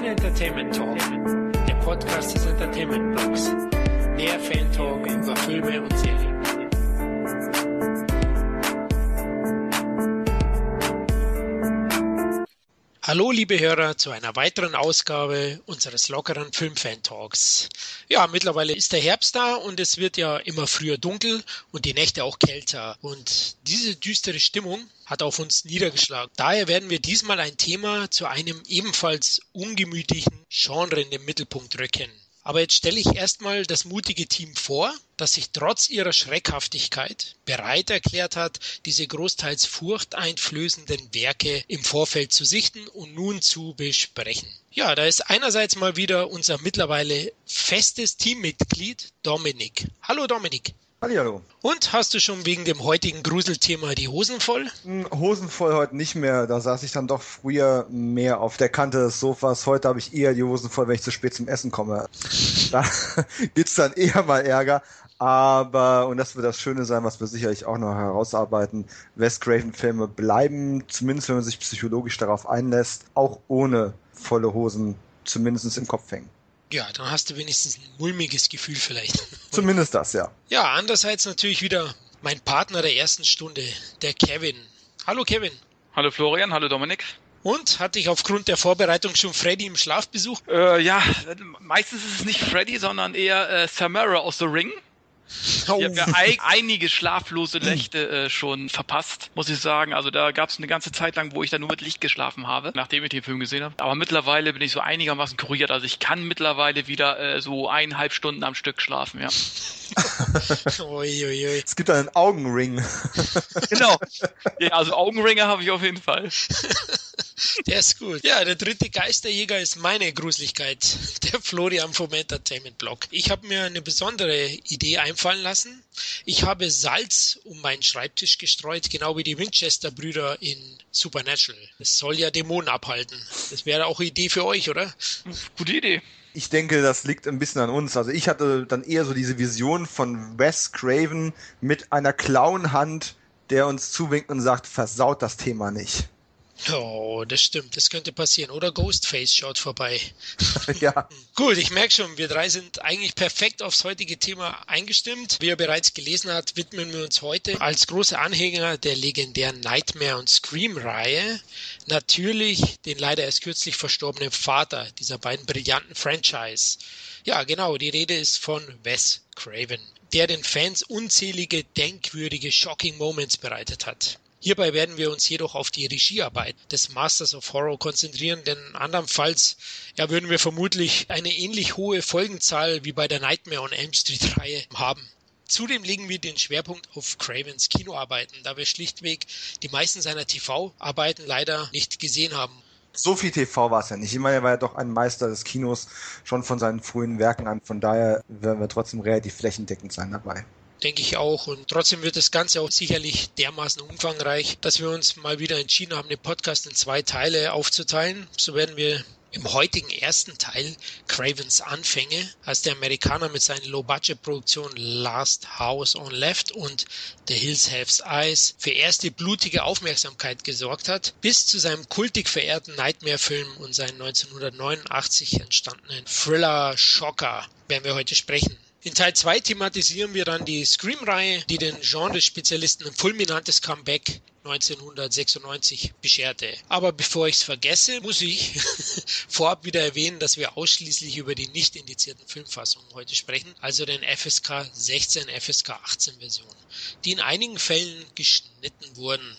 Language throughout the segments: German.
Sin Entertainment Talk, der Podcast des Entertainment Blogs. Der Fan Talk über Filme und Serien. Hallo liebe Hörer zu einer weiteren Ausgabe unseres lockeren Filmfan-Talks. Ja, mittlerweile ist der Herbst da und es wird ja immer früher dunkel und die Nächte auch kälter. Und diese düstere Stimmung hat auf uns niedergeschlagen. Daher werden wir diesmal ein Thema zu einem ebenfalls ungemütlichen Genre in den Mittelpunkt rücken. Aber jetzt stelle ich erstmal das mutige Team vor, das sich trotz ihrer Schreckhaftigkeit bereit erklärt hat, diese großteils furchteinflößenden Werke im Vorfeld zu sichten und nun zu besprechen. Ja, da ist einerseits mal wieder unser mittlerweile festes Teammitglied Dominik. Hallo Dominik. Hallihallo. Und hast du schon wegen dem heutigen Gruselthema die Hosen voll? Hm, Hosen voll heute nicht mehr. Da saß ich dann doch früher mehr auf der Kante des Sofas. Heute habe ich eher die Hosen voll, wenn ich zu spät zum Essen komme. Da gibt's dann eher mal Ärger. Aber, und das wird das Schöne sein, was wir sicherlich auch noch herausarbeiten, Wes Craven-Filme bleiben, zumindest wenn man sich psychologisch darauf einlässt, auch ohne volle Hosen zumindest im Kopf hängen. Ja, dann hast du wenigstens ein mulmiges Gefühl vielleicht. Zumindest das, ja. Ja, andererseits natürlich wieder mein Partner der ersten Stunde, der Kevin. Hallo Kevin. Hallo Florian, hallo Dominik. Und hatte ich aufgrund der Vorbereitung schon Freddy im Schlaf besucht? Äh, ja, meistens ist es nicht Freddy, sondern eher äh, Samara aus The Ring. Oh. Ich habe ja ein, einige schlaflose Nächte äh, schon verpasst, muss ich sagen. Also da gab es eine ganze Zeit lang, wo ich dann nur mit Licht geschlafen habe, nachdem ich den Film gesehen habe. Aber mittlerweile bin ich so einigermaßen kuriert. Also ich kann mittlerweile wieder äh, so eineinhalb Stunden am Stück schlafen, ja. Uiuiui. Es gibt einen Augenring. genau. Ja, also Augenringe habe ich auf jeden Fall. Der ist gut. Ja, der dritte Geisterjäger ist meine Gruseligkeit. Der Florian vom Entertainment Blog. Ich habe mir eine besondere Idee einfallen lassen. Ich habe Salz um meinen Schreibtisch gestreut, genau wie die Winchester-Brüder in Supernatural. Das soll ja Dämonen abhalten. Das wäre auch eine Idee für euch, oder? Gute Idee. Ich denke, das liegt ein bisschen an uns. Also ich hatte dann eher so diese Vision von Wes Craven mit einer Clownhand, der uns zuwinkt und sagt, versaut das Thema nicht. Oh, das stimmt. Das könnte passieren. Oder Ghostface schaut vorbei. ja. Gut, ich merke schon, wir drei sind eigentlich perfekt aufs heutige Thema eingestimmt. Wie er bereits gelesen hat, widmen wir uns heute als große Anhänger der legendären Nightmare und Scream-Reihe natürlich den leider erst kürzlich verstorbenen Vater dieser beiden brillanten Franchise. Ja, genau, die Rede ist von Wes Craven, der den Fans unzählige, denkwürdige, shocking Moments bereitet hat. Hierbei werden wir uns jedoch auf die Regiearbeit des Masters of Horror konzentrieren, denn andernfalls ja, würden wir vermutlich eine ähnlich hohe Folgenzahl wie bei der Nightmare on Elm Street Reihe haben. Zudem legen wir den Schwerpunkt auf Cravens Kinoarbeiten, da wir schlichtweg die meisten seiner TV-Arbeiten leider nicht gesehen haben. So viel TV war es ja nicht. Ich meine, er war ja doch ein Meister des Kinos schon von seinen frühen Werken an. Von daher werden wir trotzdem relativ flächendeckend sein dabei denke ich auch. Und trotzdem wird das Ganze auch sicherlich dermaßen umfangreich, dass wir uns mal wieder entschieden haben, den Podcast in zwei Teile aufzuteilen. So werden wir im heutigen ersten Teil Cravens Anfänge, als der Amerikaner mit seinen Low-Budget-Produktionen Last House on Left und The Hills Have Eyes für erste blutige Aufmerksamkeit gesorgt hat, bis zu seinem kultig verehrten Nightmare-Film und seinen 1989 entstandenen Thriller-Schocker werden wir heute sprechen. In Teil 2 thematisieren wir dann die Scream-Reihe, die den Genrespezialisten ein fulminantes Comeback 1996 bescherte. Aber bevor ich es vergesse, muss ich vorab wieder erwähnen, dass wir ausschließlich über die nicht indizierten Filmfassungen heute sprechen, also den FSK 16, FSK 18 Version, die in einigen Fällen geschnitten wurden.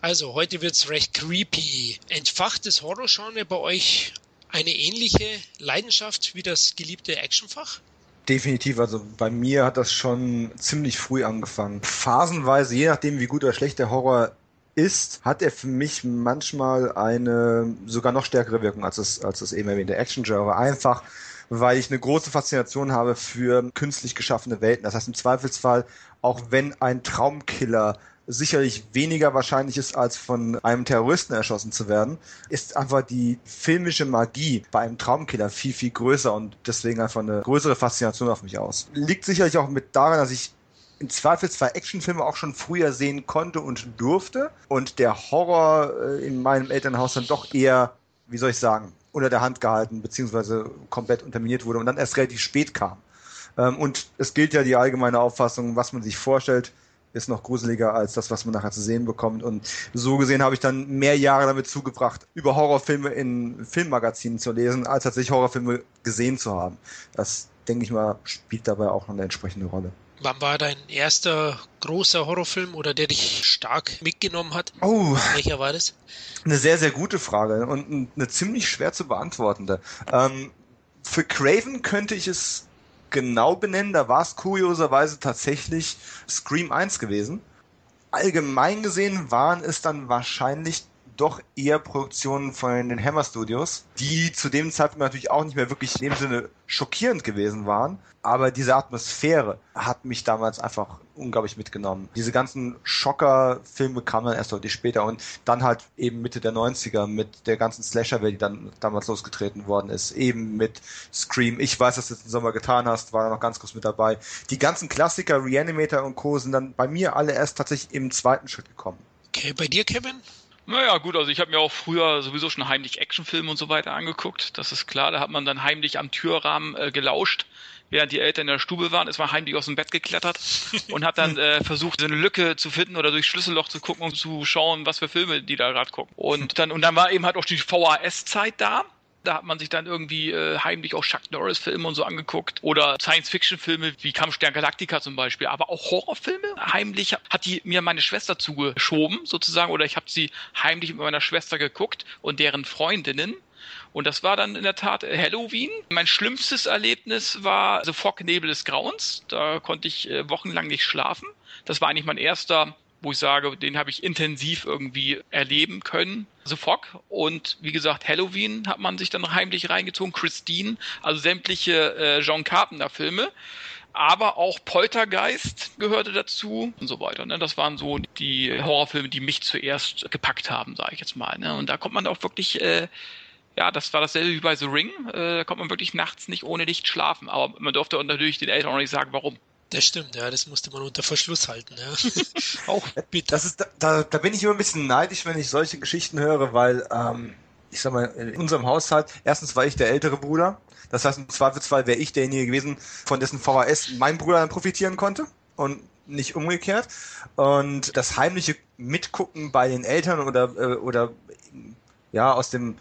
Also heute wird's recht creepy. Entfacht das Horrorgenre bei euch eine ähnliche Leidenschaft wie das geliebte Actionfach? Definitiv, also bei mir hat das schon ziemlich früh angefangen. Phasenweise, je nachdem wie gut oder schlecht der Horror ist, hat er für mich manchmal eine sogar noch stärkere Wirkung als das, als das eben erwähnte Action-Genre. Einfach, weil ich eine große Faszination habe für künstlich geschaffene Welten. Das heißt im Zweifelsfall, auch wenn ein Traumkiller sicherlich weniger wahrscheinlich ist, als von einem Terroristen erschossen zu werden, ist einfach die filmische Magie bei einem Traumkiller viel, viel größer und deswegen einfach eine größere Faszination auf mich aus. Liegt sicherlich auch mit daran, dass ich im Zweifelsfall Actionfilme auch schon früher sehen konnte und durfte und der Horror äh, in meinem Elternhaus dann doch eher, wie soll ich sagen, unter der Hand gehalten, beziehungsweise komplett unterminiert wurde und dann erst relativ spät kam. Ähm, und es gilt ja die allgemeine Auffassung, was man sich vorstellt, ist noch gruseliger als das, was man nachher zu sehen bekommt. Und so gesehen habe ich dann mehr Jahre damit zugebracht, über Horrorfilme in Filmmagazinen zu lesen, als tatsächlich Horrorfilme gesehen zu haben. Das, denke ich mal, spielt dabei auch noch eine entsprechende Rolle. Wann war dein erster großer Horrorfilm oder der dich stark mitgenommen hat? Oh. Welcher war das? Eine sehr, sehr gute Frage und eine ziemlich schwer zu beantwortende. Ähm, für Craven könnte ich es genau benennen, da war es kurioserweise tatsächlich Scream 1 gewesen. Allgemein gesehen waren es dann wahrscheinlich doch eher Produktionen von den Hammer Studios, die zu dem Zeitpunkt natürlich auch nicht mehr wirklich in dem Sinne schockierend gewesen waren. Aber diese Atmosphäre hat mich damals einfach unglaublich mitgenommen. Diese ganzen Schocker-Filme kamen dann erst deutlich später und dann halt eben Mitte der 90er mit der ganzen Slasher-Welt, die dann damals losgetreten worden ist. Eben mit Scream. Ich weiß, dass du es im Sommer getan hast, war da noch ganz kurz mit dabei. Die ganzen Klassiker, Reanimator und Co. sind dann bei mir alle erst tatsächlich im zweiten Schritt gekommen. Okay, bei dir, Kevin? Naja, gut, also ich habe mir auch früher sowieso schon heimlich Actionfilme und so weiter angeguckt. Das ist klar, da hat man dann heimlich am Türrahmen äh, gelauscht, während die Eltern in der Stube waren, ist man heimlich aus dem Bett geklettert und hat dann äh, versucht, so eine Lücke zu finden oder durch Schlüsselloch zu gucken, um zu schauen, was für Filme die da gerade gucken. Und dann, und dann war eben halt auch die VHS-Zeit da. Da hat man sich dann irgendwie äh, heimlich auch Chuck Norris-Filme und so angeguckt oder Science-Fiction-Filme wie Kampfstern Galactica zum Beispiel, aber auch Horrorfilme. Heimlich hat die mir meine Schwester zugeschoben sozusagen oder ich habe sie heimlich mit meiner Schwester geguckt und deren Freundinnen. Und das war dann in der Tat Halloween. Mein schlimmstes Erlebnis war The Fog Nebel des Grauens. Da konnte ich äh, wochenlang nicht schlafen. Das war eigentlich mein erster wo ich sage, den habe ich intensiv irgendwie erleben können. The Fog und wie gesagt, Halloween hat man sich dann heimlich reingezogen, Christine, also sämtliche äh, John Carpenter Filme. Aber auch Poltergeist gehörte dazu und so weiter. Ne? Das waren so die Horrorfilme, die mich zuerst gepackt haben, sage ich jetzt mal. Ne? Und da kommt man auch wirklich äh, ja, das war dasselbe wie bei The Ring. Äh, da kommt man wirklich nachts nicht ohne Licht schlafen. Aber man durfte natürlich den Eltern auch nicht sagen, warum. Das stimmt, ja, das musste man unter Verschluss halten, ja. auch bitte. Das ist, da, da bin ich immer ein bisschen neidisch, wenn ich solche Geschichten höre, weil, ähm, ich sag mal, in unserem Haushalt, erstens war ich der ältere Bruder, das heißt, im Zweifelsfall wäre ich derjenige gewesen, von dessen VHS mein Bruder dann profitieren konnte und nicht umgekehrt. Und das heimliche Mitgucken bei den Eltern oder, äh, oder ja, aus dem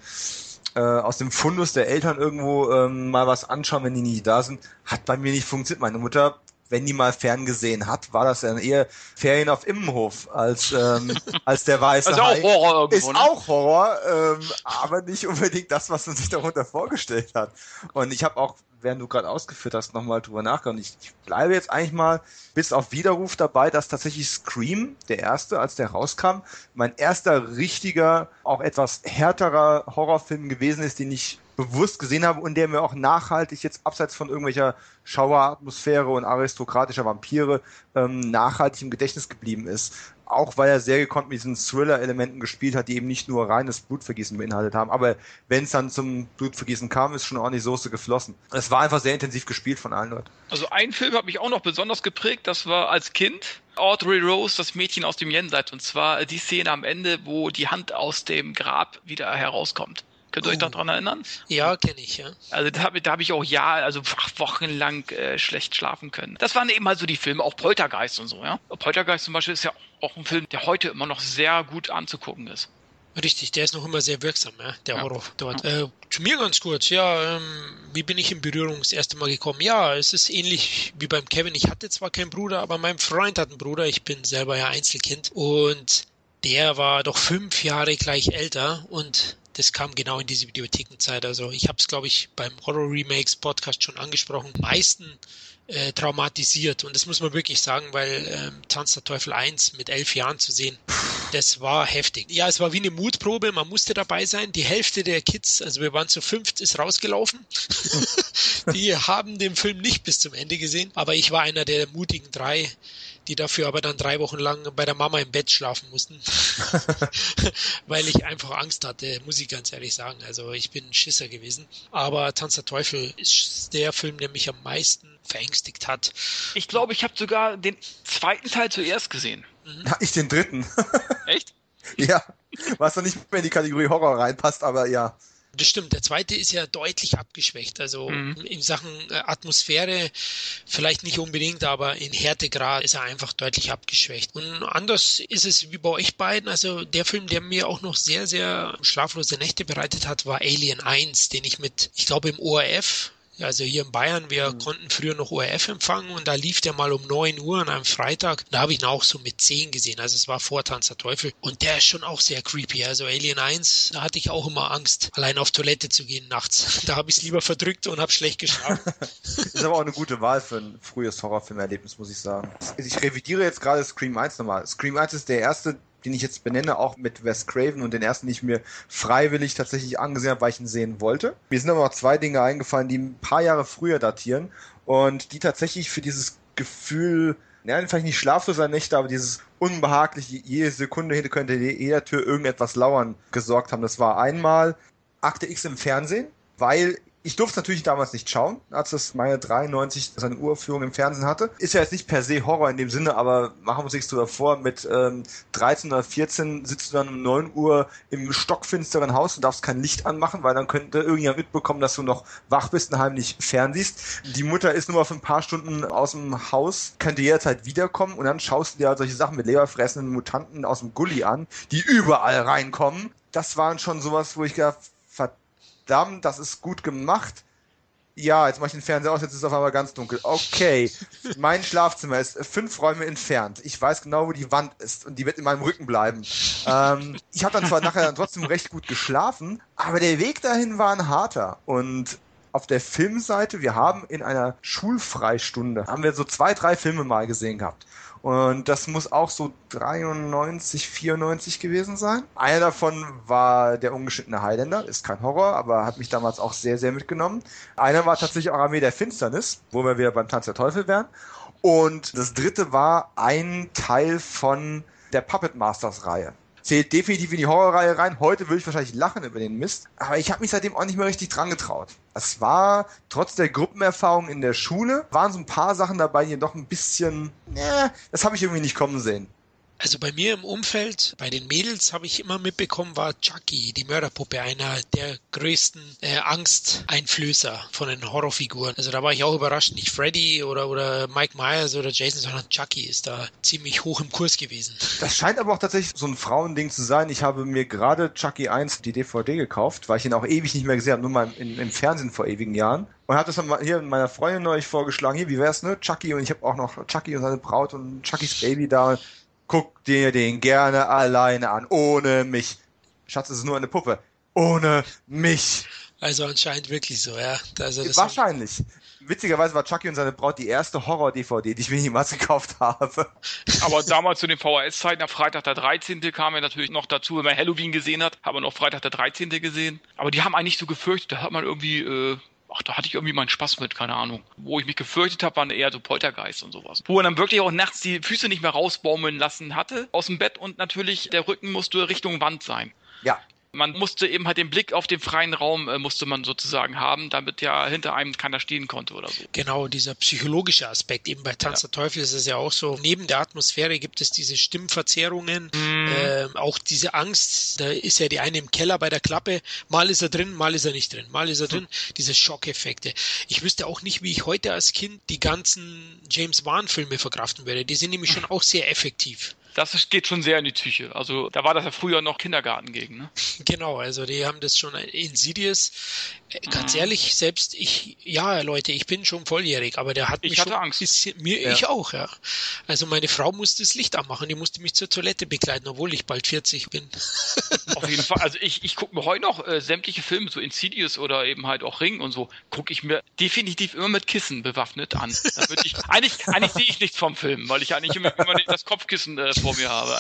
äh, aus dem Fundus der Eltern irgendwo ähm, mal was anschauen, wenn die nicht da sind, hat bei mir nicht funktioniert. Meine Mutter wenn die mal ferngesehen hat, war das dann eher Ferien auf Immenhof als, ähm, als der weiße also Hai. Auch Horror irgendwo, ist ne? auch Horror, ähm, aber nicht unbedingt das, was man sich darunter vorgestellt hat. Und ich habe auch, während du gerade ausgeführt hast, nochmal drüber nachgedacht. Ich, ich bleibe jetzt eigentlich mal bis auf Widerruf dabei, dass tatsächlich Scream, der erste, als der rauskam, mein erster richtiger, auch etwas härterer Horrorfilm gewesen ist, den ich bewusst gesehen habe und der mir auch nachhaltig jetzt abseits von irgendwelcher Schaueratmosphäre und aristokratischer Vampire ähm, nachhaltig im Gedächtnis geblieben ist. Auch weil er sehr gekonnt mit diesen Thriller-Elementen gespielt hat, die eben nicht nur reines Blutvergießen beinhaltet haben. Aber wenn es dann zum Blutvergießen kam, ist schon ordentlich Soße geflossen. Es war einfach sehr intensiv gespielt von allen Leuten. Also ein Film hat mich auch noch besonders geprägt, das war als Kind Audrey Rose, das Mädchen aus dem Jenseits. Und zwar die Szene am Ende, wo die Hand aus dem Grab wieder herauskommt. Könnt ihr euch daran erinnern? Ja, kenne ich, ja. Also da habe da hab ich auch ja, also wochenlang äh, schlecht schlafen können. Das waren eben halt so die Filme, auch Poltergeist und so, ja. Poltergeist zum Beispiel ist ja auch ein Film, der heute immer noch sehr gut anzugucken ist. Richtig, der ist noch immer sehr wirksam, ja, der ja. Horror dort. Ja. Äh, zu mir ganz kurz, ja, ähm, wie bin ich in Berührung das erste Mal gekommen? Ja, es ist ähnlich wie beim Kevin. Ich hatte zwar keinen Bruder, aber mein Freund hat einen Bruder. Ich bin selber ja Einzelkind und der war doch fünf Jahre gleich älter und das kam genau in diese Videothekenzeit. Also ich habe es, glaube ich, beim Horror Remakes Podcast schon angesprochen. Meisten äh, traumatisiert. Und das muss man wirklich sagen, weil ähm, Tanz der Teufel 1 mit elf Jahren zu sehen, das war heftig. Ja, es war wie eine Mutprobe, man musste dabei sein. Die Hälfte der Kids, also wir waren zu fünft, ist rausgelaufen. die haben den Film nicht bis zum Ende gesehen, aber ich war einer der mutigen drei, die dafür aber dann drei Wochen lang bei der Mama im Bett schlafen mussten, weil ich einfach Angst hatte, muss ich ganz ehrlich sagen. Also ich bin ein Schisser gewesen. Aber Tanz der Teufel ist der Film, der mich am meisten verängstigt hat. Ich glaube, ich habe sogar den zweiten Teil zuerst gesehen. Mhm. Ich den dritten. Echt? ja, was noch nicht mehr in die Kategorie Horror reinpasst, aber ja. Das stimmt. Der zweite ist ja deutlich abgeschwächt. Also mhm. in Sachen äh, Atmosphäre vielleicht nicht unbedingt, aber in Härtegrad ist er einfach deutlich abgeschwächt. Und anders ist es wie bei euch beiden. Also der Film, der mir auch noch sehr, sehr schlaflose Nächte bereitet hat, war Alien 1, den ich mit, ich glaube im ORF also hier in Bayern, wir mhm. konnten früher noch ORF empfangen und da lief der mal um 9 Uhr an einem Freitag. Da habe ich ihn auch so mit 10 gesehen. Also es war vor Tanz der Teufel. Und der ist schon auch sehr creepy. Also Alien 1, da hatte ich auch immer Angst, allein auf Toilette zu gehen nachts. Da habe ich es lieber verdrückt und habe schlecht geschlafen. ist aber auch eine gute Wahl für ein frühes Horrorfilmerlebnis, muss ich sagen. Ich revidiere jetzt gerade Scream 1 nochmal. Scream 1 ist der erste den ich jetzt benenne, auch mit Wes Craven und den ersten, den ich mir freiwillig tatsächlich angesehen habe, weil ich ihn sehen wollte. Mir sind aber noch zwei Dinge eingefallen, die ein paar Jahre früher datieren und die tatsächlich für dieses Gefühl, ja, vielleicht nicht schlafloser Nächte, aber dieses unbehagliche, jede Sekunde könnte jeder Tür irgendetwas lauern gesorgt haben. Das war einmal Akte X im Fernsehen, weil ich durfte natürlich damals nicht schauen, als es meine 93 seine Uraufführung im Fernsehen hatte. Ist ja jetzt nicht per se Horror in dem Sinne, aber machen wir uns nichts drüber vor. Mit ähm, 13 oder 14 sitzt du dann um 9 Uhr im stockfinsteren Haus und darfst kein Licht anmachen, weil dann könnte irgendjemand mitbekommen, dass du noch wach bist und heimlich fernsiehst. Die Mutter ist nur mal für ein paar Stunden aus dem Haus, könnte jederzeit wiederkommen und dann schaust du dir halt solche Sachen mit leberfressenden Mutanten aus dem Gully an, die überall reinkommen. Das waren schon sowas, wo ich gedacht verdammt, das ist gut gemacht. Ja, jetzt mache ich den Fernseher aus, jetzt ist es auf einmal ganz dunkel. Okay, mein Schlafzimmer ist fünf Räume entfernt. Ich weiß genau, wo die Wand ist und die wird in meinem Rücken bleiben. Ähm, ich habe dann zwar nachher dann trotzdem recht gut geschlafen, aber der Weg dahin war ein harter. Und auf der Filmseite, wir haben in einer Schulfreistunde, haben wir so zwei, drei Filme mal gesehen gehabt. Und das muss auch so 93, 94 gewesen sein. Einer davon war der ungeschnittene Highlander, ist kein Horror, aber hat mich damals auch sehr, sehr mitgenommen. Einer war tatsächlich auch Armee der Finsternis, wo wir wieder beim Tanz der Teufel wären. Und das dritte war ein Teil von der Puppet Masters Reihe zählt definitiv in die Horrorreihe rein. Heute würde ich wahrscheinlich lachen über den Mist, aber ich habe mich seitdem auch nicht mehr richtig dran getraut. Es war trotz der Gruppenerfahrung in der Schule, waren so ein paar Sachen dabei, die doch ein bisschen, ne, das habe ich irgendwie nicht kommen sehen. Also bei mir im Umfeld, bei den Mädels habe ich immer mitbekommen, war Chucky, die Mörderpuppe, einer der größten äh, Angsteinflößer von den Horrorfiguren. Also da war ich auch überrascht, nicht Freddy oder, oder Mike Myers oder Jason, sondern Chucky ist da ziemlich hoch im Kurs gewesen. Das scheint aber auch tatsächlich so ein Frauending zu sein. Ich habe mir gerade Chucky 1 die DVD gekauft, weil ich ihn auch ewig nicht mehr gesehen habe, nur mal im, im Fernsehen vor ewigen Jahren. Und habe das dann hier meiner Freundin neulich vorgeschlagen, hier, wie wär's, ne? Chucky und ich habe auch noch Chucky und seine Braut und Chuckys Baby da guck dir den gerne alleine an, ohne mich. Schatz, es ist nur eine Puppe. Ohne mich. Also anscheinend wirklich so, ja. Also Wahrscheinlich. Witzigerweise war Chucky und seine Braut die erste Horror-DVD, die ich mir jemals gekauft habe. Aber damals zu den VHS-Zeiten, am Freitag der 13. kam ja natürlich noch dazu, wenn man Halloween gesehen hat, haben wir noch Freitag der 13. gesehen. Aber die haben eigentlich so gefürchtet, da hat man irgendwie äh, ach, da hatte ich irgendwie meinen Spaß mit, keine Ahnung. Wo ich mich gefürchtet habe, waren eher so Poltergeist und sowas. Wo er dann wirklich auch nachts die Füße nicht mehr rausbaumeln lassen hatte aus dem Bett und natürlich der Rücken musste Richtung Wand sein. Ja. Man musste eben halt den Blick auf den freien Raum äh, musste man sozusagen haben, damit ja hinter einem keiner stehen konnte oder so. Genau, dieser psychologische Aspekt. Eben bei Tanz ja. der Teufel ist es ja auch so. Neben der Atmosphäre gibt es diese Stimmverzerrungen, mm. äh, auch diese Angst. Da ist ja die eine im Keller bei der Klappe. Mal ist er drin, mal ist er nicht drin. Mal ist er drin. Hm. Diese Schockeffekte. Ich wüsste auch nicht, wie ich heute als Kind die ganzen James Wan-Filme verkraften würde. Die sind nämlich schon auch sehr effektiv. Das geht schon sehr in die Psyche. Also da war das ja früher noch Kindergarten gegen, ne? Genau, also die haben das schon Insidious. Ganz mhm. ehrlich, selbst ich, ja Leute, ich bin schon volljährig, aber der hat ich mich hatte schon Angst. Bisschen, mir, ja. ich auch, ja. Also meine Frau musste das Licht anmachen, die musste mich zur Toilette begleiten, obwohl ich bald 40 bin. Auf jeden Fall. Also ich, ich gucke mir heute noch äh, sämtliche Filme, so Insidious oder eben halt auch Ring und so, gucke ich mir definitiv immer mit Kissen bewaffnet an. ich, eigentlich eigentlich sehe ich nichts vom Film, weil ich eigentlich immer, immer das Kopfkissen äh, vor mir habe.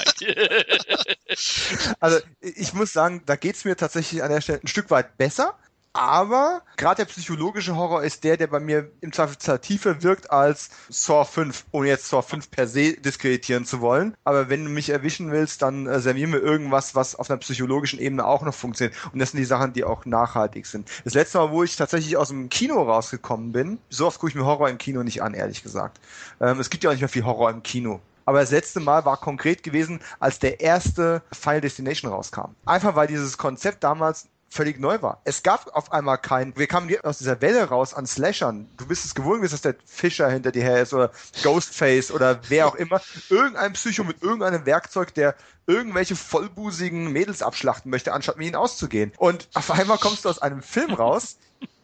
also ich muss sagen, da geht's mir tatsächlich an der Stelle ein Stück weit besser. Aber gerade der psychologische Horror ist der, der bei mir im Zweifelsfall tiefer wirkt als Saw 5, ohne jetzt Saw 5 per se diskreditieren zu wollen. Aber wenn du mich erwischen willst, dann äh, servier mir irgendwas, was auf einer psychologischen Ebene auch noch funktioniert. Und das sind die Sachen, die auch nachhaltig sind. Das letzte Mal, wo ich tatsächlich aus dem Kino rausgekommen bin, so oft gucke ich mir Horror im Kino nicht an, ehrlich gesagt. Ähm, es gibt ja auch nicht mehr viel Horror im Kino aber das letzte Mal war konkret gewesen, als der erste Final Destination rauskam. Einfach weil dieses Konzept damals völlig neu war. Es gab auf einmal keinen, wir kamen aus dieser Welle raus an Slashern. Du bist es gewohnt, dass der Fischer hinter dir her ist oder Ghostface oder wer auch immer. Irgendein Psycho mit irgendeinem Werkzeug, der irgendwelche vollbusigen Mädels abschlachten möchte, anstatt mit ihnen auszugehen. Und auf einmal kommst du aus einem Film raus,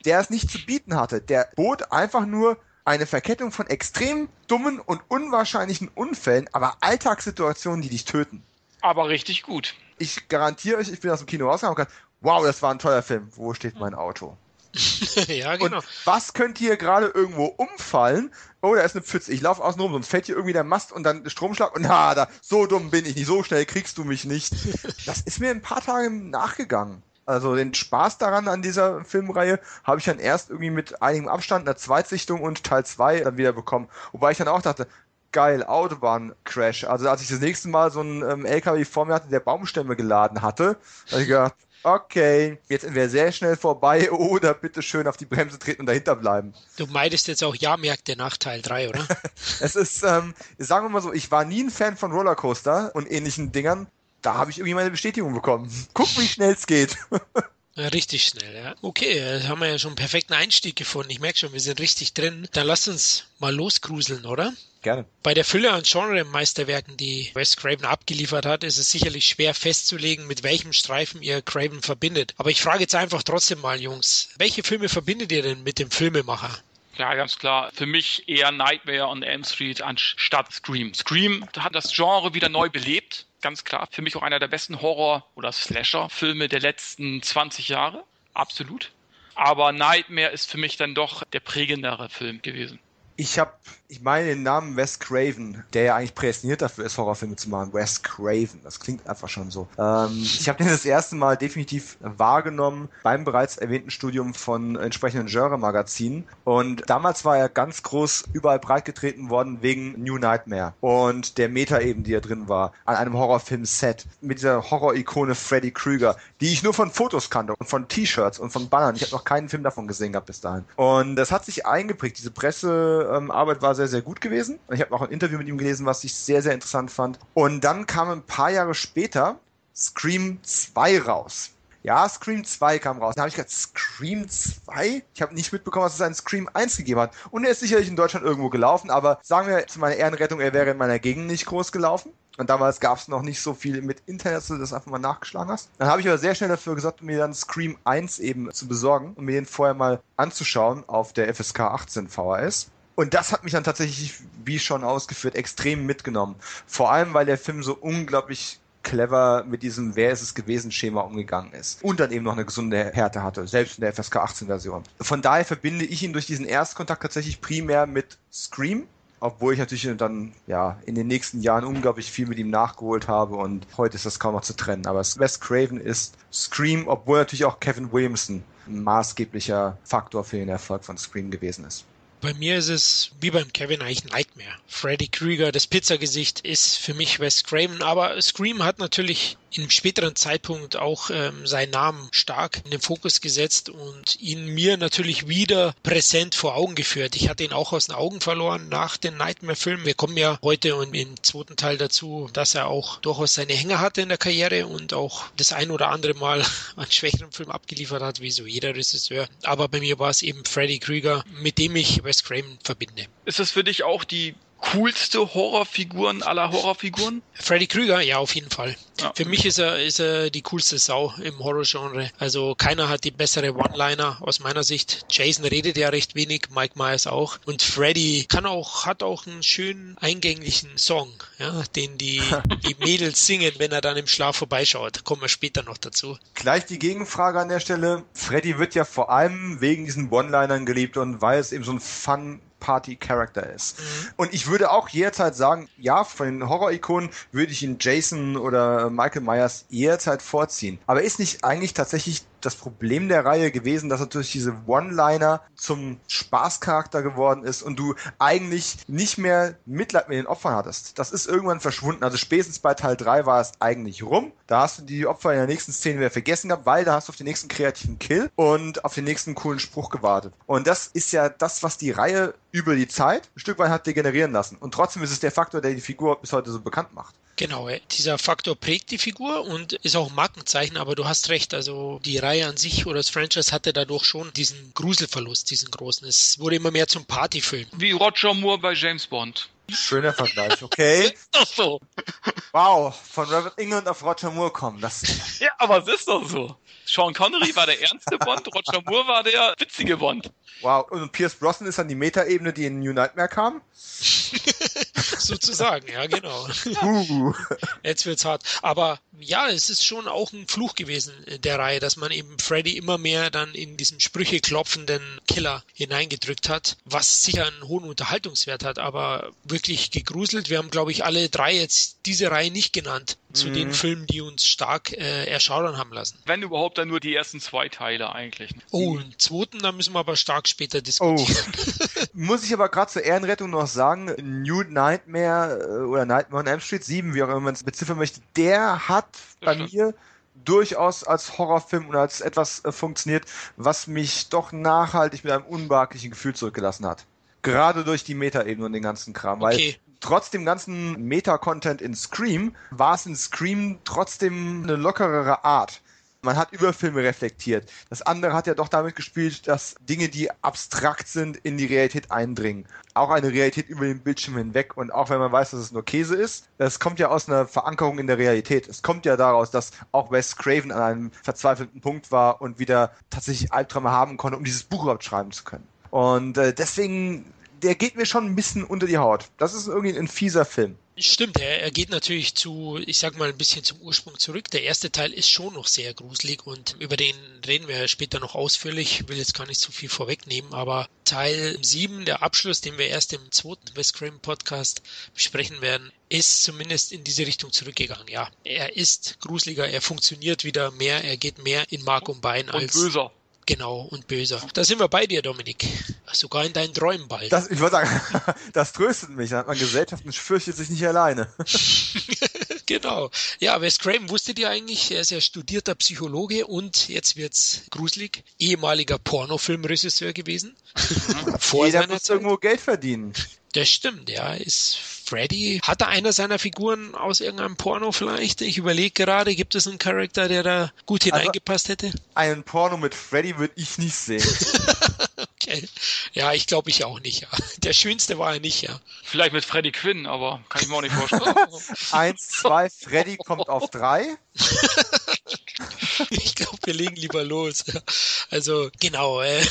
der es nicht zu bieten hatte. Der bot einfach nur eine Verkettung von extrem dummen und unwahrscheinlichen Unfällen, aber Alltagssituationen, die dich töten. Aber richtig gut. Ich garantiere euch, ich bin aus dem Kino rausgegangen und gesagt, wow, das war ein toller Film. Wo steht mein Auto? ja, genau. Und was könnte hier gerade irgendwo umfallen? Oh, da ist eine Pfütze. Ich laufe außen rum, sonst fällt hier irgendwie der Mast und dann Stromschlag und na, da, so dumm bin ich nicht, so schnell kriegst du mich nicht. Das ist mir ein paar Tage nachgegangen. Also den Spaß daran an dieser Filmreihe habe ich dann erst irgendwie mit einigem Abstand, einer Zweitsichtung und Teil 2 dann wieder bekommen. Wobei ich dann auch dachte, geil, Autobahn-Crash. Also als ich das nächste Mal so einen ähm, LKW vor mir hatte, der Baumstämme geladen hatte, habe ich gedacht, okay, jetzt entweder sehr schnell vorbei oder bitte schön auf die Bremse treten und dahinter bleiben. Du meidest jetzt auch Ja-Märkte nach Teil 3, oder? es ist, ähm, sagen wir mal so, ich war nie ein Fan von Rollercoaster und ähnlichen Dingern, da habe ich irgendwie meine Bestätigung bekommen. Guck, wie schnell es geht. Richtig schnell, ja. Okay, da haben wir ja schon einen perfekten Einstieg gefunden. Ich merke schon, wir sind richtig drin. Dann lass uns mal losgruseln, oder? Gerne. Bei der Fülle an Genre-Meisterwerken, die Wes Craven abgeliefert hat, ist es sicherlich schwer festzulegen, mit welchem Streifen ihr Craven verbindet. Aber ich frage jetzt einfach trotzdem mal, Jungs, welche Filme verbindet ihr denn mit dem Filmemacher? Ja, ganz klar. Für mich eher Nightmare on Elm Street anstatt Scream. Scream hat das Genre wieder neu belebt ganz klar. Für mich auch einer der besten Horror- oder Slasher-Filme der letzten 20 Jahre. Absolut. Aber Nightmare ist für mich dann doch der prägendere Film gewesen. Ich habe ich meine den Namen Wes Craven, der ja eigentlich prädestiniert dafür ist, Horrorfilme zu machen. Wes Craven, das klingt einfach schon so. Ähm, ich habe den das erste Mal definitiv wahrgenommen beim bereits erwähnten Studium von entsprechenden Genre-Magazinen. Und damals war er ganz groß überall breitgetreten worden wegen New Nightmare und der Meta eben, die er drin war, an einem Horrorfilm-Set mit dieser Horror-Ikone Freddy Krueger, die ich nur von Fotos kannte und von T-Shirts und von Bannern. Ich habe noch keinen Film davon gesehen gehabt bis dahin. Und das hat sich eingeprägt. Diese Pressearbeit war sehr, sehr gut gewesen. Ich habe auch ein Interview mit ihm gelesen, was ich sehr, sehr interessant fand. Und dann kam ein paar Jahre später Scream 2 raus. Ja, Scream 2 kam raus. Da habe ich gedacht, Scream 2? Ich habe nicht mitbekommen, dass es einen Scream 1 gegeben hat. Und er ist sicherlich in Deutschland irgendwo gelaufen, aber sagen wir zu meiner Ehrenrettung, er wäre in meiner Gegend nicht groß gelaufen. Und damals gab es noch nicht so viel mit Internet, dass du das einfach mal nachgeschlagen hast. Dann habe ich aber sehr schnell dafür gesagt, mir dann Scream 1 eben zu besorgen und mir den vorher mal anzuschauen auf der FSK 18 VHS. Und das hat mich dann tatsächlich, wie schon ausgeführt, extrem mitgenommen. Vor allem, weil der Film so unglaublich clever mit diesem Wer ist es gewesen Schema umgegangen ist. Und dann eben noch eine gesunde Härte hatte, selbst in der FSK 18 Version. Von daher verbinde ich ihn durch diesen Erstkontakt tatsächlich primär mit Scream. Obwohl ich natürlich dann ja in den nächsten Jahren unglaublich viel mit ihm nachgeholt habe und heute ist das kaum noch zu trennen. Aber Wes Craven ist Scream, obwohl natürlich auch Kevin Williamson ein maßgeblicher Faktor für den Erfolg von Scream gewesen ist. Bei mir ist es wie beim Kevin eigentlich Nightmare. Freddy Krüger, das Pizzagesicht, ist für mich Wes Craven, aber Scream hat natürlich im späteren Zeitpunkt auch ähm, seinen Namen stark in den Fokus gesetzt und ihn mir natürlich wieder präsent vor Augen geführt. Ich hatte ihn auch aus den Augen verloren nach den Nightmare-Filmen. Wir kommen ja heute und im zweiten Teil dazu, dass er auch durchaus seine Hänge hatte in der Karriere und auch das ein oder andere Mal einen schwächeren Film abgeliefert hat, wie so jeder Regisseur. Aber bei mir war es eben Freddy Krüger, mit dem ich Wes Craven verbinde. Ist das für dich auch die coolste Horrorfiguren aller Horrorfiguren? Freddy Krüger, ja, auf jeden Fall. Ja. Für mich ist er, ist er die coolste Sau im Horrorgenre. Also keiner hat die bessere One-Liner aus meiner Sicht. Jason redet ja recht wenig, Mike Myers auch. Und Freddy kann auch, hat auch einen schönen eingänglichen Song, ja, den die, die Mädels singen, wenn er dann im Schlaf vorbeischaut. Kommen wir später noch dazu. Gleich die Gegenfrage an der Stelle. Freddy wird ja vor allem wegen diesen One-Linern geliebt und weil es eben so ein Fun Party-Character ist. Mhm. Und ich würde auch jederzeit sagen, ja, von den Horror-Ikonen würde ich ihn Jason oder Michael Myers jederzeit vorziehen. Aber ist nicht eigentlich tatsächlich das Problem der Reihe gewesen, dass natürlich diese One-Liner zum Spaßcharakter geworden ist und du eigentlich nicht mehr Mitleid mit den Opfern hattest. Das ist irgendwann verschwunden. Also spätestens bei Teil 3 war es eigentlich rum. Da hast du die Opfer in der nächsten Szene wieder vergessen gehabt, weil da hast du auf den nächsten kreativen Kill und auf den nächsten coolen Spruch gewartet. Und das ist ja das, was die Reihe über die Zeit ein Stück weit hat degenerieren lassen. Und trotzdem ist es der Faktor, der die Figur bis heute so bekannt macht. Genau, dieser Faktor prägt die Figur und ist auch ein Markenzeichen, aber du hast recht, also die Reihe an sich oder das Franchise hatte dadurch schon diesen Gruselverlust, diesen großen. Es wurde immer mehr zum Partyfilm. Wie Roger Moore bei James Bond. Schöner Vergleich, okay. ist doch so. Wow, von Robert England auf Roger Moore kommen. Das ja, aber es ist doch so. Sean Connery war der ernste Bond, Roger Moore war der witzige Bond. Wow, und Pierce Brosnan ist dann die Metaebene, die in New Nightmare kam? Sozusagen, ja, genau. Uh. Jetzt wird's hart. Aber ja, es ist schon auch ein Fluch gewesen der Reihe, dass man eben Freddy immer mehr dann in diesen Sprüche klopfenden Killer hineingedrückt hat, was sicher einen hohen Unterhaltungswert hat, aber wirklich gegruselt. Wir haben, glaube ich, alle drei jetzt diese Reihe nicht genannt zu mhm. den Filmen, die uns stark äh, erschaudern haben lassen. Wenn überhaupt, dann nur die ersten zwei Teile eigentlich. Oh, einen zweiten, da müssen wir aber stark später diskutieren. Oh. Muss ich aber gerade zur Ehrenrettung noch sagen, New Nightmare äh, oder Nightmare on Elm Street 7, wie auch immer man es beziffern möchte, der hat bei mir durchaus als Horrorfilm und als etwas äh, funktioniert, was mich doch nachhaltig mit einem unbehaglichen Gefühl zurückgelassen hat. Gerade durch die Metaebene und den ganzen Kram. Okay. Weil trotz dem ganzen Meta-Content in Scream war es in Scream trotzdem eine lockerere Art. Man hat über Filme reflektiert. Das andere hat ja doch damit gespielt, dass Dinge, die abstrakt sind, in die Realität eindringen. Auch eine Realität über den Bildschirm hinweg. Und auch wenn man weiß, dass es nur Käse ist, das kommt ja aus einer Verankerung in der Realität. Es kommt ja daraus, dass auch Wes Craven an einem verzweifelten Punkt war und wieder tatsächlich Albträume haben konnte, um dieses Buch überhaupt schreiben zu können. Und äh, deswegen der geht mir schon ein bisschen unter die Haut. Das ist irgendwie ein fieser Film. Stimmt, er, er geht natürlich zu, ich sag mal, ein bisschen zum Ursprung zurück. Der erste Teil ist schon noch sehr gruselig und über den reden wir später noch ausführlich. Ich will jetzt gar nicht zu viel vorwegnehmen, aber Teil 7, der Abschluss, den wir erst im zweiten West Crime Podcast besprechen werden, ist zumindest in diese Richtung zurückgegangen. Ja, er ist gruseliger, er funktioniert wieder mehr, er geht mehr in Mark und Bein und als. Böser. Genau, und böser. Da sind wir bei dir, Dominik. Sogar in deinen Träumen bald. Das, ich wollte sagen, das tröstet mich. Da hat man Gesellschaft und fürchtet sich nicht alleine. genau. Ja, Wes Craven wusstet ihr eigentlich, er ist ja studierter Psychologe und jetzt wird's gruselig, ehemaliger Pornofilmregisseur gewesen. Mhm. Vor Jeder muss Zeit. irgendwo Geld verdienen. Das stimmt, ja. Ist Freddy, hatte einer seiner Figuren aus irgendeinem Porno vielleicht? Ich überlege gerade, gibt es einen Charakter, der da gut also hineingepasst hätte? Einen Porno mit Freddy würde ich nicht sehen. okay. Ja, ich glaube ich auch nicht, ja. Der schönste war er nicht, ja. Vielleicht mit Freddy Quinn, aber kann ich mir auch nicht vorstellen. Eins, zwei, Freddy kommt auf drei. ich glaube, wir legen lieber los. Also, genau. Äh,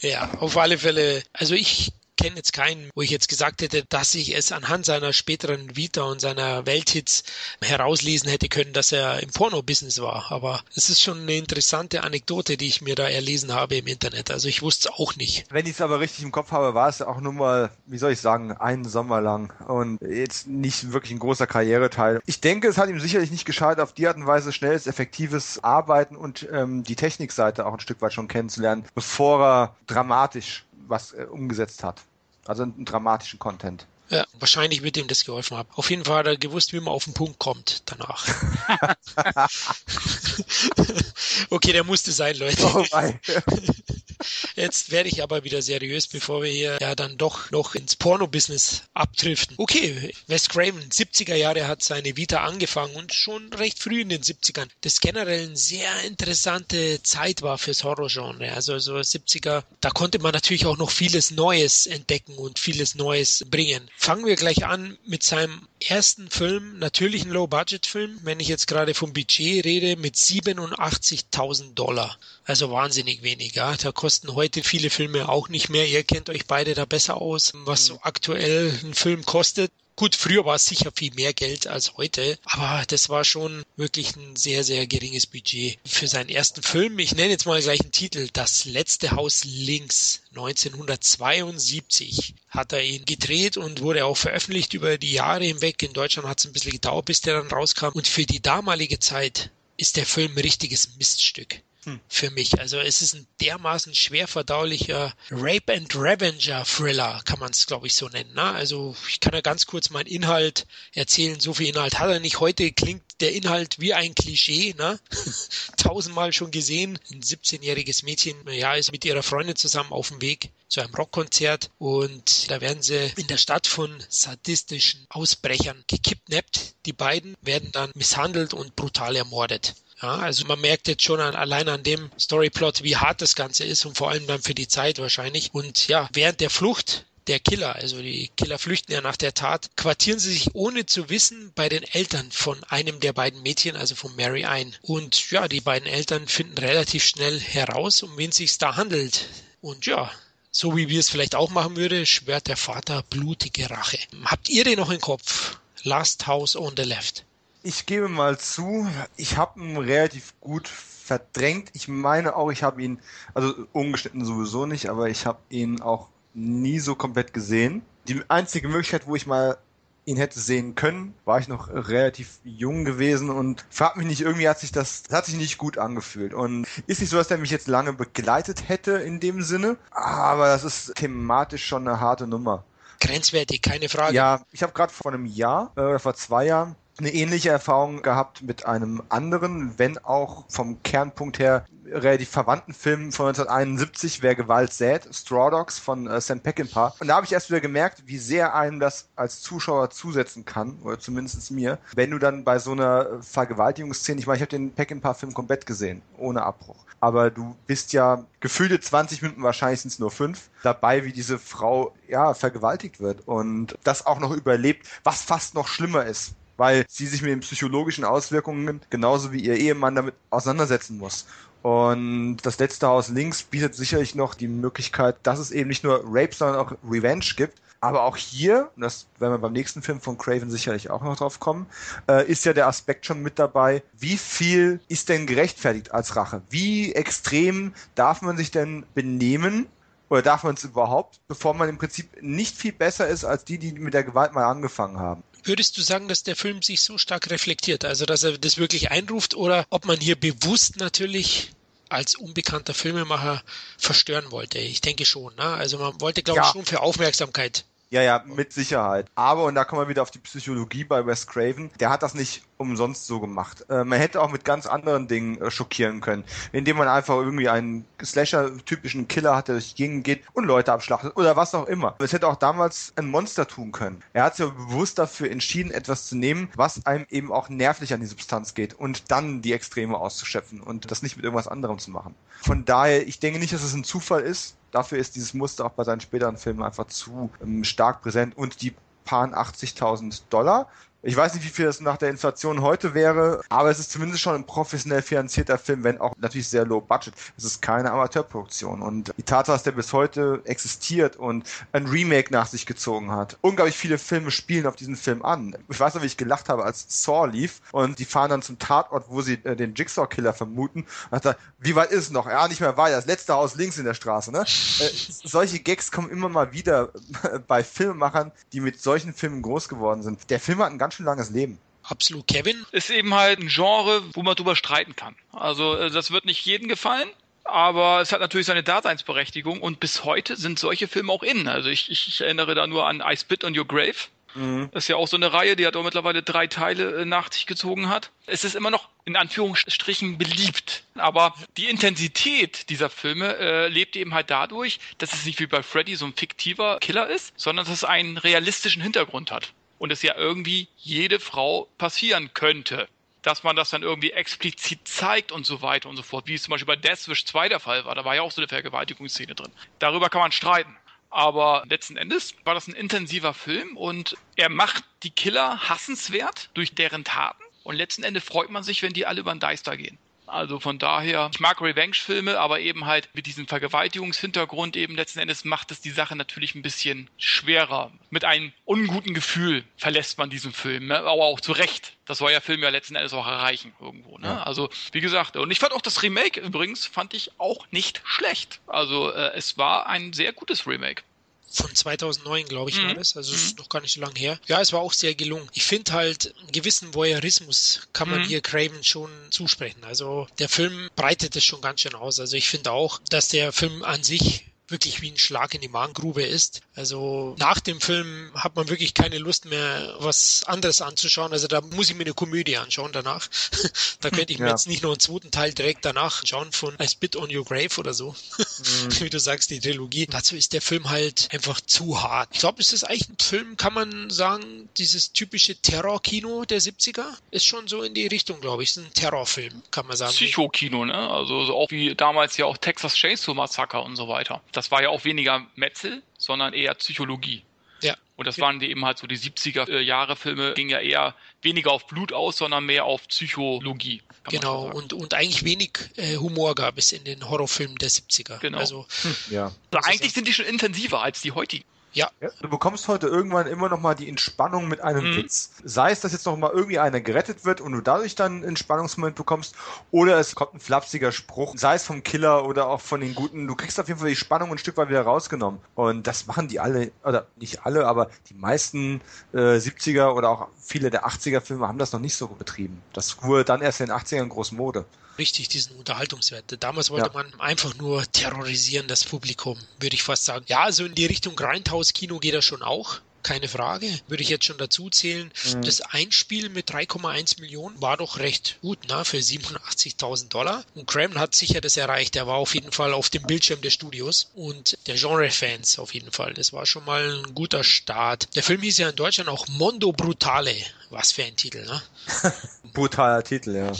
ja, auf alle Fälle. Also ich kenne jetzt keinen, wo ich jetzt gesagt hätte, dass ich es anhand seiner späteren Vita und seiner Welthits herauslesen hätte können, dass er im Porno-Business war. Aber es ist schon eine interessante Anekdote, die ich mir da erlesen habe im Internet. Also ich wusste es auch nicht. Wenn ich es aber richtig im Kopf habe, war es auch nur mal, wie soll ich sagen, einen Sommer lang und jetzt nicht wirklich ein großer Karriereteil. Ich denke, es hat ihm sicherlich nicht geschadet, auf die Art und Weise schnelles, effektives Arbeiten und ähm, die Technikseite auch ein Stück weit schon kennenzulernen, bevor er dramatisch was äh, umgesetzt hat. Also einen dramatischen Content. Ja, wahrscheinlich wird ihm das geholfen haben. Auf jeden Fall hat er gewusst, wie man auf den Punkt kommt danach. okay, der musste sein, Leute. Oh mein. Jetzt werde ich aber wieder seriös, bevor wir hier ja dann doch noch ins Porno-Business abdriften. Okay, Wes Craven, 70er Jahre hat seine Vita angefangen und schon recht früh in den 70ern. Das generell eine sehr interessante Zeit war fürs Horrorgenre. Also so 70er, da konnte man natürlich auch noch vieles Neues entdecken und vieles Neues bringen. Fangen wir gleich an mit seinem ersten Film, natürlich ein Low-Budget-Film, wenn ich jetzt gerade vom Budget rede, mit 87.000 Dollar. Also wahnsinnig wenig, ja. Da kosten heute viele Filme auch nicht mehr. Ihr kennt euch beide da besser aus, was so aktuell ein Film kostet. Gut, früher war es sicher viel mehr Geld als heute, aber das war schon wirklich ein sehr, sehr geringes Budget für seinen ersten Film. Ich nenne jetzt mal gleich einen Titel. Das letzte Haus links. 1972 hat er ihn gedreht und wurde auch veröffentlicht über die Jahre hinweg. In Deutschland hat es ein bisschen gedauert, bis der dann rauskam. Und für die damalige Zeit ist der Film ein richtiges Miststück. Für mich. Also es ist ein dermaßen schwer verdaulicher Rape and Revenger Thriller, kann man es glaube ich so nennen. Ne? Also ich kann ja ganz kurz meinen Inhalt erzählen. So viel Inhalt hat er nicht. Heute klingt der Inhalt wie ein Klischee, ne? tausendmal schon gesehen. Ein 17-jähriges Mädchen, ja, ist mit ihrer Freundin zusammen auf dem Weg zu einem Rockkonzert und da werden sie in der Stadt von sadistischen Ausbrechern gekidnappt. Die beiden werden dann misshandelt und brutal ermordet. Ja, also man merkt jetzt schon an, allein an dem Storyplot, wie hart das Ganze ist und vor allem dann für die Zeit wahrscheinlich. Und ja, während der Flucht der Killer, also die Killer flüchten ja nach der Tat, quartieren sie sich ohne zu wissen bei den Eltern von einem der beiden Mädchen, also von Mary ein. Und ja, die beiden Eltern finden relativ schnell heraus, um wen sich da handelt. Und ja, so wie wir es vielleicht auch machen würde, schwört der Vater blutige Rache. Habt ihr den noch im Kopf? Last House on the Left. Ich gebe mal zu, ich habe ihn relativ gut verdrängt. Ich meine auch, ich habe ihn, also ungeschnitten sowieso nicht, aber ich habe ihn auch nie so komplett gesehen. Die einzige Möglichkeit, wo ich mal ihn hätte sehen können, war ich noch relativ jung gewesen und frag mich nicht, irgendwie hat sich das, das hat sich nicht gut angefühlt und ist nicht so, dass der mich jetzt lange begleitet hätte in dem Sinne, aber das ist thematisch schon eine harte Nummer. Grenzwertig, keine Frage. Ja, ich habe gerade vor einem Jahr äh, oder vor zwei Jahren eine ähnliche Erfahrung gehabt mit einem anderen, wenn auch vom Kernpunkt her relativ verwandten Film von 1971, Wer Gewalt sät, Straw Dogs von äh, Sam Peckinpah. Und da habe ich erst wieder gemerkt, wie sehr einem das als Zuschauer zusetzen kann, oder zumindest mir, wenn du dann bei so einer Vergewaltigungsszene, ich meine, ich habe den Peckinpah-Film komplett gesehen, ohne Abbruch. Aber du bist ja gefühlte 20 Minuten, wahrscheinlich sind es nur fünf, dabei, wie diese Frau ja vergewaltigt wird und das auch noch überlebt, was fast noch schlimmer ist weil sie sich mit den psychologischen Auswirkungen genauso wie ihr Ehemann damit auseinandersetzen muss. Und das letzte Haus links bietet sicherlich noch die Möglichkeit, dass es eben nicht nur Rape, sondern auch Revenge gibt. Aber auch hier, und das werden wir beim nächsten Film von Craven sicherlich auch noch drauf kommen, äh, ist ja der Aspekt schon mit dabei, wie viel ist denn gerechtfertigt als Rache? Wie extrem darf man sich denn benehmen, oder darf man es überhaupt, bevor man im Prinzip nicht viel besser ist als die, die mit der Gewalt mal angefangen haben? Würdest du sagen, dass der Film sich so stark reflektiert, also dass er das wirklich einruft oder ob man hier bewusst natürlich als unbekannter Filmemacher verstören wollte? Ich denke schon. Ne? Also man wollte, glaube ja. ich, schon für Aufmerksamkeit ja, ja, mit Sicherheit. Aber, und da kommen wir wieder auf die Psychologie bei Wes Craven, der hat das nicht umsonst so gemacht. Äh, man hätte auch mit ganz anderen Dingen äh, schockieren können, indem man einfach irgendwie einen Slasher-typischen Killer hat, der durch die Gegend geht und Leute abschlachtet oder was auch immer. Es hätte auch damals ein Monster tun können. Er hat sich ja bewusst dafür entschieden, etwas zu nehmen, was einem eben auch nervlich an die Substanz geht und dann die Extreme auszuschöpfen und das nicht mit irgendwas anderem zu machen. Von daher, ich denke nicht, dass es ein Zufall ist, dafür ist dieses Muster auch bei seinen späteren Filmen einfach zu ähm, stark präsent. Und die paar 80.000 Dollar ich weiß nicht, wie viel das nach der Inflation heute wäre, aber es ist zumindest schon ein professionell finanzierter Film, wenn auch natürlich sehr low budget. Es ist keine Amateurproduktion. Und die Tatsache, dass der bis heute existiert und ein Remake nach sich gezogen hat. Unglaublich viele Filme spielen auf diesen Film an. Ich weiß noch, wie ich gelacht habe, als Saw lief und die fahren dann zum Tatort, wo sie äh, den Jigsaw-Killer vermuten. Und dachte, wie weit ist es noch? Ja, nicht mehr weit. Das letzte Haus links in der Straße. Ne? Äh, solche Gags kommen immer mal wieder bei Filmemachern, die mit solchen Filmen groß geworden sind. Der Film hat einen ganz schön langes Leben. Absolut. Kevin? Ist eben halt ein Genre, wo man drüber streiten kann. Also äh, das wird nicht jedem gefallen. Aber es hat natürlich seine Daseinsberechtigung und bis heute sind solche Filme auch in. Also ich, ich erinnere da nur an I Spit on Your Grave. Mhm. Das ist ja auch so eine Reihe, die hat auch mittlerweile drei Teile äh, nach sich gezogen hat. Es ist immer noch in Anführungsstrichen beliebt. Aber die Intensität dieser Filme äh, lebt eben halt dadurch, dass es nicht wie bei Freddy so ein fiktiver Killer ist, sondern dass es einen realistischen Hintergrund hat und es ja irgendwie jede Frau passieren könnte. Dass man das dann irgendwie explizit zeigt und so weiter und so fort, wie es zum Beispiel bei Deathwish 2 der Fall war. Da war ja auch so eine Vergewaltigungsszene drin. Darüber kann man streiten. Aber letzten Endes war das ein intensiver Film und er macht die Killer hassenswert durch deren Taten. Und letzten Endes freut man sich, wenn die alle über den Deister gehen. Also von daher, ich mag Revenge-Filme, aber eben halt mit diesem Vergewaltigungshintergrund eben letzten Endes macht es die Sache natürlich ein bisschen schwerer. Mit einem unguten Gefühl verlässt man diesen Film, ne? aber auch zu Recht. Das soll ja Film ja letzten Endes auch erreichen irgendwo. Ne? Ja. Also wie gesagt, und ich fand auch das Remake übrigens, fand ich auch nicht schlecht. Also äh, es war ein sehr gutes Remake. Von 2009, glaube ich, mhm. war das. Also mhm. ist noch gar nicht so lange her. Ja, es war auch sehr gelungen. Ich finde halt, einen gewissen Voyeurismus kann man mhm. hier Craven schon zusprechen. Also der Film breitet es schon ganz schön aus. Also ich finde auch, dass der Film an sich wirklich wie ein Schlag in die Magengrube ist. Also nach dem Film hat man wirklich keine Lust mehr, was anderes anzuschauen. Also da muss ich mir eine Komödie anschauen danach. da könnte ich mir ja. jetzt nicht noch einen zweiten Teil direkt danach schauen von I Spit on Your Grave oder so. Mhm. wie du sagst, die Trilogie. Dazu ist der Film halt einfach zu hart. Ich glaube, ist das eigentlich ein Film, kann man sagen, dieses typische Terrorkino der 70er? Ist schon so in die Richtung, glaube ich. Ist ein Terrorfilm, kann man sagen. Psychokino, ne? Also auch wie damals ja auch Texas Chainsaw Massacre und so weiter das war ja auch weniger Metzel, sondern eher Psychologie. Ja. Und das waren die eben halt so die 70er äh, Jahre Filme, ging ja eher weniger auf Blut aus, sondern mehr auf Psychologie. Genau, und, und eigentlich wenig äh, Humor gab es in den Horrorfilmen der 70er. Genau. Also, hm. ja. Also eigentlich sind die schon intensiver als die heutigen. Ja. ja. Du bekommst heute irgendwann immer noch mal die Entspannung mit einem mhm. Witz. Sei es, dass jetzt noch mal irgendwie einer gerettet wird und du dadurch dann einen Entspannungsmoment bekommst, oder es kommt ein flapsiger Spruch, sei es vom Killer oder auch von den Guten. Du kriegst auf jeden Fall die Spannung ein Stück weit wieder rausgenommen. Und das machen die alle, oder nicht alle, aber die meisten äh, 70er oder auch viele der 80er Filme haben das noch nicht so betrieben. Das wurde dann erst in den 80ern groß Mode richtig diesen Unterhaltungswert. Damals wollte ja. man einfach nur terrorisieren, das Publikum, würde ich fast sagen. Ja, also in die Richtung Grindhouse-Kino geht er schon auch keine Frage. Würde ich jetzt schon dazu zählen. Mhm. Das Einspiel mit 3,1 Millionen war doch recht gut, ne, für 87.000 Dollar. Und Craven hat sicher das erreicht. Er war auf jeden Fall auf dem Bildschirm des Studios und der Genre-Fans auf jeden Fall. Das war schon mal ein guter Start. Der Film hieß ja in Deutschland auch Mondo Brutale. Was für ein Titel, ne? Brutaler Titel, ja.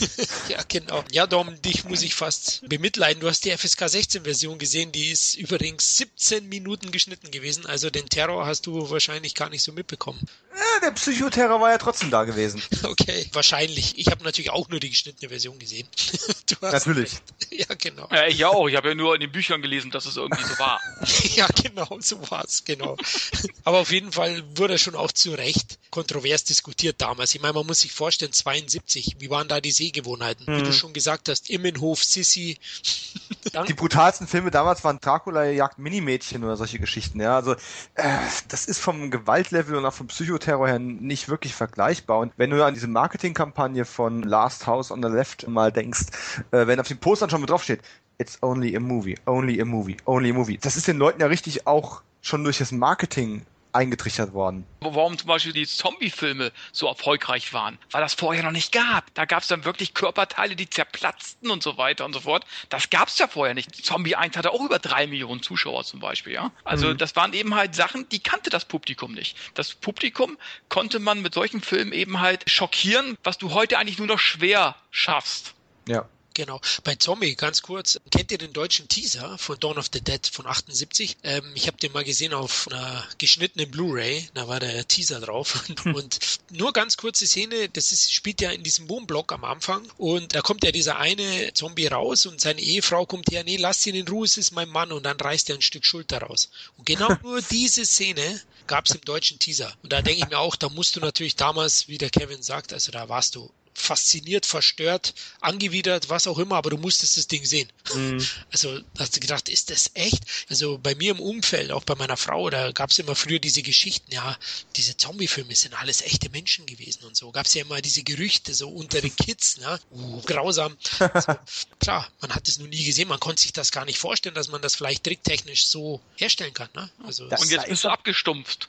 ja, genau. Ja, Dom, dich muss ich fast bemitleiden. Du hast die FSK 16 Version gesehen, die ist übrigens 17 Minuten geschnitten gewesen. Also den Terror hast du wahrscheinlich gar nicht so mitbekommen. Ja, der Psychoterror war ja trotzdem da gewesen. Okay, wahrscheinlich. Ich habe natürlich auch nur die geschnittene Version gesehen. natürlich. Recht. Ja, genau. Ja, ich auch. Ich habe ja nur in den Büchern gelesen, dass es irgendwie so war. ja, genau, so war es, genau. Aber auf jeden Fall wurde schon auch zu Recht kontrovers diskutiert damals. Ich meine, man muss sich vorstellen, 72, wie waren da die Sehgewohnheiten? Hm. Wie du mhm. schon gesagt hast, Immenhof, Sissi. die brutalsten Filme damals waren Dracula jagt Minimädchen oder solche Geschichten, ja. Also äh, das ist vom Gewaltlevel und auch vom Psychoterror her nicht wirklich vergleichbar. Und wenn du an diese Marketingkampagne von Last House on the Left mal denkst, äh, wenn auf den Postern schon mit draufsteht, It's only a movie, only a movie, only a movie. Das ist den Leuten ja richtig auch schon durch das Marketing eingetrichtert worden. Warum zum Beispiel die Zombie-Filme so erfolgreich waren, weil das vorher noch nicht gab. Da gab es dann wirklich Körperteile, die zerplatzten und so weiter und so fort. Das gab es ja vorher nicht. Zombie 1 hatte auch über drei Millionen Zuschauer zum Beispiel, ja. Also mhm. das waren eben halt Sachen, die kannte das Publikum nicht. Das Publikum konnte man mit solchen Filmen eben halt schockieren, was du heute eigentlich nur noch schwer schaffst. Ja. Genau. Bei Zombie, ganz kurz, kennt ihr den deutschen Teaser von Dawn of the Dead von 78? Ähm, ich habe den mal gesehen auf einer geschnittenen Blu-ray, da war der Teaser drauf. und nur ganz kurze Szene, das ist, spielt ja in diesem Wohnblock am Anfang und da kommt ja dieser eine Zombie raus und seine Ehefrau kommt her, nee, lass ihn in Ruhe, es ist mein Mann und dann reißt er ein Stück Schulter raus. Und genau nur diese Szene gab es im deutschen Teaser. Und da denke ich mir auch, da musst du natürlich damals, wie der Kevin sagt, also da warst du fasziniert, verstört, angewidert, was auch immer, aber du musstest das Ding sehen. Mhm. Also hast du gedacht, ist das echt? Also bei mir im Umfeld, auch bei meiner Frau, da gab es immer früher diese Geschichten, ja, diese Zombie-Filme sind alles echte Menschen gewesen und so. Gab es ja immer diese Gerüchte so unter den Kids, ne? Uh, grausam. Also, klar, man hat es noch nie gesehen, man konnte sich das gar nicht vorstellen, dass man das vielleicht tricktechnisch so herstellen kann. Ne? Also, und jetzt bist du abgestumpft.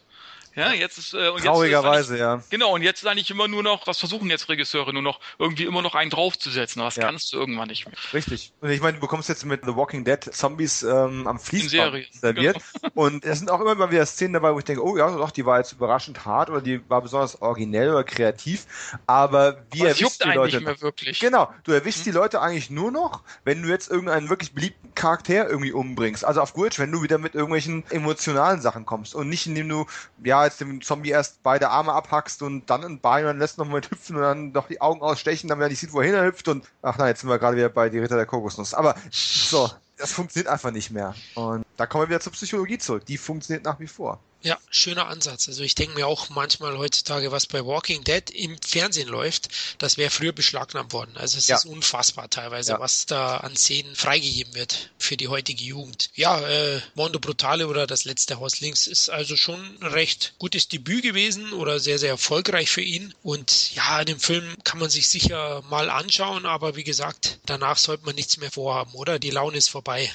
Ja, jetzt ist äh, und traurigerweise, ja. Genau, und jetzt ist eigentlich immer nur noch, was versuchen jetzt Regisseure nur noch irgendwie immer noch einen draufzusetzen, aber das ja. kannst du irgendwann nicht mehr. Richtig. Und ich meine, du bekommst jetzt mit The Walking Dead Zombies ähm, am Fließband serviert genau. und es sind auch immer mal wieder Szenen dabei, wo ich denke, oh ja, doch, die war jetzt überraschend hart oder die war besonders originell oder kreativ, aber wie erwischst die Leute nicht mehr wirklich. Genau, du erwischst hm. die Leute eigentlich nur noch, wenn du jetzt irgendeinen wirklich beliebten Charakter irgendwie umbringst. Also auf Gut, wenn du wieder mit irgendwelchen emotionalen Sachen kommst und nicht indem du ja jetzt dem Zombie erst beide Arme abhackst und dann ein Bein und dann lässt noch mal hüpfen und dann noch die Augen ausstechen, damit er nicht sieht, wohin er hüpft und ach nein, jetzt sind wir gerade wieder bei die Ritter der Kokosnuss. Aber so, das funktioniert einfach nicht mehr. Und da kommen wir wieder zur Psychologie zurück. Die funktioniert nach wie vor. Ja, schöner Ansatz. Also ich denke mir auch manchmal heutzutage, was bei Walking Dead im Fernsehen läuft, das wäre früher beschlagnahmt worden. Also es ja. ist unfassbar teilweise, ja. was da an Szenen freigegeben wird für die heutige Jugend. Ja, äh, Mondo Brutale oder das letzte Haus links ist also schon ein recht gutes Debüt gewesen oder sehr, sehr erfolgreich für ihn. Und ja, den Film kann man sich sicher mal anschauen, aber wie gesagt, danach sollte man nichts mehr vorhaben, oder? Die Laune ist vorbei.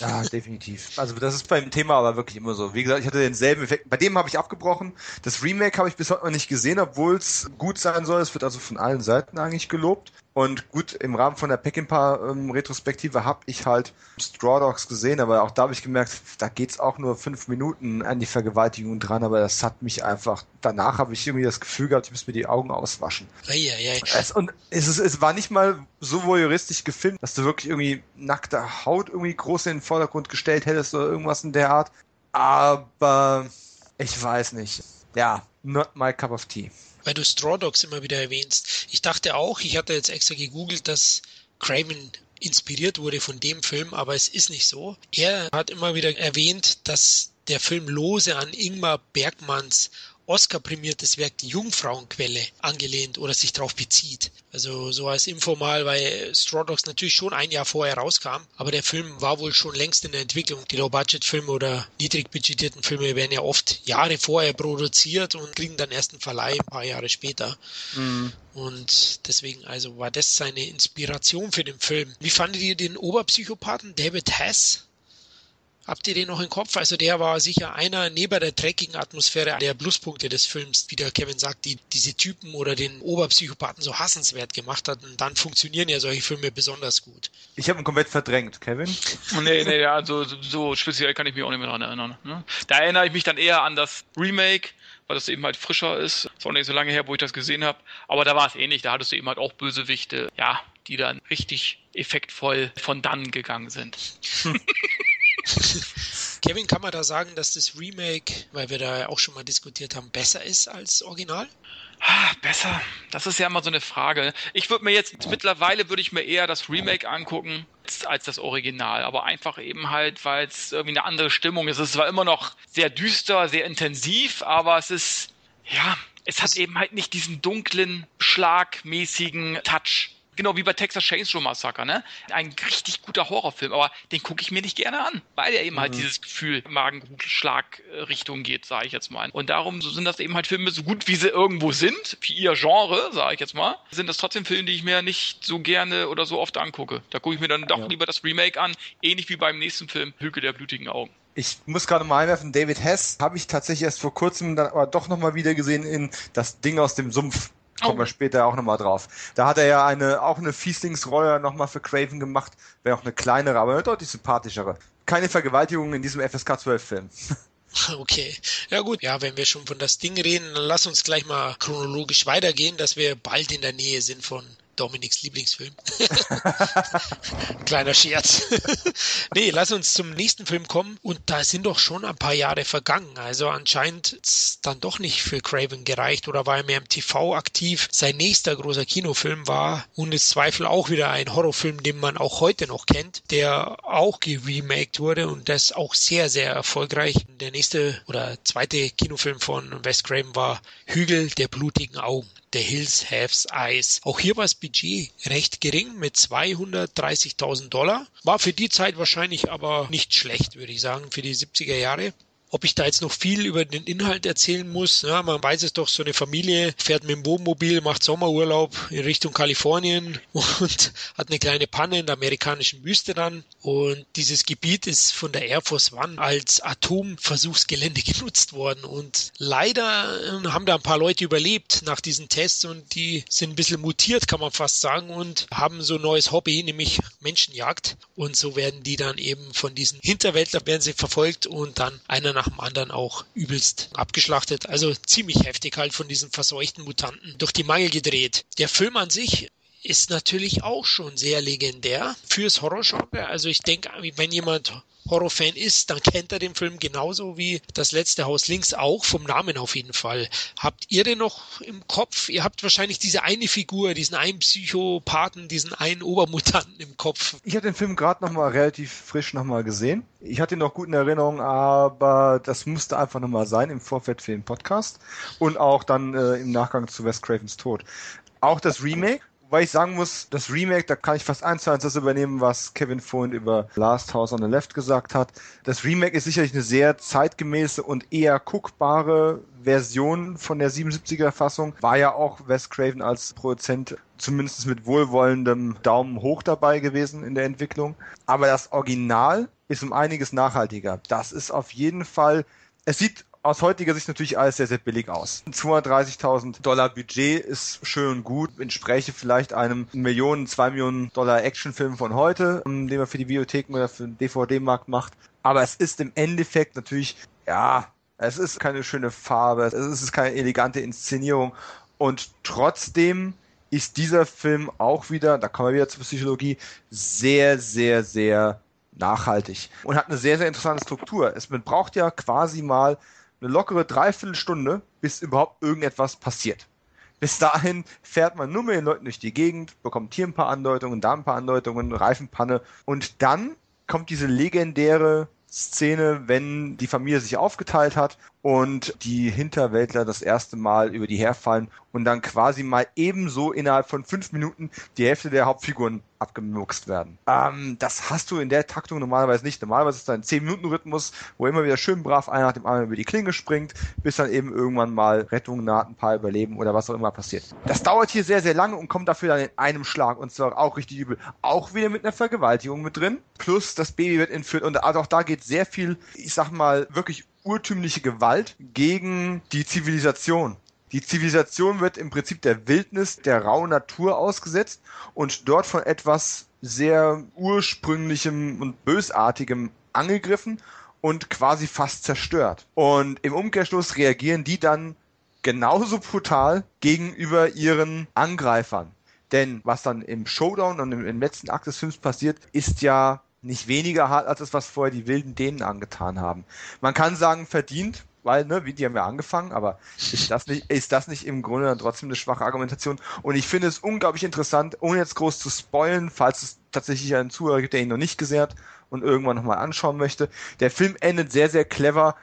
Ja, definitiv. Also das ist beim Thema aber wirklich immer so. Wie gesagt, ich hatte denselben Effekt. Bei dem habe ich abgebrochen. Das Remake habe ich bis heute noch nicht gesehen, obwohl es gut sein soll. Es wird also von allen Seiten eigentlich gelobt. Und gut, im Rahmen von der Peckinpah-Retrospektive ähm, habe ich halt Straw Dogs gesehen, aber auch da habe ich gemerkt, da geht's auch nur fünf Minuten an die Vergewaltigung dran, aber das hat mich einfach, danach habe ich irgendwie das Gefühl gehabt, ich muss mir die Augen auswaschen. Ei, ei, ei. Es, und es, ist, es war nicht mal so voyeuristisch gefilmt, dass du wirklich irgendwie nackte Haut irgendwie groß in den Vordergrund gestellt hättest oder irgendwas in der Art. Aber ich weiß nicht. Ja, not my cup of tea weil du Straw Dogs immer wieder erwähnst. Ich dachte auch, ich hatte jetzt extra gegoogelt, dass Craven inspiriert wurde von dem Film, aber es ist nicht so. Er hat immer wieder erwähnt, dass der Film lose an Ingmar Bergmanns Oscar-prämiertes Werk Die Jungfrauenquelle angelehnt oder sich darauf bezieht. Also so als Info mal, weil Straw Dogs natürlich schon ein Jahr vorher rauskam, aber der Film war wohl schon längst in der Entwicklung. Die Low-Budget-Filme oder niedrig budgetierten Filme werden ja oft Jahre vorher produziert und kriegen dann erst einen Verleih ein paar Jahre später. Mhm. Und deswegen also war das seine Inspiration für den Film. Wie fandet ihr den Oberpsychopathen David Hess? Habt ihr den noch im Kopf? Also der war sicher einer neben der dreckigen Atmosphäre der Pluspunkte des Films, wie der Kevin sagt, die diese Typen oder den Oberpsychopathen so hassenswert gemacht hat. Und dann funktionieren ja solche Filme besonders gut. Ich habe ihn komplett verdrängt, Kevin. nee, nee, ja, so, so speziell kann ich mich auch nicht mehr daran erinnern. Ne? Da erinnere ich mich dann eher an das Remake, weil das eben halt frischer ist. Ist auch nicht so lange her, wo ich das gesehen habe. Aber da war es ähnlich. Da hattest du eben halt auch Bösewichte, ja, die dann richtig effektvoll von dann gegangen sind. Kevin, kann man da sagen, dass das Remake, weil wir da ja auch schon mal diskutiert haben, besser ist als Original? Ah, besser. Das ist ja immer so eine Frage. Ich würde mir jetzt, mittlerweile würde ich mir eher das Remake angucken als das Original. Aber einfach eben halt, weil es irgendwie eine andere Stimmung ist. Es ist zwar immer noch sehr düster, sehr intensiv, aber es ist, ja, es hat eben halt nicht diesen dunklen, schlagmäßigen Touch Genau wie bei Texas Chainsaw Massacre, ne? Ein richtig guter Horrorfilm, aber den gucke ich mir nicht gerne an, weil er eben halt mhm. halt dieses Gefühl Magenschlag-Richtung geht, sage ich jetzt mal. Und darum sind das eben halt Filme, so gut wie sie irgendwo sind, für ihr Genre, sage ich jetzt mal, sind das trotzdem Filme, die ich mir nicht so gerne oder so oft angucke. Da gucke ich mir dann doch ja. lieber das Remake an, ähnlich wie beim nächsten Film, Hügel der blutigen Augen. Ich muss gerade mal einwerfen, David Hess habe ich tatsächlich erst vor kurzem dann aber doch nochmal wieder gesehen in das Ding aus dem Sumpf Kommen oh. wir später auch nochmal drauf. Da hat er ja eine, auch eine Fieslingsrolle nochmal für Craven gemacht. Wäre auch eine kleinere, aber eine deutlich sympathischere. Keine Vergewaltigung in diesem FSK 12 Film. Okay. Ja gut. Ja, wenn wir schon von das Ding reden, dann lass uns gleich mal chronologisch weitergehen, dass wir bald in der Nähe sind von Dominiks Lieblingsfilm. Kleiner Scherz. nee, lass uns zum nächsten Film kommen. Und da sind doch schon ein paar Jahre vergangen. Also anscheinend dann doch nicht für Craven gereicht oder war er mehr im TV aktiv. Sein nächster großer Kinofilm war ohne Zweifel auch wieder ein Horrorfilm, den man auch heute noch kennt, der auch geremaked wurde und das auch sehr, sehr erfolgreich. Der nächste oder zweite Kinofilm von Wes Craven war Hügel der blutigen Augen. The Hills Haves Eyes. Auch hier war das Budget recht gering mit 230.000 Dollar. War für die Zeit wahrscheinlich aber nicht schlecht, würde ich sagen, für die 70er Jahre. Ob ich da jetzt noch viel über den Inhalt erzählen muss, ja, man weiß es doch, so eine Familie fährt mit dem Wohnmobil, macht Sommerurlaub in Richtung Kalifornien und hat eine kleine Panne in der amerikanischen Wüste dann. Und dieses Gebiet ist von der Air Force One als Atomversuchsgelände genutzt worden. Und leider ähm, haben da ein paar Leute überlebt nach diesen Tests und die sind ein bisschen mutiert, kann man fast sagen, und haben so ein neues Hobby, nämlich Menschenjagd. Und so werden die dann eben von diesen Hinterwäldlern werden sie verfolgt und dann einer nach nach dem anderen auch übelst abgeschlachtet. Also ziemlich heftig halt von diesen verseuchten Mutanten durch die Mangel gedreht. Der Film an sich ist natürlich auch schon sehr legendär fürs Horrorgenre. Also ich denke, wenn jemand Horrorfan ist, dann kennt er den Film genauso wie das letzte Haus links auch, vom Namen auf jeden Fall. Habt ihr den noch im Kopf? Ihr habt wahrscheinlich diese eine Figur, diesen einen Psychopathen, diesen einen Obermutanten im Kopf. Ich habe den Film gerade nochmal relativ frisch nochmal gesehen. Ich hatte ihn noch gut in Erinnerung, aber das musste einfach nochmal sein im Vorfeld für den Podcast und auch dann äh, im Nachgang zu Wes Cravens Tod. Auch das Remake Wobei ich sagen muss, das Remake, da kann ich fast eins zu eins das übernehmen, was Kevin vorhin über Last House on the Left gesagt hat. Das Remake ist sicherlich eine sehr zeitgemäße und eher guckbare Version von der 77er Fassung. War ja auch Wes Craven als Produzent zumindest mit wohlwollendem Daumen hoch dabei gewesen in der Entwicklung. Aber das Original ist um einiges nachhaltiger. Das ist auf jeden Fall, es sieht aus heutiger Sicht natürlich alles sehr, sehr billig aus. 230.000 Dollar Budget ist schön und gut, entspräche vielleicht einem Millionen, zwei Millionen Dollar Actionfilm von heute, den man für die Videotheken oder für den DVD-Markt macht. Aber es ist im Endeffekt natürlich, ja, es ist keine schöne Farbe, es ist keine elegante Inszenierung und trotzdem ist dieser Film auch wieder, da kommen wir wieder zur Psychologie, sehr, sehr, sehr nachhaltig und hat eine sehr, sehr interessante Struktur. Es man braucht ja quasi mal eine lockere Dreiviertelstunde, bis überhaupt irgendetwas passiert. Bis dahin fährt man nur mit den Leuten durch die Gegend, bekommt hier ein paar Andeutungen, da ein paar Andeutungen, Reifenpanne und dann kommt diese legendäre Szene, wenn die Familie sich aufgeteilt hat und die Hinterwäldler das erste Mal über die herfallen und dann quasi mal ebenso innerhalb von fünf Minuten die Hälfte der Hauptfiguren abgemuckst werden. Ähm, das hast du in der Taktung normalerweise nicht. Normalerweise ist es ein 10-Minuten-Rhythmus, wo immer wieder schön brav einer nach dem anderen über die Klinge springt, bis dann eben irgendwann mal Rettung naht, ein paar überleben oder was auch immer passiert. Das dauert hier sehr, sehr lange und kommt dafür dann in einem Schlag und zwar auch richtig übel. Auch wieder mit einer Vergewaltigung mit drin. Plus das Baby wird entführt und also auch da geht sehr viel, ich sag mal, wirklich urtümliche Gewalt gegen die Zivilisation. Die Zivilisation wird im Prinzip der Wildnis, der rauen Natur ausgesetzt und dort von etwas sehr ursprünglichem und bösartigem angegriffen und quasi fast zerstört. Und im Umkehrschluss reagieren die dann genauso brutal gegenüber ihren Angreifern. Denn was dann im Showdown und im, letzten Akt des Films passiert, ist ja nicht weniger hart als das, was vorher die wilden Dänen angetan haben. Man kann sagen, verdient, weil, ne, die haben ja angefangen, aber ist das nicht, ist das nicht im Grunde dann trotzdem eine schwache Argumentation? Und ich finde es unglaublich interessant, ohne jetzt groß zu spoilen, falls es tatsächlich einen Zuhörer gibt, der ihn noch nicht gesehen hat und irgendwann nochmal anschauen möchte. Der Film endet sehr, sehr clever,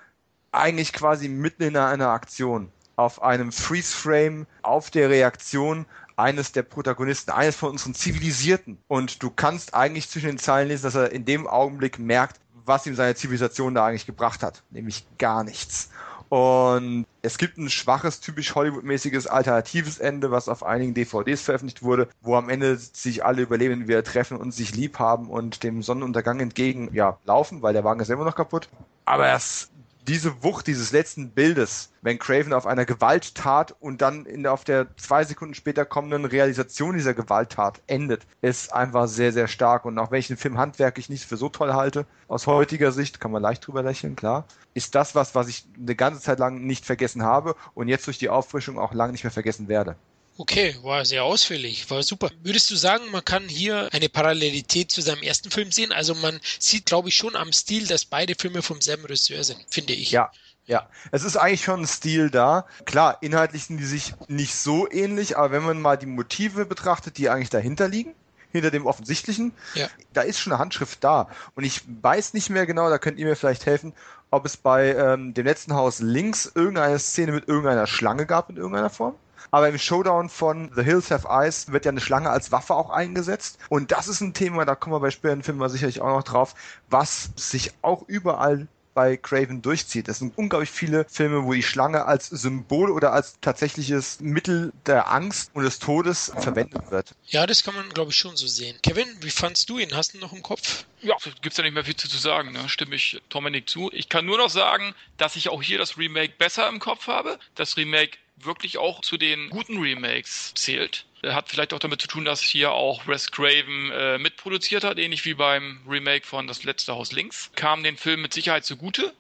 eigentlich quasi mitten in einer Aktion. Auf einem Freeze-Frame, auf der Reaktion eines der Protagonisten, eines von unseren Zivilisierten. Und du kannst eigentlich zwischen den Zeilen lesen, dass er in dem Augenblick merkt, was ihm seine Zivilisation da eigentlich gebracht hat. Nämlich gar nichts. Und es gibt ein schwaches, typisch Hollywood-mäßiges alternatives Ende, was auf einigen DVDs veröffentlicht wurde, wo am Ende sich alle Überlebenden wieder treffen und sich lieb haben und dem Sonnenuntergang entgegen ja, laufen, weil der Wagen ist immer noch kaputt. Aber es diese Wucht dieses letzten Bildes, wenn Craven auf einer Gewalttat und dann in, auf der zwei Sekunden später kommenden Realisation dieser Gewalttat endet, ist einfach sehr, sehr stark. Und auch wenn ich den Film handwerklich nicht für so toll halte, aus heutiger Sicht, kann man leicht drüber lächeln, klar, ist das was, was ich eine ganze Zeit lang nicht vergessen habe und jetzt durch die Auffrischung auch lange nicht mehr vergessen werde. Okay, war sehr ausführlich, war super. Würdest du sagen, man kann hier eine Parallelität zu seinem ersten Film sehen? Also man sieht, glaube ich, schon am Stil, dass beide Filme vom selben Regisseur sind, finde ich. Ja, ja, es ist eigentlich schon ein Stil da. Klar, inhaltlich sind die sich nicht so ähnlich, aber wenn man mal die Motive betrachtet, die eigentlich dahinter liegen, hinter dem Offensichtlichen, ja. da ist schon eine Handschrift da. Und ich weiß nicht mehr genau, da könnt ihr mir vielleicht helfen, ob es bei ähm, dem letzten Haus links irgendeine Szene mit irgendeiner Schlange gab in irgendeiner Form. Aber im Showdown von The Hills Have Eyes wird ja eine Schlange als Waffe auch eingesetzt. Und das ist ein Thema, da kommen wir bei späteren Filmen sicherlich auch noch drauf, was sich auch überall bei Craven durchzieht. Es sind unglaublich viele Filme, wo die Schlange als Symbol oder als tatsächliches Mittel der Angst und des Todes verwendet wird. Ja, das kann man, glaube ich, schon so sehen. Kevin, wie fandst du ihn? Hast du noch im Kopf? Ja, gibt's ja nicht mehr viel zu, sagen, ne? stimme ich Dominik zu. Ich kann nur noch sagen, dass ich auch hier das Remake besser im Kopf habe. Das Remake wirklich auch zu den guten Remakes zählt. Hat vielleicht auch damit zu tun, dass hier auch Wes Craven äh, mitproduziert hat, ähnlich wie beim Remake von Das letzte Haus links. Kam den Film mit Sicherheit zugute.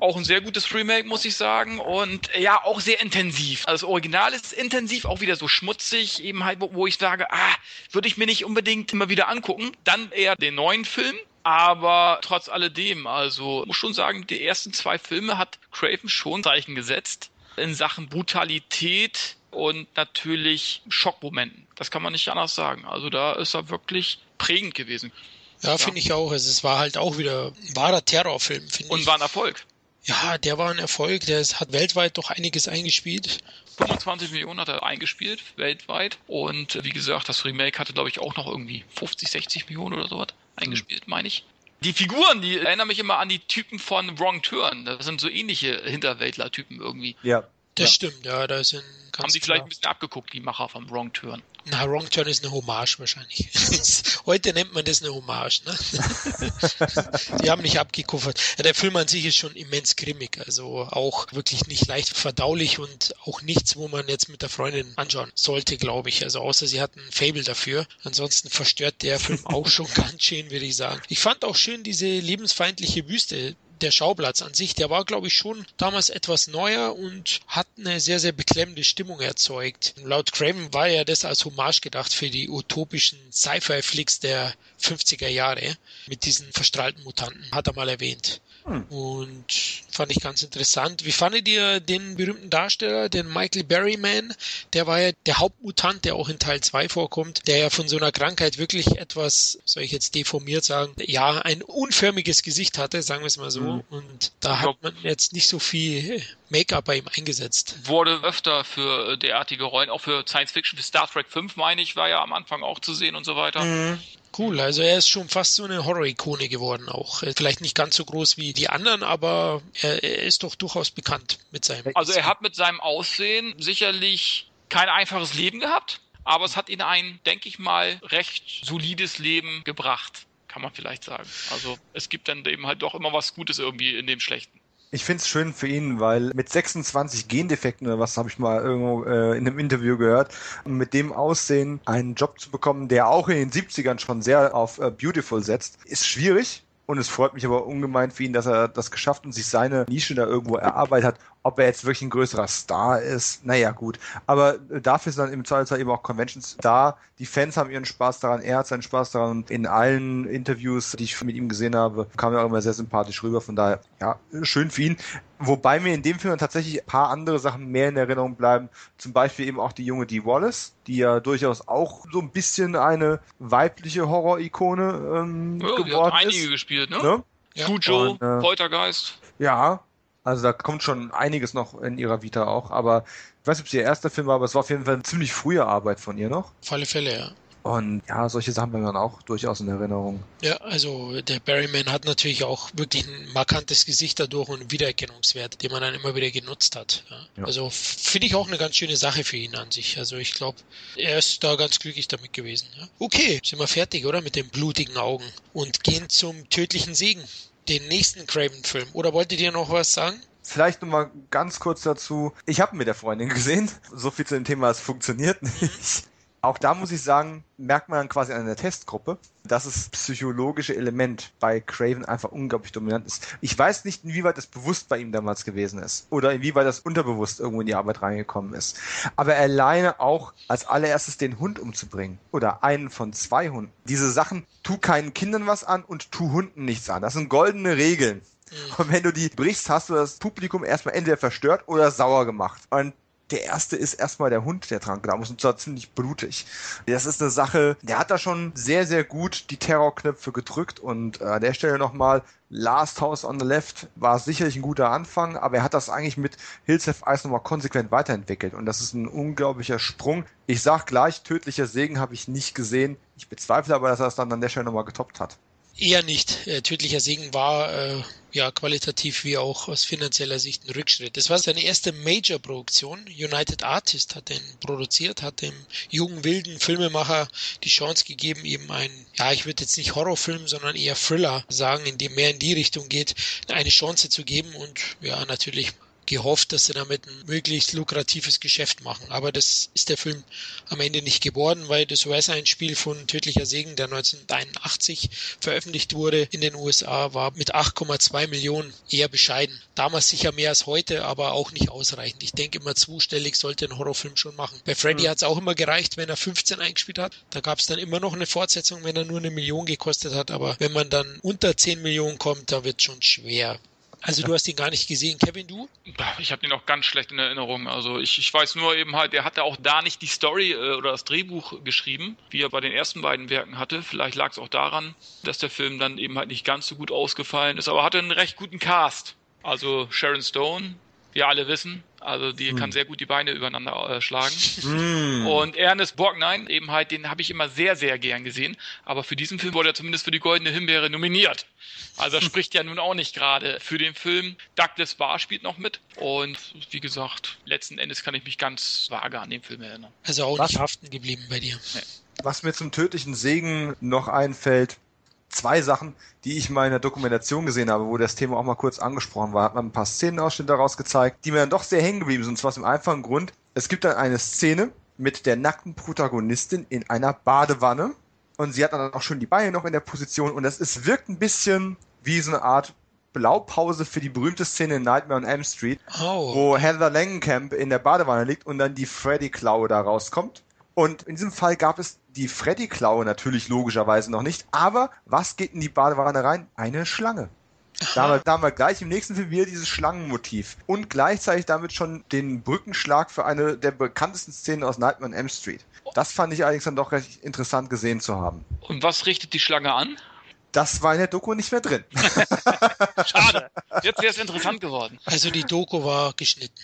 Auch ein sehr gutes Remake, muss ich sagen. Und ja, auch sehr intensiv. Also das Original ist intensiv, auch wieder so schmutzig, eben halt, wo ich sage, ah, würde ich mir nicht unbedingt immer wieder angucken. Dann eher den neuen Film. Aber trotz alledem, also muss schon sagen, die ersten zwei Filme hat Craven schon Zeichen gesetzt in Sachen Brutalität und natürlich Schockmomenten. Das kann man nicht anders sagen. Also da ist er wirklich prägend gewesen. Ja, ja. finde ich auch. Es war halt auch wieder ein wahrer Terrorfilm, finde ich. Und war ein Erfolg. Ja, der war ein Erfolg. Der hat weltweit doch einiges eingespielt. 25 Millionen hat er eingespielt, weltweit. Und wie gesagt, das Remake hatte, glaube ich, auch noch irgendwie 50, 60 Millionen oder sowas eingespielt, mhm. meine ich. Die Figuren, die erinnern mich immer an die Typen von Wrong Turn. Das sind so ähnliche Hinterwäldler-Typen irgendwie. Ja. Das ja. stimmt, ja, da sind Haben sie vielleicht ein bisschen abgeguckt, die Macher vom Wrong Turn. Na, Wrong Turn ist eine Hommage wahrscheinlich. Heute nennt man das eine Hommage, ne? die haben nicht abgekuffert. Ja, der Film an sich ist schon immens grimmig, also auch wirklich nicht leicht verdaulich und auch nichts, wo man jetzt mit der Freundin anschauen sollte, glaube ich. Also außer sie hat ein Fable dafür. Ansonsten verstört der Film auch schon ganz schön, würde ich sagen. Ich fand auch schön diese lebensfeindliche Wüste, der Schauplatz an sich, der war, glaube ich, schon damals etwas neuer und hat eine sehr, sehr beklemmende Stimmung erzeugt. Laut Craven war ja das als Hommage gedacht für die utopischen Sci-Fi-Flicks der 50er Jahre mit diesen verstrahlten Mutanten, hat er mal erwähnt. Hm. Und fand ich ganz interessant. Wie fandet ihr den berühmten Darsteller, den Michael Berryman? Der war ja der Hauptmutant, der auch in Teil 2 vorkommt, der ja von so einer Krankheit wirklich etwas, soll ich jetzt deformiert sagen, ja, ein unförmiges Gesicht hatte, sagen wir es mal so. Hm. Und da hat man jetzt nicht so viel Make-up bei ihm eingesetzt. Wurde öfter für derartige Rollen, auch für Science Fiction, für Star Trek 5, meine ich, war ja am Anfang auch zu sehen und so weiter. Mhm. Cool, also er ist schon fast so eine Horror-Ikone geworden auch. Vielleicht nicht ganz so groß wie die anderen, aber er, er ist doch durchaus bekannt mit seinem. Also er hat mit seinem Aussehen sicherlich kein einfaches Leben gehabt, aber es hat ihn ein, denke ich mal, recht solides Leben gebracht, kann man vielleicht sagen. Also es gibt dann eben halt doch immer was Gutes irgendwie in dem Schlechten. Ich finde es schön für ihn, weil mit 26 Gendefekten oder was habe ich mal irgendwo äh, in einem Interview gehört, mit dem Aussehen einen Job zu bekommen, der auch in den 70ern schon sehr auf äh, Beautiful setzt, ist schwierig. Und es freut mich aber ungemein für ihn, dass er das geschafft und sich seine Nische da irgendwo erarbeitet hat. Ob er jetzt wirklich ein größerer Star ist, naja, gut. Aber dafür sind dann im Zweifelsfall eben auch Conventions da. Die Fans haben ihren Spaß daran, er hat seinen Spaß daran. Und in allen Interviews, die ich mit ihm gesehen habe, kam er auch immer sehr sympathisch rüber. Von daher, ja, schön für ihn. Wobei mir in dem Film tatsächlich ein paar andere Sachen mehr in Erinnerung bleiben. Zum Beispiel eben auch die junge Dee Wallace, die ja durchaus auch so ein bisschen eine weibliche Horror-Ikone ähm, ja, geworden die hat einige ist. gespielt, ne? ne? Ja. Cujo, äh, Poltergeist. Ja, also da kommt schon einiges noch in ihrer Vita auch, aber ich weiß nicht, ob es ihr erster Film war, aber es war auf jeden Fall eine ziemlich frühe Arbeit von ihr noch. Auf alle Fälle, ja. Und ja, solche Sachen haben wir dann auch durchaus in Erinnerung. Ja, also der Barryman hat natürlich auch wirklich ein markantes Gesicht dadurch und einen Wiedererkennungswert, den man dann immer wieder genutzt hat. Ja. Ja. Also finde ich auch eine ganz schöne Sache für ihn an sich. Also ich glaube, er ist da ganz glücklich damit gewesen. Ja. Okay, sind wir fertig, oder? Mit den blutigen Augen und gehen zum tödlichen Segen den nächsten Craven-Film. Oder wolltet ihr noch was sagen? Vielleicht noch mal ganz kurz dazu. Ich habe mit der Freundin gesehen. So viel zu dem Thema, es funktioniert nicht. Auch da muss ich sagen, merkt man dann quasi an der Testgruppe, dass das psychologische Element bei Craven einfach unglaublich dominant ist. Ich weiß nicht, inwieweit das bewusst bei ihm damals gewesen ist oder inwieweit das unterbewusst irgendwo in die Arbeit reingekommen ist. Aber alleine auch als allererstes den Hund umzubringen oder einen von zwei Hunden. Diese Sachen, tu keinen Kindern was an und tu Hunden nichts an. Das sind goldene Regeln. Mhm. Und wenn du die brichst, hast du das Publikum erstmal entweder verstört oder sauer gemacht. Und der erste ist erstmal der Hund, der dran genommen ist, und zwar ziemlich blutig. Das ist eine Sache, der hat da schon sehr, sehr gut die Terrorknöpfe gedrückt und äh, an der Stelle nochmal, Last House on the Left war sicherlich ein guter Anfang, aber er hat das eigentlich mit Hills Have Ice nochmal konsequent weiterentwickelt und das ist ein unglaublicher Sprung. Ich sag gleich, tödlicher Segen habe ich nicht gesehen. Ich bezweifle aber, dass er es dann an der Stelle nochmal getoppt hat. Eher nicht. Äh, tödlicher Segen war äh, ja qualitativ wie auch aus finanzieller Sicht ein Rückschritt. Das war seine erste Major-Produktion. United Artist hat den produziert, hat dem jungen wilden Filmemacher die Chance gegeben, eben ein, ja, ich würde jetzt nicht Horrorfilm, sondern eher Thriller sagen, in dem mehr in die Richtung geht, eine Chance zu geben und ja, natürlich gehofft, dass sie damit ein möglichst lukratives Geschäft machen. Aber das ist der Film am Ende nicht geworden, weil das US-Einspiel von Tödlicher Segen, der 1981 veröffentlicht wurde in den USA, war mit 8,2 Millionen eher bescheiden. Damals sicher mehr als heute, aber auch nicht ausreichend. Ich denke immer zweistellig sollte ein Horrorfilm schon machen. Bei Freddy mhm. hat es auch immer gereicht, wenn er 15 eingespielt hat. Da gab es dann immer noch eine Fortsetzung, wenn er nur eine Million gekostet hat. Aber wenn man dann unter 10 Millionen kommt, da wird schon schwer. Also du hast ihn gar nicht gesehen, Kevin, du? Ich habe ihn auch ganz schlecht in Erinnerung. Also ich, ich weiß nur eben halt, er hatte auch da nicht die Story äh, oder das Drehbuch geschrieben, wie er bei den ersten beiden Werken hatte. Vielleicht lag es auch daran, dass der Film dann eben halt nicht ganz so gut ausgefallen ist, aber hatte einen recht guten Cast. Also Sharon Stone, wir alle wissen, also die hm. kann sehr gut die Beine übereinander äh, schlagen. Hm. Und Ernest Borgnine, eben halt, den habe ich immer sehr, sehr gern gesehen. Aber für diesen Film wurde er zumindest für die Goldene Himbeere nominiert. Also er spricht ja nun auch nicht gerade für den Film. Douglas Barr spielt noch mit. Und wie gesagt, letzten Endes kann ich mich ganz vage an den Film erinnern. Also auch Was? nicht haften geblieben bei dir. Nee. Was mir zum tödlichen Segen noch einfällt, zwei Sachen, die ich mal in der Dokumentation gesehen habe, wo das Thema auch mal kurz angesprochen war, hat man ein paar Szenenausschnitte daraus gezeigt, die mir dann doch sehr hängen geblieben sind. Und zwar aus dem einfachen Grund, es gibt dann eine Szene mit der nackten Protagonistin in einer Badewanne und sie hat dann auch schon die Beine noch in der Position und das ist, wirkt ein bisschen wie so eine Art Blaupause für die berühmte Szene in Nightmare on Elm Street, oh. wo Heather Langenkamp in der Badewanne liegt und dann die Freddy-Klaue da rauskommt. Und in diesem Fall gab es die Freddy-Klaue natürlich logischerweise noch nicht. Aber was geht in die Badewanne rein? Eine Schlange. Da haben, wir, da haben wir gleich im nächsten Film wieder dieses Schlangenmotiv. Und gleichzeitig damit schon den Brückenschlag für eine der bekanntesten Szenen aus Nightmare on M Street. Das fand ich allerdings dann doch recht interessant gesehen zu haben. Und was richtet die Schlange an? Das war in der Doku nicht mehr drin. Schade. Jetzt wäre es interessant geworden. Also die Doku war geschnitten.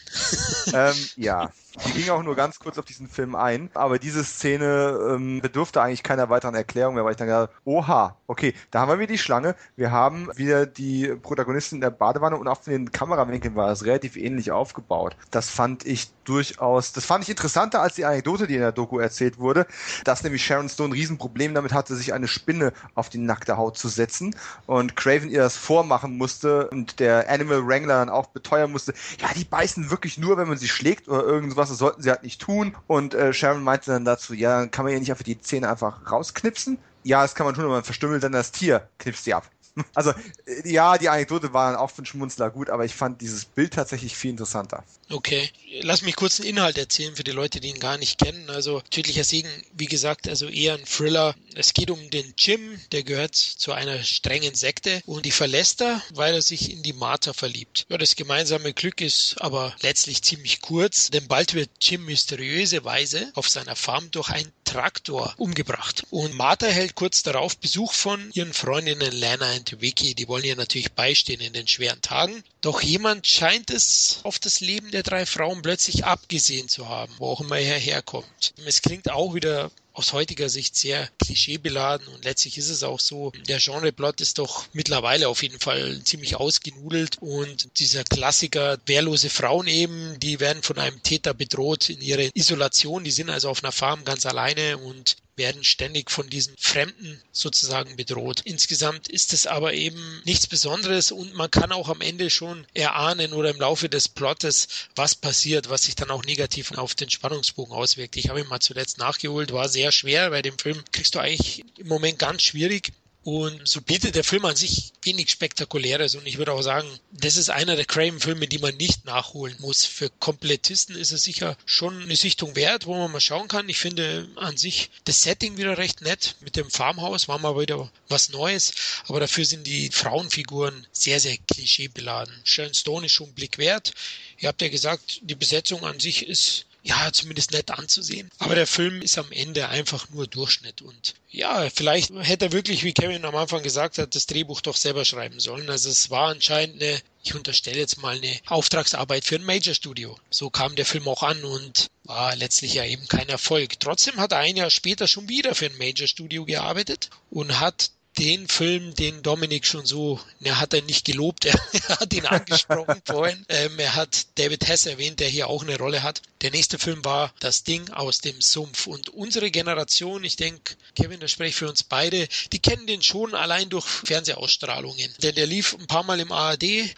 ähm, ja. Die ging auch nur ganz kurz auf diesen Film ein, aber diese Szene ähm, bedurfte eigentlich keiner weiteren Erklärung mehr, weil ich dann gedacht oha, okay, da haben wir wieder die Schlange, wir haben wieder die Protagonistin in der Badewanne und auch von den Kamerawinkeln war es relativ ähnlich aufgebaut. Das fand ich durchaus, das fand ich interessanter als die Anekdote, die in der Doku erzählt wurde, dass nämlich Sharon Stone ein Riesenproblem damit hatte, sich eine Spinne auf die nackte Haut zu setzen und Craven ihr das vormachen musste und der Animal Wrangler dann auch beteuern musste, ja, die beißen wirklich nur, wenn man sie schlägt oder irgendwas was, das sollten sie halt nicht tun. Und äh, Sharon meinte dann dazu, ja, kann man ja nicht einfach die Zähne einfach rausknipsen. Ja, das kann man tun, aber man verstümmelt dann das Tier, knipst sie ab. Also, äh, ja, die Anekdote war auch für den Schmunzler gut, aber ich fand dieses Bild tatsächlich viel interessanter. Okay. Lass mich kurz einen Inhalt erzählen für die Leute, die ihn gar nicht kennen. Also Tödlicher Segen, wie gesagt, also eher ein Thriller. Es geht um den Jim, der gehört zu einer strengen Sekte und die verlässt er, weil er sich in die Martha verliebt. Ja, das gemeinsame Glück ist aber letztlich ziemlich kurz, denn bald wird Jim mysteriöserweise auf seiner Farm durch einen Traktor umgebracht. Und Martha hält kurz darauf Besuch von ihren Freundinnen Lana Vicky. Die wollen ihr natürlich beistehen in den schweren Tagen. Doch jemand scheint es auf das Leben der drei Frauen plötzlich abgesehen zu haben, wo auch immer er herkommt. Es klingt auch wieder aus heutiger Sicht sehr klischeebeladen und letztlich ist es auch so, der Genreplot ist doch mittlerweile auf jeden Fall ziemlich ausgenudelt und dieser Klassiker, wehrlose Frauen eben, die werden von einem Täter bedroht in ihrer Isolation, die sind also auf einer Farm ganz alleine und werden ständig von diesen Fremden sozusagen bedroht. Insgesamt ist es aber eben nichts Besonderes und man kann auch am Ende schon erahnen oder im Laufe des Plottes, was passiert, was sich dann auch negativ auf den Spannungsbogen auswirkt. Ich habe ihn mal zuletzt nachgeholt, war sehr schwer. Bei dem Film kriegst du eigentlich im Moment ganz schwierig und so bietet der Film an sich wenig Spektakuläres. Und ich würde auch sagen, das ist einer der Craven-Filme, die man nicht nachholen muss. Für Komplettisten ist es sicher schon eine Sichtung wert, wo man mal schauen kann. Ich finde an sich das Setting wieder recht nett. Mit dem Farmhaus war mal wieder was Neues. Aber dafür sind die Frauenfiguren sehr, sehr klischeebeladen. Sharon Stone ist schon ein Blick wert. Ihr habt ja gesagt, die Besetzung an sich ist ja, zumindest nett anzusehen. Aber der Film ist am Ende einfach nur Durchschnitt und ja, vielleicht hätte er wirklich, wie Kevin am Anfang gesagt hat, das Drehbuch doch selber schreiben sollen. Also es war anscheinend eine, ich unterstelle jetzt mal eine Auftragsarbeit für ein Major Studio. So kam der Film auch an und war letztlich ja eben kein Erfolg. Trotzdem hat er ein Jahr später schon wieder für ein Major Studio gearbeitet und hat den Film, den Dominik schon so, er hat er nicht gelobt, er, er hat ihn angesprochen vorhin. Ähm, er hat David Hess erwähnt, der hier auch eine Rolle hat. Der nächste Film war Das Ding aus dem Sumpf. Und unsere Generation, ich denke, Kevin, das spreche ich für uns beide, die kennen den schon allein durch Fernsehausstrahlungen. Denn der lief ein paar Mal im ARD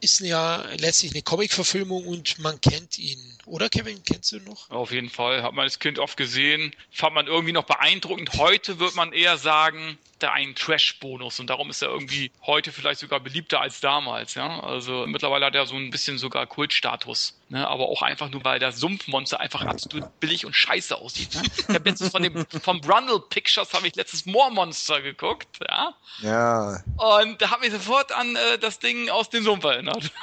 ist ja letztlich eine Comic-Verfilmung und man kennt ihn. Oder Kevin, kennst du noch? Auf jeden Fall. Hat man als Kind oft gesehen. Fand man irgendwie noch beeindruckend. Heute wird man eher sagen, da einen Trash-Bonus und darum ist er irgendwie heute vielleicht sogar beliebter als damals. Ja? Also mittlerweile hat er so ein bisschen sogar Kultstatus. Ne? Aber auch einfach nur, weil der Sumpfmonster einfach absolut billig und scheiße aussieht. Ne? Ich habe letztens von dem vom Brundle Pictures habe ich letztes Moormonster geguckt. Ja. Ja. Und da habe ich sofort an äh, das Ding aus dem Sumpf erinnert.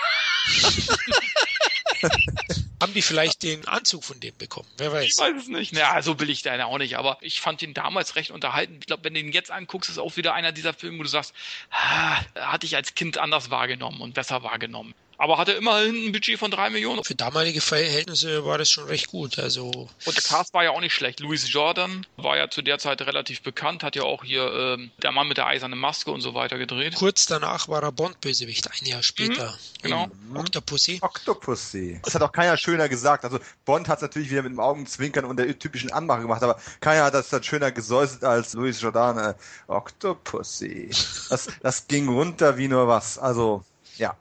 Haben die vielleicht den Anzug von dem bekommen? Wer weiß. Ich weiß es nicht. Ja, so billig der auch nicht. Aber ich fand ihn damals recht unterhalten. Ich glaube, wenn du ihn jetzt anguckst, ist auch wieder einer dieser Filme, wo du sagst, ah, hatte ich als Kind anders wahrgenommen und besser wahrgenommen aber hatte immerhin ein Budget von drei Millionen. Für damalige Verhältnisse war das schon recht gut. Also und der Cast war ja auch nicht schlecht. Louis Jordan war ja zu der Zeit relativ bekannt, hat ja auch hier ähm, der Mann mit der eisernen Maske und so weiter gedreht. Kurz danach war er Bond-Bösewicht, ein Jahr später. Mhm, genau. Mhm. Octopussy. Octopussy. Das hat auch keiner schöner gesagt. Also Bond hat es natürlich wieder mit dem Augenzwinkern und der typischen Anmache gemacht, aber keiner hat das dann schöner gesäuselt als Louis Jordan. Äh, Octopussy. Das, das ging runter wie nur was. Also ja.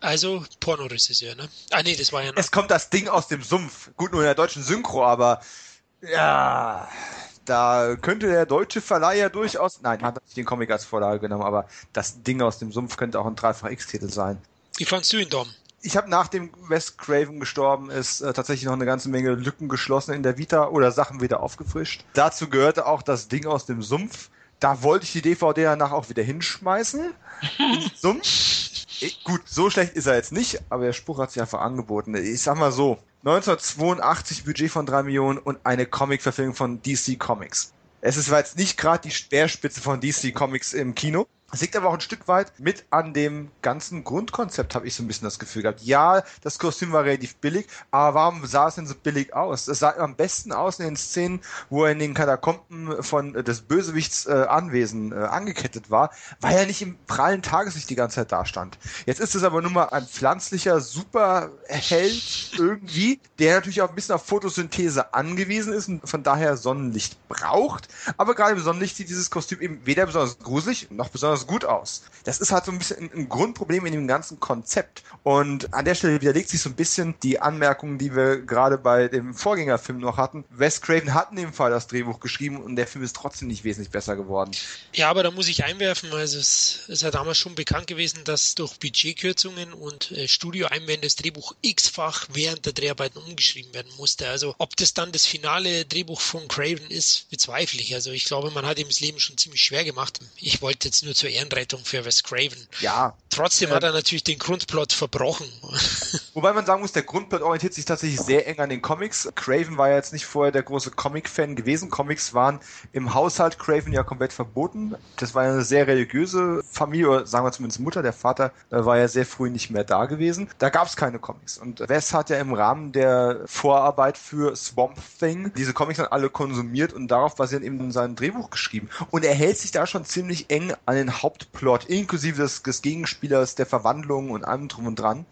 Also Pornoregisseur, ne? Ah nee, das war ja noch. Es kommt das Ding aus dem Sumpf. Gut, nur in der deutschen Synchro, aber ja, da könnte der deutsche Verleiher durchaus. Nein, hat nicht den Comic als Vorlage genommen, aber das Ding aus dem Sumpf könnte auch ein Dreifach X-Titel sein. Wie fandst du ihn, Dom? Ich habe nachdem Wes Craven gestorben ist, äh, tatsächlich noch eine ganze Menge Lücken geschlossen in der Vita oder Sachen wieder aufgefrischt. Dazu gehörte auch das Ding aus dem Sumpf. Da wollte ich die DVD danach auch wieder hinschmeißen. Sumpf. Gut, so schlecht ist er jetzt nicht, aber der Spruch hat sich einfach angeboten. Ich sag mal so, 1982 Budget von 3 Millionen und eine Comic-Verfilmung von DC Comics. Es ist jetzt nicht gerade die Speerspitze von DC Comics im Kino, es liegt aber auch ein Stück weit mit an dem ganzen Grundkonzept, habe ich so ein bisschen das Gefühl gehabt. Ja, das Kostüm war relativ billig, aber warum sah es denn so billig aus? Es sah am besten aus in den Szenen, wo er in den Katakomben von äh, des Bösewichts äh, Anwesen äh, angekettet war, weil er nicht im prallen Tageslicht die ganze Zeit da stand. Jetzt ist es aber nun mal ein pflanzlicher Superheld irgendwie, der natürlich auch ein bisschen auf Photosynthese angewiesen ist und von daher Sonnenlicht braucht. Aber gerade im Sonnenlicht sieht dieses Kostüm eben weder besonders gruselig noch besonders besonders gut aus. Das ist halt so ein bisschen ein Grundproblem in dem ganzen Konzept. Und an der Stelle widerlegt sich so ein bisschen die Anmerkungen, die wir gerade bei dem Vorgängerfilm noch hatten. Wes Craven hat in dem Fall das Drehbuch geschrieben und der Film ist trotzdem nicht wesentlich besser geworden. Ja, aber da muss ich einwerfen, also es ist ja damals schon bekannt gewesen, dass durch Budgetkürzungen und äh, Studioeinwände das Drehbuch x-fach während der Dreharbeiten umgeschrieben werden musste. Also ob das dann das finale Drehbuch von Craven ist, bezweifle ich. Also ich glaube, man hat ihm das Leben schon ziemlich schwer gemacht. Ich wollte jetzt nur zur Ehrenrettung für Wes Craven. Ja. Trotzdem äh, hat er natürlich den Grundplot verbrochen. Wobei man sagen muss, der Grundplot orientiert sich tatsächlich sehr eng an den Comics. Craven war ja jetzt nicht vorher der große Comic-Fan gewesen. Comics waren im Haushalt Craven ja komplett verboten. Das war ja eine sehr religiöse Familie, oder sagen wir zumindest Mutter. Der Vater äh, war ja sehr früh nicht mehr da gewesen. Da gab es keine Comics. Und Wes hat ja im Rahmen der Vorarbeit für Swamp Thing diese Comics dann alle konsumiert und darauf basierend eben sein Drehbuch geschrieben. Und er hält sich da schon ziemlich eng an den Hauptplot, inklusive des, des Gegenspielers, der Verwandlung und allem drum und dran.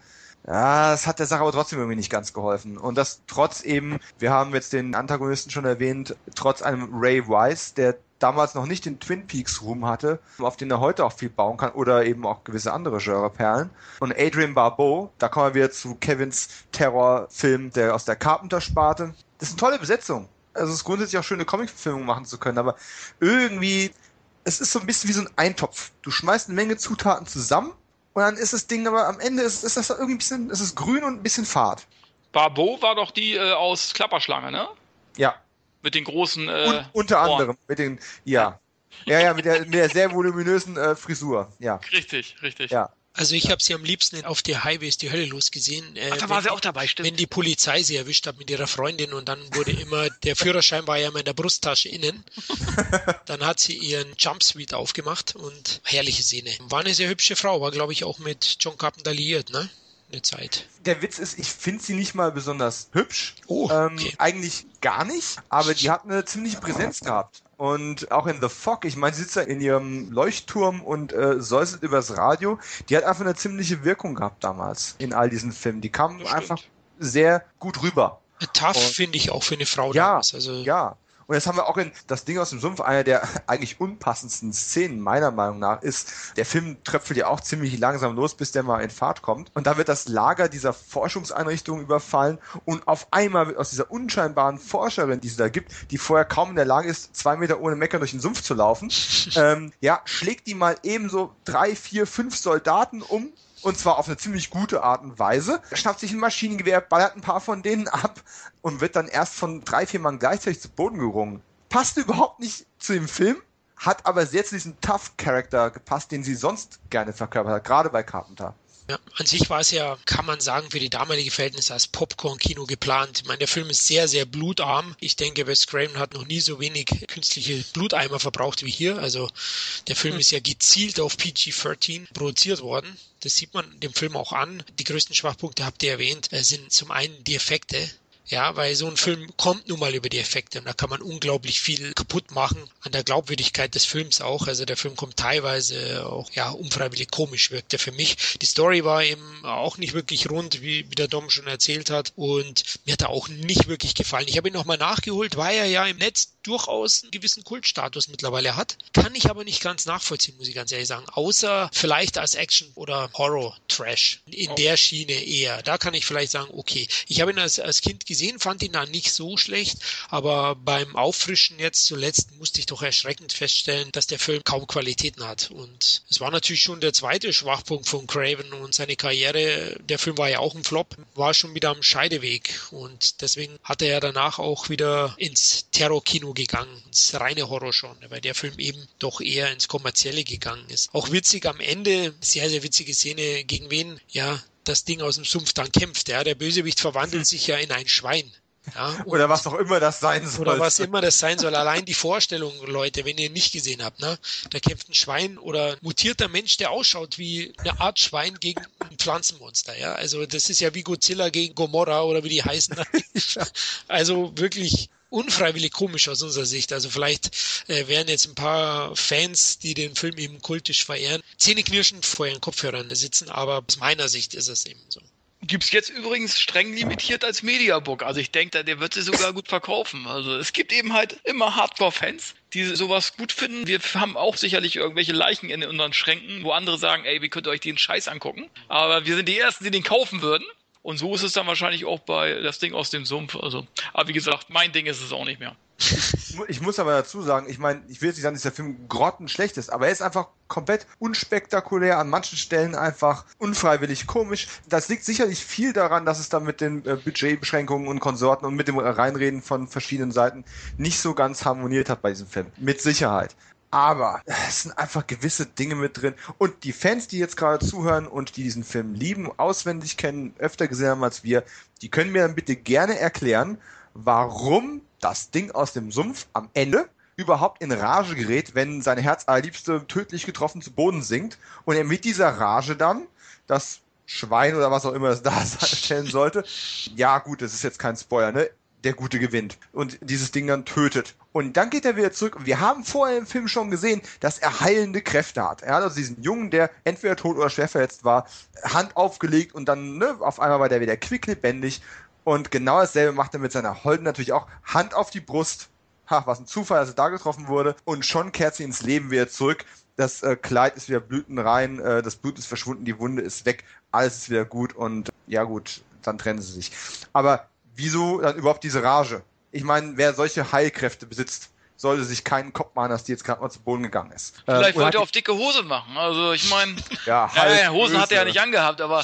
Ja, das hat der Sache aber trotzdem irgendwie nicht ganz geholfen. Und das trotz eben, wir haben jetzt den Antagonisten schon erwähnt, trotz einem Ray Wise, der damals noch nicht den Twin Peaks Ruhm hatte, auf den er heute auch viel bauen kann oder eben auch gewisse andere Genreperlen. Und Adrian Barbeau, da kommen wir zu Kevins Terrorfilm, der aus der Carpenter-Sparte. Das ist eine tolle Besetzung. Also es ist grundsätzlich auch schöne Comic-Verfilmungen machen zu können, aber irgendwie es ist so ein bisschen wie so ein Eintopf. Du schmeißt eine Menge Zutaten zusammen und dann ist das Ding aber am Ende ist, ist das irgendwie ein bisschen, es ist grün und ein bisschen fad. Barbeau war doch die äh, aus Klapperschlange, ne? Ja. Mit den großen. Äh, und, unter Ohren. anderem, mit den, ja. Ja, ja, mit der, mit der sehr voluminösen äh, Frisur, ja. Richtig, richtig. Ja. Also ich habe sie am liebsten auf der Highways die Hölle losgesehen. Äh, Ach, da war sie auch dabei, stimmt. Wenn die Polizei sie erwischt hat mit ihrer Freundin und dann wurde immer, der Führerschein war ja immer in der Brusttasche innen. dann hat sie ihren Jumpsuit aufgemacht und herrliche Szene. War eine sehr hübsche Frau, war glaube ich auch mit John Carpenter liiert, ne? Eine Zeit. Der Witz ist, ich finde sie nicht mal besonders hübsch. Oh, ähm, okay. ähm, eigentlich gar nicht, aber die hat eine ziemliche Präsenz gehabt. Und auch in The Fog, ich meine, sie sitzt da in ihrem Leuchtturm und äh, säuselt übers Radio. Die hat einfach eine ziemliche Wirkung gehabt damals in all diesen Filmen. Die kam einfach sehr gut rüber. Tough finde ich auch für eine Frau ja, damals. Also ja. Und jetzt haben wir auch in das Ding aus dem Sumpf, einer der eigentlich unpassendsten Szenen meiner Meinung nach ist, der Film tröpfelt ja auch ziemlich langsam los, bis der mal in Fahrt kommt. Und da wird das Lager dieser Forschungseinrichtung überfallen und auf einmal wird aus dieser unscheinbaren Forscherin, die es da gibt, die vorher kaum in der Lage ist, zwei Meter ohne Mecker durch den Sumpf zu laufen, ähm, ja, schlägt die mal ebenso drei, vier, fünf Soldaten um und zwar auf eine ziemlich gute Art und Weise. Er schnappt sich ein Maschinengewehr, ballert ein paar von denen ab und wird dann erst von drei, vier Mann gleichzeitig zu Boden gerungen. Passt überhaupt nicht zu dem Film, hat aber sehr zu diesem Tough-Charakter gepasst, den sie sonst gerne verkörpert hat, gerade bei Carpenter. Ja, an sich war es ja, kann man sagen, für die damalige Verhältnisse als Popcorn-Kino geplant. Ich meine, der Film ist sehr, sehr blutarm. Ich denke, Wes Craven hat noch nie so wenig künstliche Bluteimer verbraucht wie hier. Also der Film hm. ist ja gezielt auf PG-13 produziert worden. Das sieht man dem Film auch an. Die größten Schwachpunkte habt ihr erwähnt, äh, sind zum einen die Effekte. Ja, weil so ein Film kommt nun mal über die Effekte und da kann man unglaublich viel kaputt machen an der Glaubwürdigkeit des Films auch. Also der Film kommt teilweise auch, ja, unfreiwillig komisch wirkt er für mich. Die Story war eben auch nicht wirklich rund, wie, wie der Dom schon erzählt hat und mir hat er auch nicht wirklich gefallen. Ich habe ihn nochmal nachgeholt, weil er ja im Netz durchaus einen gewissen Kultstatus mittlerweile hat. Kann ich aber nicht ganz nachvollziehen, muss ich ganz ehrlich sagen. Außer vielleicht als Action- oder Horror-Trash. In oh. der Schiene eher. Da kann ich vielleicht sagen, okay. Ich habe ihn als, als Kind gesehen gesehen, fand ihn da nicht so schlecht, aber beim Auffrischen jetzt zuletzt musste ich doch erschreckend feststellen, dass der Film kaum Qualitäten hat. Und es war natürlich schon der zweite Schwachpunkt von Craven und seine Karriere. Der Film war ja auch ein Flop, war schon wieder am Scheideweg und deswegen hat er ja danach auch wieder ins Terrorkino gegangen, ins reine Horror schon, weil der Film eben doch eher ins Kommerzielle gegangen ist. Auch witzig am Ende, sehr, sehr witzige Szene, gegen wen? Ja, das Ding aus dem Sumpf dann kämpft. Ja, der Bösewicht verwandelt sich ja in ein Schwein. Ja, oder was auch immer das sein soll. Oder was immer das sein soll. Allein die Vorstellung, Leute, wenn ihr nicht gesehen habt, ne? Da kämpft ein Schwein oder ein mutierter Mensch, der ausschaut wie eine Art Schwein gegen ein Pflanzenmonster, ja. Also das ist ja wie Godzilla gegen Gomorra oder wie die heißen. also wirklich unfreiwillig komisch aus unserer Sicht. Also vielleicht äh, wären jetzt ein paar Fans, die den Film eben kultisch verehren, zähneknirschend vor ihren Kopfhörern sitzen, aber aus meiner Sicht ist es eben so. Gibt's jetzt übrigens streng limitiert als Mediabook. Also ich denke, der wird sie sogar gut verkaufen. Also es gibt eben halt immer Hardcore-Fans, die sowas gut finden. Wir haben auch sicherlich irgendwelche Leichen in unseren Schränken, wo andere sagen, ey, wie könnt ihr euch den Scheiß angucken? Aber wir sind die Ersten, die den kaufen würden. Und so ist es dann wahrscheinlich auch bei das Ding aus dem Sumpf. Also, aber wie gesagt, mein Ding ist es auch nicht mehr. Ich muss aber dazu sagen, ich meine, ich will jetzt nicht sagen, dass der Film grottenschlecht ist, aber er ist einfach komplett unspektakulär, an manchen Stellen einfach unfreiwillig komisch. Das liegt sicherlich viel daran, dass es dann mit den äh, Budgetbeschränkungen und Konsorten und mit dem Reinreden von verschiedenen Seiten nicht so ganz harmoniert hat bei diesem Film. Mit Sicherheit. Aber es sind einfach gewisse Dinge mit drin. Und die Fans, die jetzt gerade zuhören und die diesen Film lieben, auswendig kennen, öfter gesehen haben als wir, die können mir dann bitte gerne erklären, warum das Ding aus dem Sumpf am Ende überhaupt in Rage gerät, wenn seine Herzallerliebste tödlich getroffen zu Boden sinkt und er mit dieser Rage dann das Schwein oder was auch immer es darstellen sollte. Ja, gut, das ist jetzt kein Spoiler, ne? Der Gute gewinnt und dieses Ding dann tötet. Und dann geht er wieder zurück. Wir haben vorher im Film schon gesehen, dass er heilende Kräfte hat. Er hat also diesen Jungen, der entweder tot oder schwer verletzt war, Hand aufgelegt und dann ne, auf einmal war der wieder quicklebendig. Und genau dasselbe macht er mit seiner Holden natürlich auch. Hand auf die Brust. Ha, was ein Zufall, dass er da getroffen wurde. Und schon kehrt sie ins Leben wieder zurück. Das äh, Kleid ist wieder blütenrein, äh, das Blut ist verschwunden, die Wunde ist weg, alles ist wieder gut und ja gut, dann trennen sie sich. Aber wieso dann überhaupt diese Rage? Ich meine, wer solche Heilkräfte besitzt, sollte sich keinen Kopf machen, dass die jetzt gerade mal zu Boden gegangen ist. Vielleicht ähm, wollte er auf dicke Hose machen. Also ich meine, ja, ja, Hosen böse. hat er ja nicht angehabt, aber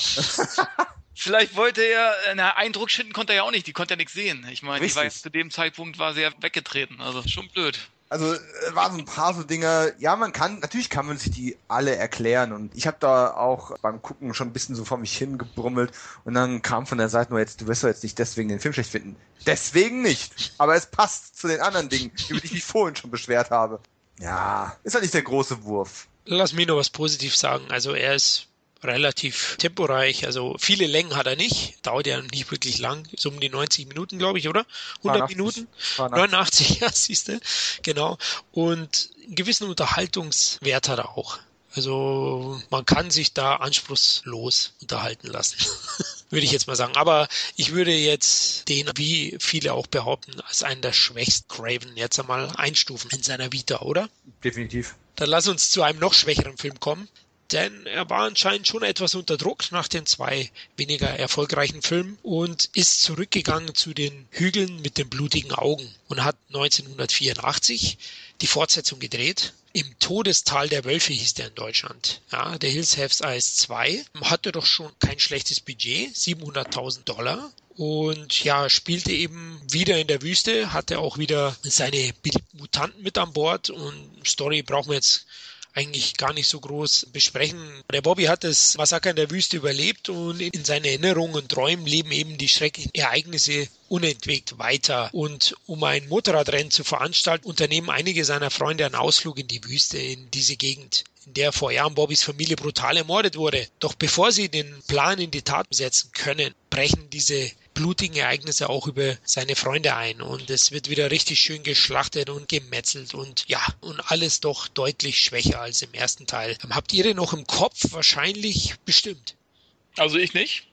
vielleicht wollte er, na, Eindruck schinden konnte er ja auch nicht, die konnte ja nichts sehen. Ich meine, ich weiß, zu dem Zeitpunkt war sie ja weggetreten, also schon blöd also äh, waren so ein paar so Dinge, ja, man kann, natürlich kann man sich die alle erklären und ich habe da auch beim Gucken schon ein bisschen so vor mich hingebrummelt und dann kam von der Seite nur jetzt, du wirst doch jetzt nicht deswegen den Film schlecht finden. Deswegen nicht. Aber es passt zu den anderen Dingen, über die ich mich vorhin schon beschwert habe. Ja, ist halt nicht der große Wurf. Lass mich noch was positiv sagen. Also er ist relativ temporeich. Also viele Längen hat er nicht. Dauert ja nicht wirklich lang. So um die 90 Minuten, glaube ich, oder? 100 89. Minuten? 89, ja, siehst du. Genau. Und einen gewissen Unterhaltungswert hat er auch. Also man kann sich da anspruchslos unterhalten lassen. würde ich jetzt mal sagen. Aber ich würde jetzt den, wie viele auch behaupten, als einen der schwächsten Craven jetzt einmal einstufen in seiner Vita, oder? Definitiv. Dann lass uns zu einem noch schwächeren Film kommen. Denn er war anscheinend schon etwas unter Druck nach den zwei weniger erfolgreichen Filmen und ist zurückgegangen zu den Hügeln mit den blutigen Augen und hat 1984 die Fortsetzung gedreht. Im Todestal der Wölfe hieß der in Deutschland. Ja, der Hills Have Eyes 2 hatte doch schon kein schlechtes Budget, 700.000 Dollar und ja, spielte eben wieder in der Wüste, hatte auch wieder seine Mutanten mit an Bord und Story brauchen wir jetzt eigentlich gar nicht so groß besprechen. Der Bobby hat das Massaker in der Wüste überlebt und in seinen Erinnerungen und Träumen leben eben die schrecklichen Ereignisse unentwegt weiter. Und um ein Motorradrennen zu veranstalten, unternehmen einige seiner Freunde einen Ausflug in die Wüste, in diese Gegend in der vor Jahren Bobbys Familie brutal ermordet wurde. Doch bevor sie den Plan in die Tat setzen können, brechen diese blutigen Ereignisse auch über seine Freunde ein und es wird wieder richtig schön geschlachtet und gemetzelt und ja, und alles doch deutlich schwächer als im ersten Teil. Habt ihr den noch im Kopf? Wahrscheinlich bestimmt. Also ich nicht.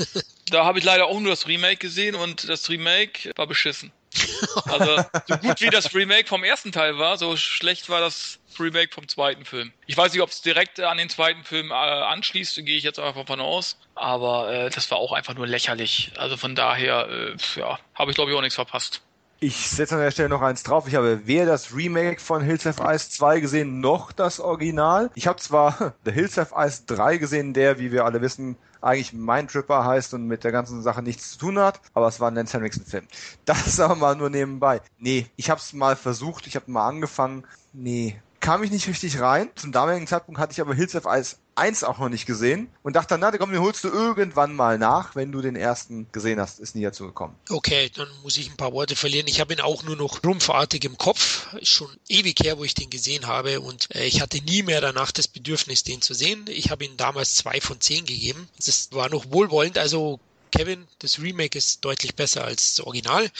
da habe ich leider auch nur das Remake gesehen und das Remake war beschissen. Also so gut wie das Remake vom ersten Teil war, so schlecht war das Remake vom zweiten Film. Ich weiß nicht, ob es direkt an den zweiten Film äh, anschließt, gehe ich jetzt einfach von aus. Aber äh, das war auch einfach nur lächerlich. Also von daher, äh, ja, habe ich glaube ich auch nichts verpasst. Ich setze an der Stelle noch eins drauf. Ich habe weder das Remake von Hills of Ice 2 gesehen, noch das Original. Ich habe zwar The Hills of Ice 3 gesehen, der, wie wir alle wissen, eigentlich Mindtripper heißt und mit der ganzen Sache nichts zu tun hat, aber es war ein Lance Henriksen-Film. Das ist aber mal nur nebenbei. Nee, ich habe es mal versucht, ich habe mal angefangen. Nee, kam ich nicht richtig rein. Zum damaligen Zeitpunkt hatte ich aber Hills of Ice 1 auch noch nicht gesehen und dachte dann, na, komm, den holst du irgendwann mal nach, wenn du den ersten gesehen hast. Ist nie dazu gekommen. Okay, dann muss ich ein paar Worte verlieren. Ich habe ihn auch nur noch rumpfartig im Kopf. Schon ewig her, wo ich den gesehen habe und äh, ich hatte nie mehr danach das Bedürfnis, den zu sehen. Ich habe ihn damals zwei von zehn gegeben. Das war noch wohlwollend, also Kevin, das Remake ist deutlich besser als das Original.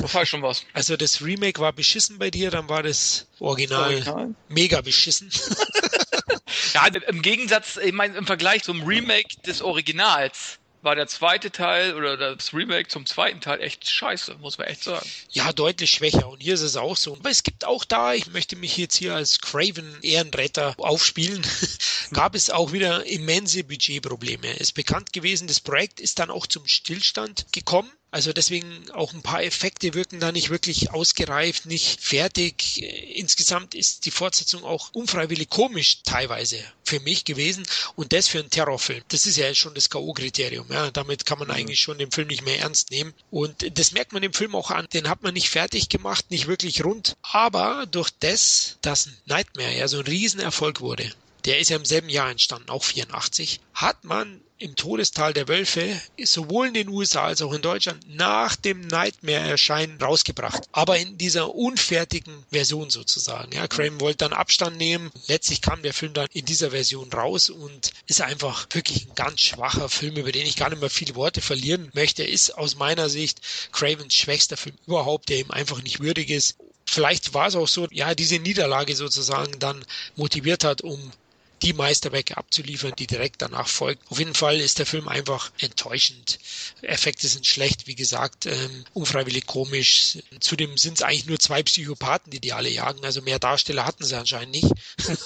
das war schon was. Also das Remake war beschissen bei dir, dann war das Original, das Original? mega beschissen. ja, im Gegensatz, ich meine, im Vergleich zum Remake des Originals war der zweite Teil oder das Remake zum zweiten Teil echt scheiße, muss man echt sagen. Ja, deutlich schwächer. Und hier ist es auch so. Aber es gibt auch da, ich möchte mich jetzt hier als Craven Ehrenretter aufspielen, gab es auch wieder immense Budgetprobleme. Es ist bekannt gewesen, das Projekt ist dann auch zum Stillstand gekommen. Also deswegen auch ein paar Effekte wirken da nicht wirklich ausgereift, nicht fertig. Insgesamt ist die Fortsetzung auch unfreiwillig komisch teilweise für mich gewesen und das für einen Terrorfilm. Das ist ja schon das K.O.-Kriterium. Ja, damit kann man mhm. eigentlich schon den Film nicht mehr ernst nehmen und das merkt man im Film auch an. Den hat man nicht fertig gemacht, nicht wirklich rund, aber durch das, dass Nightmare ja so ein Riesenerfolg wurde, der ist ja im selben Jahr entstanden, auch 84, hat man im Todestal der Wölfe sowohl in den USA als auch in Deutschland nach dem Nightmare-Erscheinen rausgebracht. Aber in dieser unfertigen Version sozusagen. Ja, Craven wollte dann Abstand nehmen. Letztlich kam der Film dann in dieser Version raus und ist einfach wirklich ein ganz schwacher Film, über den ich gar nicht mehr viele Worte verlieren möchte. Ist aus meiner Sicht Cravens schwächster Film überhaupt, der ihm einfach nicht würdig ist. Vielleicht war es auch so, ja, diese Niederlage sozusagen dann motiviert hat, um die Meisterwerke abzuliefern, die direkt danach folgt. Auf jeden Fall ist der Film einfach enttäuschend. Effekte sind schlecht, wie gesagt, ähm, unfreiwillig komisch. Zudem sind es eigentlich nur zwei Psychopathen, die die alle jagen. Also mehr Darsteller hatten sie anscheinend nicht.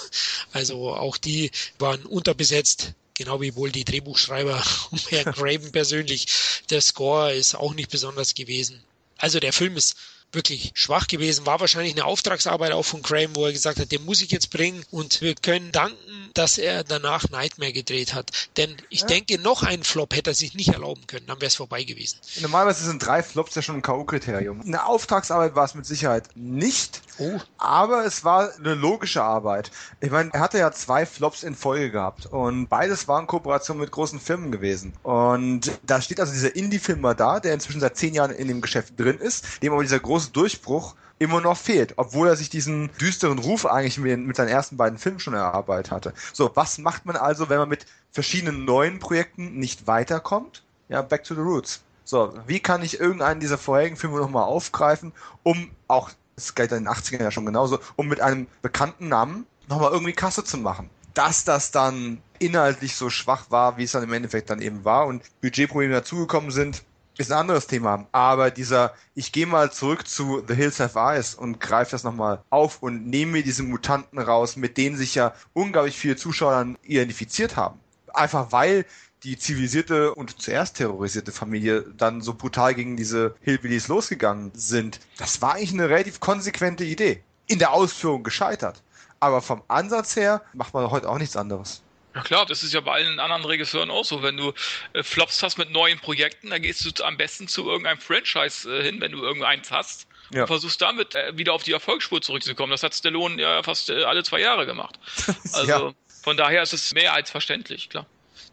also auch die waren unterbesetzt genau wie wohl die Drehbuchschreiber und Herr Craven persönlich. Der Score ist auch nicht besonders gewesen. Also der Film ist wirklich schwach gewesen. War wahrscheinlich eine Auftragsarbeit auch von Graham, wo er gesagt hat, den muss ich jetzt bringen und wir können danken, dass er danach Nightmare gedreht hat. Denn ich ja. denke, noch einen Flop hätte er sich nicht erlauben können, dann wäre es vorbei gewesen. Normalerweise sind drei Flops ja schon ein K.O.-Kriterium. Eine Auftragsarbeit war es mit Sicherheit nicht, oh. aber es war eine logische Arbeit. Ich meine, er hatte ja zwei Flops in Folge gehabt und beides waren Kooperationen mit großen Firmen gewesen. Und da steht also dieser Indie-Filmer da, der inzwischen seit zehn Jahren in dem Geschäft drin ist, dem aber dieser große Durchbruch immer noch fehlt, obwohl er sich diesen düsteren Ruf eigentlich mit seinen ersten beiden Filmen schon erarbeitet hatte. So, was macht man also, wenn man mit verschiedenen neuen Projekten nicht weiterkommt? Ja, back to the roots. So, wie kann ich irgendeinen dieser vorherigen Filme nochmal aufgreifen, um auch, galt in den 80ern ja schon genauso, um mit einem bekannten Namen nochmal irgendwie Kasse zu machen? dass das dann inhaltlich so schwach war, wie es dann im Endeffekt dann eben war und Budgetprobleme dazugekommen sind, ist ein anderes Thema. Aber dieser, ich gehe mal zurück zu The Hills Have Eyes und greife das nochmal auf und nehme mir diese Mutanten raus, mit denen sich ja unglaublich viele Zuschauer identifiziert haben. Einfach weil die zivilisierte und zuerst terrorisierte Familie dann so brutal gegen diese Hillbillies losgegangen sind. Das war eigentlich eine relativ konsequente Idee. In der Ausführung gescheitert. Aber vom Ansatz her macht man heute auch nichts anderes. Ja klar, das ist ja bei allen anderen Regisseuren auch so. Wenn du äh, Flops hast mit neuen Projekten, dann gehst du am besten zu irgendeinem Franchise äh, hin, wenn du irgendeins hast. Ja. Und versuchst damit äh, wieder auf die Erfolgsspur zurückzukommen. Das hat Stallone ja fast äh, alle zwei Jahre gemacht. Also ja. von daher ist es mehr als verständlich, klar.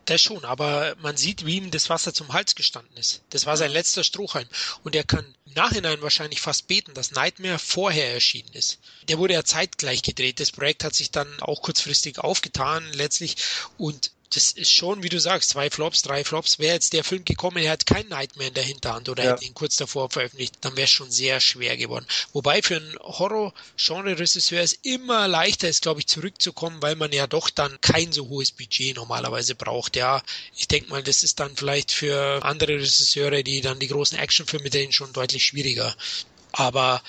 Das schon, aber man sieht, wie ihm das Wasser zum Hals gestanden ist. Das war sein letzter Strohhalm. Und er kann im Nachhinein wahrscheinlich fast beten, dass Nightmare vorher erschienen ist. Der wurde ja zeitgleich gedreht. Das Projekt hat sich dann auch kurzfristig aufgetan letztlich. Und das ist schon, wie du sagst, zwei Flops, drei Flops. Wäre jetzt der Film gekommen, er hat kein Nightmare in der Hinterhand oder ja. hätte ihn kurz davor veröffentlicht, dann wäre es schon sehr schwer geworden. Wobei für einen Horror-Genre-Regisseur es immer leichter ist, glaube ich, zurückzukommen, weil man ja doch dann kein so hohes Budget normalerweise braucht. Ja, ich denke mal, das ist dann vielleicht für andere Regisseure, die dann die großen Actionfilme drehen, schon deutlich schwieriger. Aber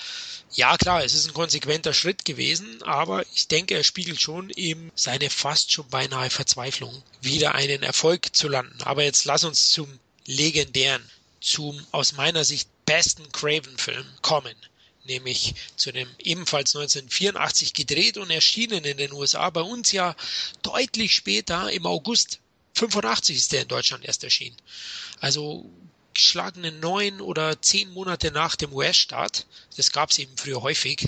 ja, klar, es ist ein konsequenter Schritt gewesen, aber ich denke, er spiegelt schon eben seine fast schon beinahe Verzweiflung, wieder einen Erfolg zu landen. Aber jetzt lass uns zum legendären, zum aus meiner Sicht besten Craven-Film kommen nämlich zu dem ebenfalls 1984 gedreht und erschienen in den USA, bei uns ja deutlich später, im August 85 ist der in Deutschland erst erschienen. Also geschlagene neun oder zehn Monate nach dem US-Start. Das gab es eben früher häufig.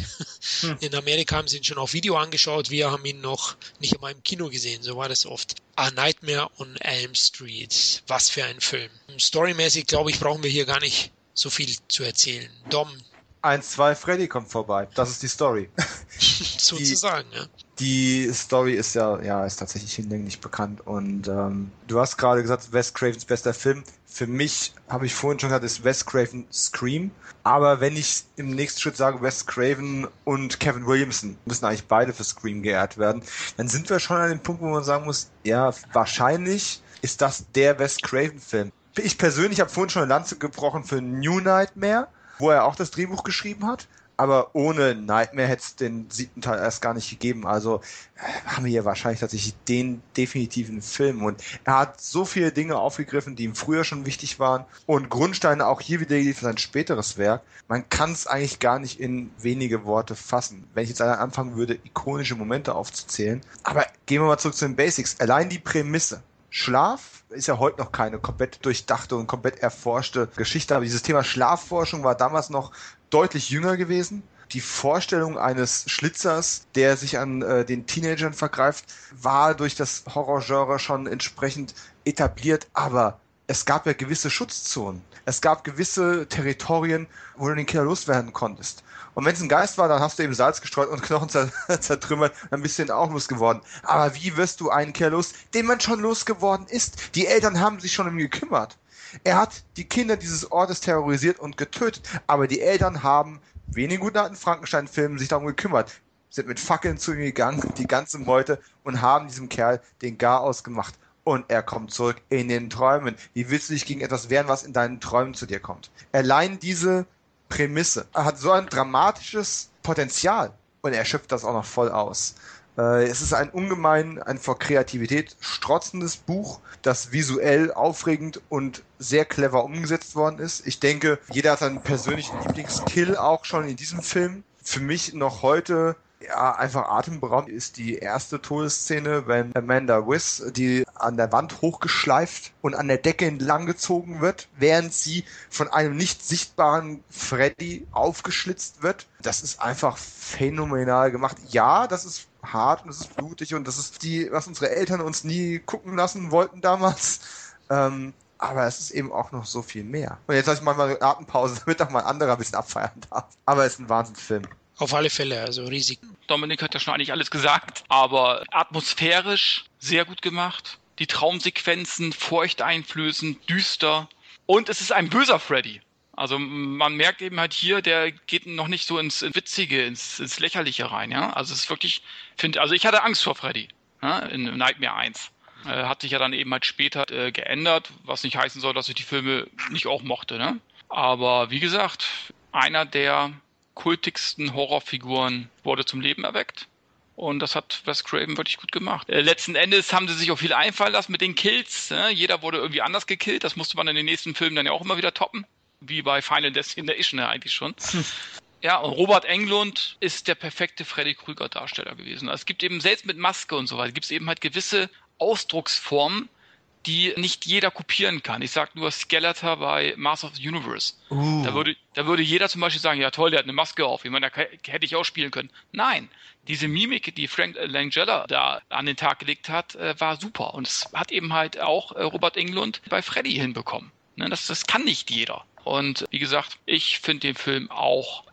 Hm. In Amerika haben sie ihn schon auf Video angeschaut, wir haben ihn noch nicht einmal im Kino gesehen, so war das oft. A Nightmare on Elm Street. Was für ein Film. Storymäßig, glaube ich, brauchen wir hier gar nicht so viel zu erzählen. Dom. 1, 2, Freddy kommt vorbei. Das ist die Story. Sozusagen, ja die Story ist ja, ja, ist tatsächlich hinlänglich bekannt. Und ähm, du hast gerade gesagt, Wes Cravens bester Film. Für mich, habe ich vorhin schon gesagt, ist Wes Craven Scream. Aber wenn ich im nächsten Schritt sage, Wes Craven und Kevin Williamson müssen eigentlich beide für Scream geehrt werden, dann sind wir schon an dem Punkt, wo man sagen muss, ja, wahrscheinlich ist das der Wes Craven Film. Ich persönlich habe vorhin schon eine Lanze gebrochen für New Nightmare, wo er auch das Drehbuch geschrieben hat aber ohne Nightmare hätte es den siebten Teil erst gar nicht gegeben. Also äh, haben wir hier wahrscheinlich tatsächlich den definitiven Film. Und er hat so viele Dinge aufgegriffen, die ihm früher schon wichtig waren und Grundsteine auch hier wieder für sein späteres Werk. Man kann es eigentlich gar nicht in wenige Worte fassen. Wenn ich jetzt anfangen würde, ikonische Momente aufzuzählen. Aber gehen wir mal zurück zu den Basics. Allein die Prämisse. Schlaf ist ja heute noch keine komplett durchdachte und komplett erforschte Geschichte, aber dieses Thema Schlafforschung war damals noch deutlich jünger gewesen. Die Vorstellung eines Schlitzers, der sich an äh, den Teenagern vergreift, war durch das Horrorgenre schon entsprechend etabliert, aber es gab ja gewisse Schutzzonen. Es gab gewisse Territorien, wo du den Killer loswerden konntest. Und wenn es ein Geist war, dann hast du eben Salz gestreut und Knochen zertrümmert, dann bist du ihn auch losgeworden. Aber wie wirst du einen Killer los, den man schon losgeworden ist? Die Eltern haben sich schon um ihn gekümmert. Er hat die Kinder dieses Ortes terrorisiert und getötet, aber die Eltern haben, wenig guten alten Frankenstein-Filmen, sich darum gekümmert, sind mit Fackeln zu ihm gegangen, die ganze Meute, und haben diesem Kerl den Gar ausgemacht. Und er kommt zurück in den Träumen. Wie willst du dich gegen etwas wehren, was in deinen Träumen zu dir kommt? Allein diese Prämisse hat so ein dramatisches Potenzial und er schöpft das auch noch voll aus. Äh, es ist ein ungemein, ein vor Kreativität strotzendes Buch, das visuell aufregend und sehr clever umgesetzt worden ist. Ich denke, jeder hat seinen persönlichen Lieblingskill auch schon in diesem Film. Für mich noch heute ja, einfach atemberaubend ist die erste Todesszene, wenn Amanda Wiss, die an der Wand hochgeschleift und an der Decke entlang gezogen wird, während sie von einem nicht sichtbaren Freddy aufgeschlitzt wird. Das ist einfach phänomenal gemacht. Ja, das ist hart und es ist blutig und das ist die, was unsere Eltern uns nie gucken lassen wollten damals. Ähm, aber es ist eben auch noch so viel mehr. Und jetzt habe ich mal eine Atempause, damit auch mal ein anderer ein bisschen abfeiern darf. Aber es ist ein Wahnsinnsfilm. Auf alle Fälle, also riesig. Dominik hat ja schon eigentlich alles gesagt, aber atmosphärisch sehr gut gemacht. Die Traumsequenzen furchteinflößend, düster. Und es ist ein böser Freddy. Also man merkt eben halt hier, der geht noch nicht so ins Witzige, ins, ins Lächerliche rein, ja. Also es ist wirklich, finde, also ich hatte Angst vor Freddy. ne, in Nightmare 1. Äh, hat sich ja dann eben halt später äh, geändert, was nicht heißen soll, dass ich die Filme nicht auch mochte. Ne? Aber wie gesagt, einer der kultigsten Horrorfiguren wurde zum Leben erweckt. Und das hat Wes Craven wirklich gut gemacht. Äh, letzten Endes haben sie sich auch viel einfallen lassen mit den Kills. Ne? Jeder wurde irgendwie anders gekillt. Das musste man in den nächsten Filmen dann ja auch immer wieder toppen. Wie bei Final Destination ja eigentlich schon. Hm. Ja, und Robert Englund ist der perfekte Freddy Krüger Darsteller gewesen. Also es gibt eben selbst mit Maske und so weiter, gibt es eben halt gewisse Ausdrucksformen, die nicht jeder kopieren kann. Ich sag nur Skeletor bei Master of the Universe. Uh. Da, würde, da würde jeder zum Beispiel sagen, ja toll, der hat eine Maske auf. Ich meine, da hätte ich auch spielen können. Nein, diese Mimik, die Frank Langella da an den Tag gelegt hat, äh, war super. Und es hat eben halt auch äh, Robert Englund bei Freddy hinbekommen. Ne, das, das kann nicht jeder. Und wie gesagt, ich finde den Film auch,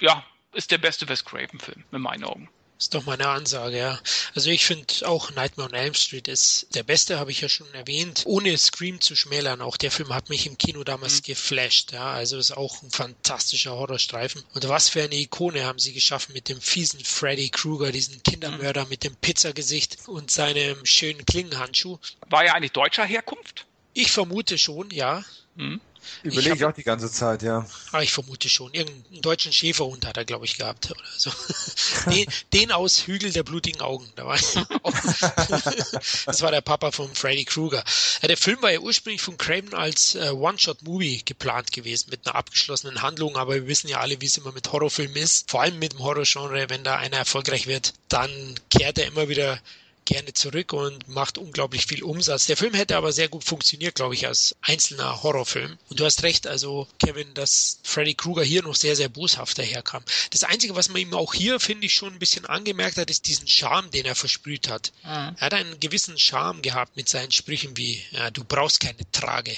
ja, ist der beste Wes Craven-Film, in meinen Augen. Ist doch meine Ansage, ja. Also ich finde auch Nightmare on Elm Street ist der beste, habe ich ja schon erwähnt. Ohne Scream zu schmälern, auch der Film hat mich im Kino damals mhm. geflasht, ja. Also ist auch ein fantastischer Horrorstreifen. Und was für eine Ikone haben sie geschaffen mit dem fiesen Freddy Krueger, diesen Kindermörder mhm. mit dem Pizzagesicht und seinem schönen Klingenhandschuh. War er eigentlich deutscher Herkunft? Ich vermute schon, ja. Mhm. Überlege ich, auch die ganze Zeit, ja. Ah, ich vermute schon. Irgendeinen deutschen Schäferhund hat er, glaube ich, gehabt oder so. den, den, aus Hügel der blutigen Augen. Da war das war der Papa von Freddy Krueger. Ja, der Film war ja ursprünglich von Craven als äh, One-Shot-Movie geplant gewesen, mit einer abgeschlossenen Handlung, aber wir wissen ja alle, wie es immer mit Horrorfilmen ist. Vor allem mit dem Horrorgenre, wenn da einer erfolgreich wird, dann kehrt er immer wieder gerne zurück und macht unglaublich viel Umsatz. Der Film hätte aber sehr gut funktioniert, glaube ich, als einzelner Horrorfilm. Und du hast recht, also Kevin, dass Freddy Krueger hier noch sehr, sehr boshaft daherkam. Das Einzige, was man ihm auch hier, finde ich, schon ein bisschen angemerkt hat, ist diesen Charme, den er versprüht hat. Mhm. Er hat einen gewissen Charme gehabt mit seinen Sprüchen wie, ja, du brauchst keine Trage.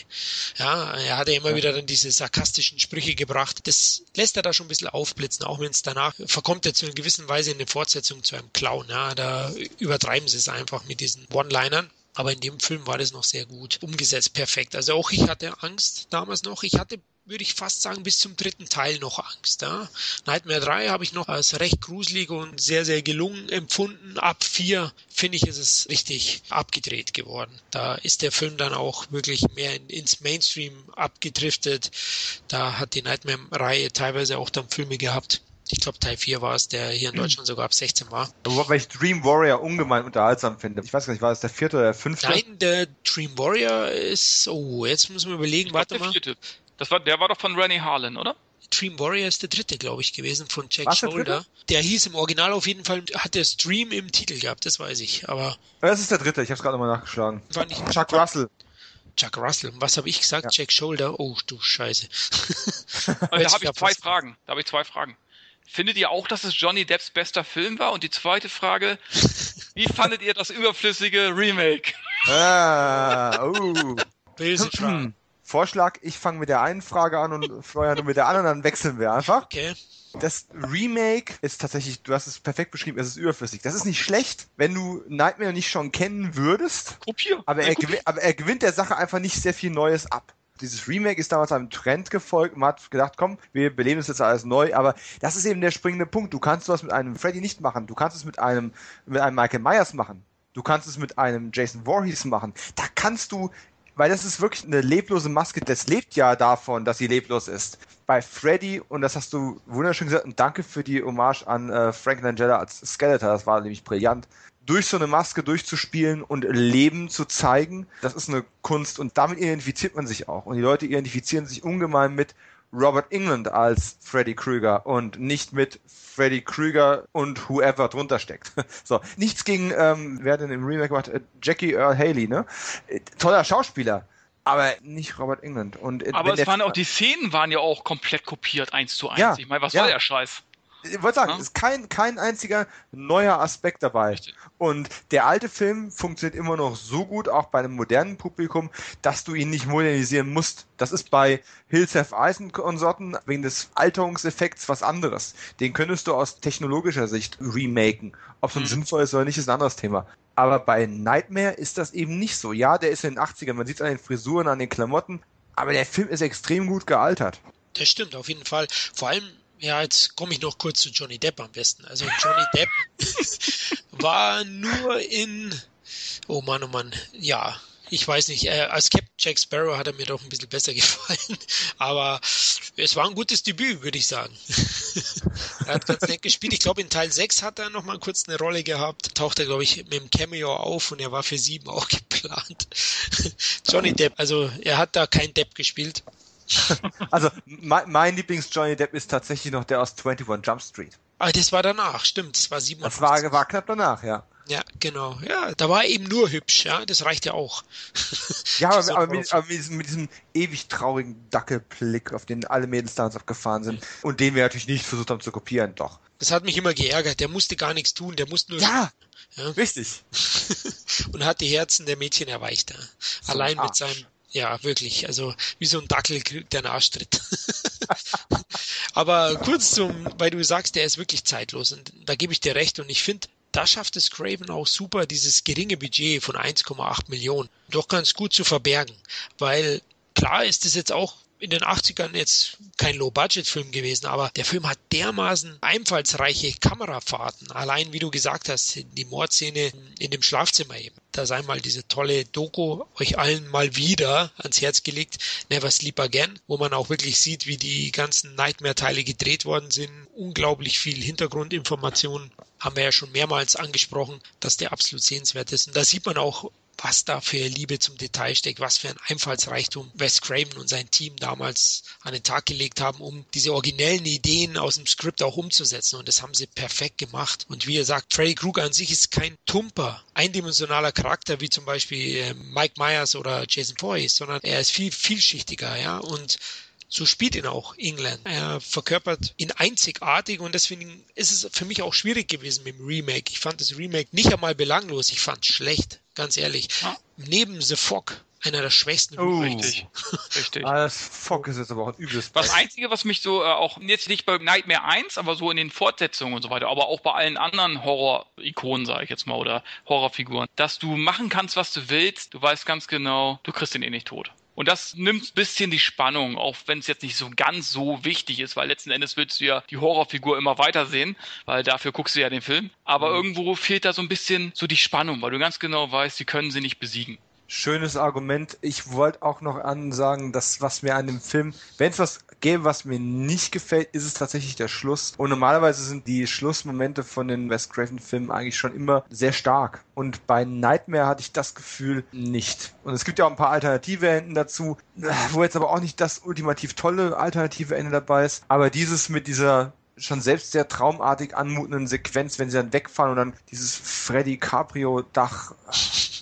Ja, er hat ja immer wieder dann diese sarkastischen Sprüche gebracht. Das lässt er da schon ein bisschen aufblitzen, auch wenn es danach verkommt er zu einer gewissen Weise in der Fortsetzung zu einem Clown. Ja, da übertreiben sie es einfach mit diesen One-Linern. Aber in dem Film war das noch sehr gut umgesetzt, perfekt. Also auch ich hatte Angst damals noch. Ich hatte, würde ich fast sagen, bis zum dritten Teil noch Angst. Ja? Nightmare 3 habe ich noch als recht gruselig und sehr, sehr gelungen empfunden. Ab 4 finde ich, ist es richtig abgedreht geworden. Da ist der Film dann auch wirklich mehr in, ins Mainstream abgedriftet. Da hat die Nightmare-Reihe teilweise auch dann Filme gehabt, ich glaube Teil 4 war es, der hier in mhm. Deutschland sogar ab 16 war. Wobei ich Dream Warrior ungemein unterhaltsam finde. Ich weiß gar nicht, war es der vierte oder der fünfte? Nein, der Dream Warrior ist, oh, jetzt müssen wir überlegen, warte mal. Vierte. Das war, der war doch von Rennie Harlan, oder? Dream Warrior ist der dritte, glaube ich, gewesen von Jack Was, Shoulder. Der, der, hieß im Original auf jeden Fall, hat der Stream im Titel gehabt, das weiß ich. Aber das ist der dritte, ich habe es gerade nochmal nachgeschlagen. Chuck Russell. Chuck Russell. Was habe ich gesagt? Ja. Jack Shoulder. Oh, du Scheiße. da habe ich zwei Fragen. Da habe ich zwei Fragen. Findet ihr auch, dass es Johnny Depps bester Film war? Und die zweite Frage, wie fandet ihr das überflüssige Remake? Ah, uh. Böse Frage. Vorschlag, ich fange mit der einen Frage an und Florian mit der anderen, dann wechseln wir einfach. Okay. Das Remake ist tatsächlich, du hast es perfekt beschrieben, es ist überflüssig. Das ist nicht schlecht, wenn du Nightmare nicht schon kennen würdest. Kopier. Aber er, aber er gewinnt der Sache einfach nicht sehr viel Neues ab dieses Remake ist damals einem Trend gefolgt. Man hat gedacht, komm, wir beleben das jetzt alles neu. Aber das ist eben der springende Punkt. Du kannst sowas mit einem Freddy nicht machen. Du kannst es mit einem, mit einem Michael Myers machen. Du kannst es mit einem Jason Voorhees machen. Da kannst du, weil das ist wirklich eine leblose Maske. Das lebt ja davon, dass sie leblos ist. Bei Freddy, und das hast du wunderschön gesagt, und danke für die Hommage an äh, Frank Langella als Skeletor, das war nämlich brillant durch so eine Maske durchzuspielen und Leben zu zeigen, das ist eine Kunst und damit identifiziert man sich auch. Und die Leute identifizieren sich ungemein mit Robert England als Freddy Krüger und nicht mit Freddy Krüger und whoever drunter steckt. so, nichts gegen, ähm, wer hat denn im Remake gemacht? Äh, Jackie Earl Haley, ne? Äh, toller Schauspieler. Aber nicht Robert England. Und, äh, aber es waren auch die Szenen waren ja auch komplett kopiert, eins zu eins. Ja, ich meine, was ja. soll der Scheiß? Ich wollte sagen, es ist kein, kein einziger neuer Aspekt dabei. Richtig. Und der alte Film funktioniert immer noch so gut, auch bei einem modernen Publikum, dass du ihn nicht modernisieren musst. Das ist bei Hills Have Eisen Konsorten wegen des Alterungseffekts was anderes. Den könntest du aus technologischer Sicht remaken. Ob es mhm. sinnvoll ist oder nicht, ist ein anderes Thema. Aber bei Nightmare ist das eben nicht so. Ja, der ist in den 80ern, man sieht es an den Frisuren, an den Klamotten, aber der Film ist extrem gut gealtert. Das stimmt, auf jeden Fall. Vor allem Ja, jetzt komme ich noch kurz zu Johnny Depp am besten. Also Johnny Depp war nur in, oh Mann, oh Mann, ja, ich weiß nicht, äh, als Captain Jack Sparrow hat er mir doch ein bisschen besser gefallen, aber es war ein gutes Debüt, würde ich sagen. er hat ganz nett gespielt. Ich glaube, in Teil 6 hat er noch mal kurz eine Rolle gehabt. Taucht er, glaube ich, mit dem Cameo auf und er war für 7 auch geplant. Johnny Depp, also er hat da kein Depp gespielt. also mein, mein Lieblings-Johnny Depp ist tatsächlich noch der aus 21 Jump Street. Ah, das war danach, stimmt. Das war 57. Das war, war knapp danach, ja. Ja, genau. Ja, da war er eben nur hübsch, ja, das reicht ja auch. ja, aber, aber, mit, aber mit, diesem, mit, diesem, ewig traurigen Dackelblick, auf den alle Mädels damals abgefahren sind und den wir natürlich nicht versucht haben zu kopieren, doch. Das hat mich immer geärgert. Der musste gar nichts tun, der musste nur. Ja, ja. richtig. und hat die Herzen der Mädchen erweicht. Ja. So Allein mit seinem ja, wirklich. Also wie so ein Dackel der einen Arschtritt. Aber kurz zum, weil du sagst, der ist wirklich zeitlos und da gebe ich dir recht und ich finde, da schafft es Craven auch super, dieses geringe Budget von 1,8 Millionen doch ganz gut zu verbergen. Weil klar ist es jetzt auch in den 80ern jetzt kein Low-Budget-Film gewesen, aber der Film hat dermaßen einfallsreiche Kamerafahrten. Allein, wie du gesagt hast, die Mordszene in dem Schlafzimmer eben. Da sei mal diese tolle Doku euch allen mal wieder ans Herz gelegt, Never Sleep Again, wo man auch wirklich sieht, wie die ganzen Nightmare-Teile gedreht worden sind. Unglaublich viel Hintergrundinformationen haben wir ja schon mehrmals angesprochen, dass der absolut sehenswert ist. Und da sieht man auch, was da für Liebe zum Detail steckt, was für ein Einfallsreichtum Wes Craven und sein Team damals an den Tag gelegt haben, um diese originellen Ideen aus dem Skript auch umzusetzen. Und das haben sie perfekt gemacht. Und wie ihr sagt, Freddy Krueger an sich ist kein tumper, eindimensionaler Charakter wie zum Beispiel ähm, Mike Myers oder Jason Voorhees, sondern er ist viel vielschichtiger, ja. Und so spielt ihn auch England. Er verkörpert ihn einzigartig und deswegen ist es für mich auch schwierig gewesen mit dem Remake. Ich fand das Remake nicht einmal belanglos, ich fand es schlecht, ganz ehrlich. Ja. Neben The Fog einer der schwächsten. Oh, richtig. richtig. Ah, das Fog ist jetzt aber auch ein übles Das Einzige, was mich so äh, auch, jetzt nicht bei Nightmare 1, aber so in den Fortsetzungen und so weiter, aber auch bei allen anderen Horror-Ikonen, sage ich jetzt mal, oder Horrorfiguren, dass du machen kannst, was du willst, du weißt ganz genau, du kriegst ihn eh nicht tot. Und das nimmt ein bisschen die Spannung, auch wenn es jetzt nicht so ganz so wichtig ist, weil letzten Endes willst du ja die Horrorfigur immer weitersehen, weil dafür guckst du ja den Film. Aber mhm. irgendwo fehlt da so ein bisschen so die Spannung, weil du ganz genau weißt, sie können sie nicht besiegen. Schönes Argument. Ich wollte auch noch ansagen, dass was mir an dem Film, wenn es was gäbe, was mir nicht gefällt, ist es tatsächlich der Schluss. Und normalerweise sind die Schlussmomente von den Wes Craven-Filmen eigentlich schon immer sehr stark. Und bei Nightmare hatte ich das Gefühl nicht. Und es gibt ja auch ein paar alternative Enden dazu, wo jetzt aber auch nicht das ultimativ tolle alternative Ende dabei ist. Aber dieses mit dieser schon selbst sehr traumartig anmutenden Sequenz, wenn sie dann wegfahren und dann dieses Freddy Caprio Dach.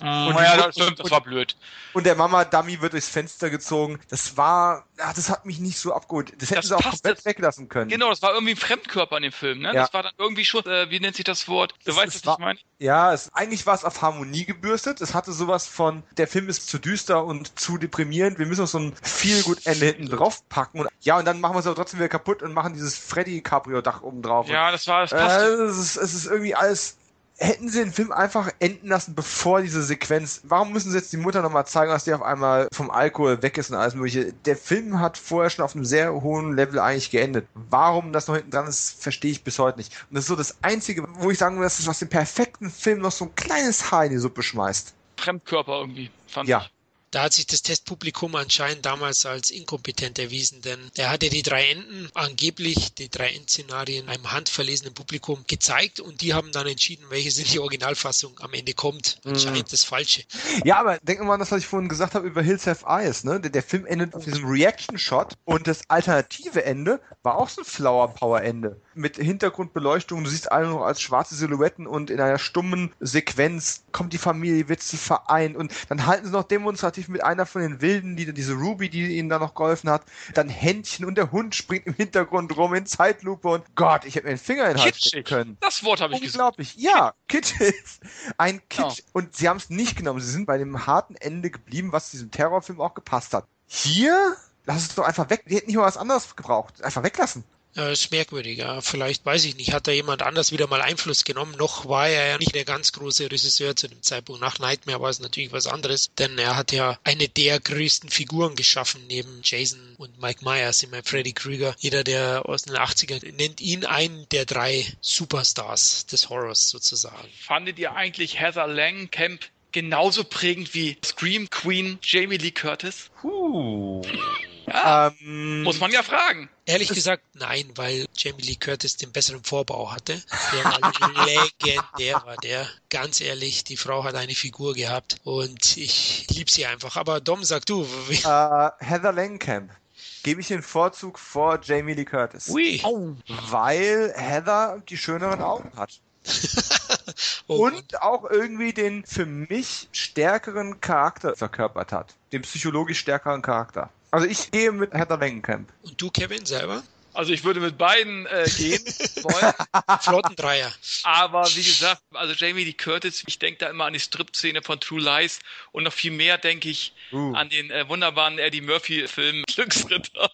Mm, und ja, das, stimmt, das war blöd. Und der Mama Dummy wird durchs Fenster gezogen. Das war, ja, das hat mich nicht so abgeholt. Das hätten das sie auch komplett jetzt. weglassen können. Genau, das war irgendwie ein Fremdkörper in dem Film, ne? Ja. Das war dann irgendwie schon, äh, wie nennt sich das Wort? Du es, weißt, was war, ich meine? Ja, es, eigentlich war es auf Harmonie gebürstet. Es hatte sowas von, der Film ist zu düster und zu deprimierend. Wir müssen noch so ein viel gut Ende hinten drauf packen. Und, ja, und dann machen wir es aber trotzdem wieder kaputt und machen dieses Freddy Caprio Dach oben drauf. Ja, das war, das passt. Äh, es, ist, es ist irgendwie alles hätten sie den Film einfach enden lassen, bevor diese Sequenz. Warum müssen sie jetzt die Mutter nochmal zeigen, dass die auf einmal vom Alkohol weg ist und alles mögliche? Der Film hat vorher schon auf einem sehr hohen Level eigentlich geendet. Warum das noch hinten dran ist, verstehe ich bis heute nicht. Und das ist so das Einzige, wo ich sagen würde, das ist, was den perfekten Film noch so ein kleines Haar in die Suppe schmeißt. Fremdkörper irgendwie, fand ja. ich. Da hat sich das Testpublikum anscheinend damals als inkompetent erwiesen, denn er hatte die drei Enden, angeblich die drei Endszenarien einem handverlesenen Publikum gezeigt und die haben dann entschieden, welche sind die Originalfassung am Ende kommt. Mhm. Anscheinend das Falsche. Ja, aber denken wir mal an das, was ich vorhin gesagt habe über Hills Have Eyes, ne? Der, der Film endet auf diesem Reaction-Shot und das alternative Ende war auch so ein Flower-Power-Ende mit Hintergrundbeleuchtung. Du siehst alle noch als schwarze Silhouetten und in einer stummen Sequenz kommt die Familie, wird sie vereint und dann halten sie noch demonstrativ mit einer von den Wilden, die diese Ruby, die ihnen da noch geholfen hat, dann Händchen und der Hund springt im Hintergrund rum in Zeitlupe und Gott, ich hätte mir den Finger in den Hals stecken können. Das Wort habe ich gesagt. Unglaublich. Ja, kitschig. Ein Kitsch. Genau. Und sie haben es nicht genommen. Sie sind bei dem harten Ende geblieben, was diesem Terrorfilm auch gepasst hat. Hier, lass es doch einfach weg. Die hätten nicht mal was anderes gebraucht. Einfach weglassen. Ja, ist merkwürdig, ja. Vielleicht, weiß ich nicht, hat da jemand anders wieder mal Einfluss genommen. Noch war er ja nicht der ganz große Regisseur zu dem Zeitpunkt. Nach Nightmare war es natürlich was anderes, denn er hat ja eine der größten Figuren geschaffen, neben Jason und Mike Myers, meine Freddy Krueger. Jeder, der aus den 80ern nennt ihn einen der drei Superstars des Horrors sozusagen. Fandet ihr eigentlich Heather Langenkamp genauso prägend wie Scream Queen Jamie Lee Curtis? Huh. Ja, ähm, muss man ja fragen. Ehrlich gesagt, nein, weil Jamie Lee Curtis den besseren Vorbau hatte. Der war legendär, war der. Ganz ehrlich, die Frau hat eine Figur gehabt und ich liebe sie einfach. Aber Dom, sag du. Uh, Heather Langenkamp gebe ich den Vorzug vor Jamie Lee Curtis. Ui. Oh. Weil Heather die schöneren Augen hat. oh und auch irgendwie den für mich stärkeren Charakter verkörpert hat. Den psychologisch stärkeren Charakter. Also ich gehe mit Heather Langenkamp. Und du, Kevin, selber? Also ich würde mit beiden äh, gehen wollen. Flottendreier. Aber wie gesagt, also Jamie Lee Curtis, ich denke da immer an die Strip-Szene von True Lies und noch viel mehr denke ich uh. an den äh, wunderbaren Eddie Murphy-Film Glücksritter.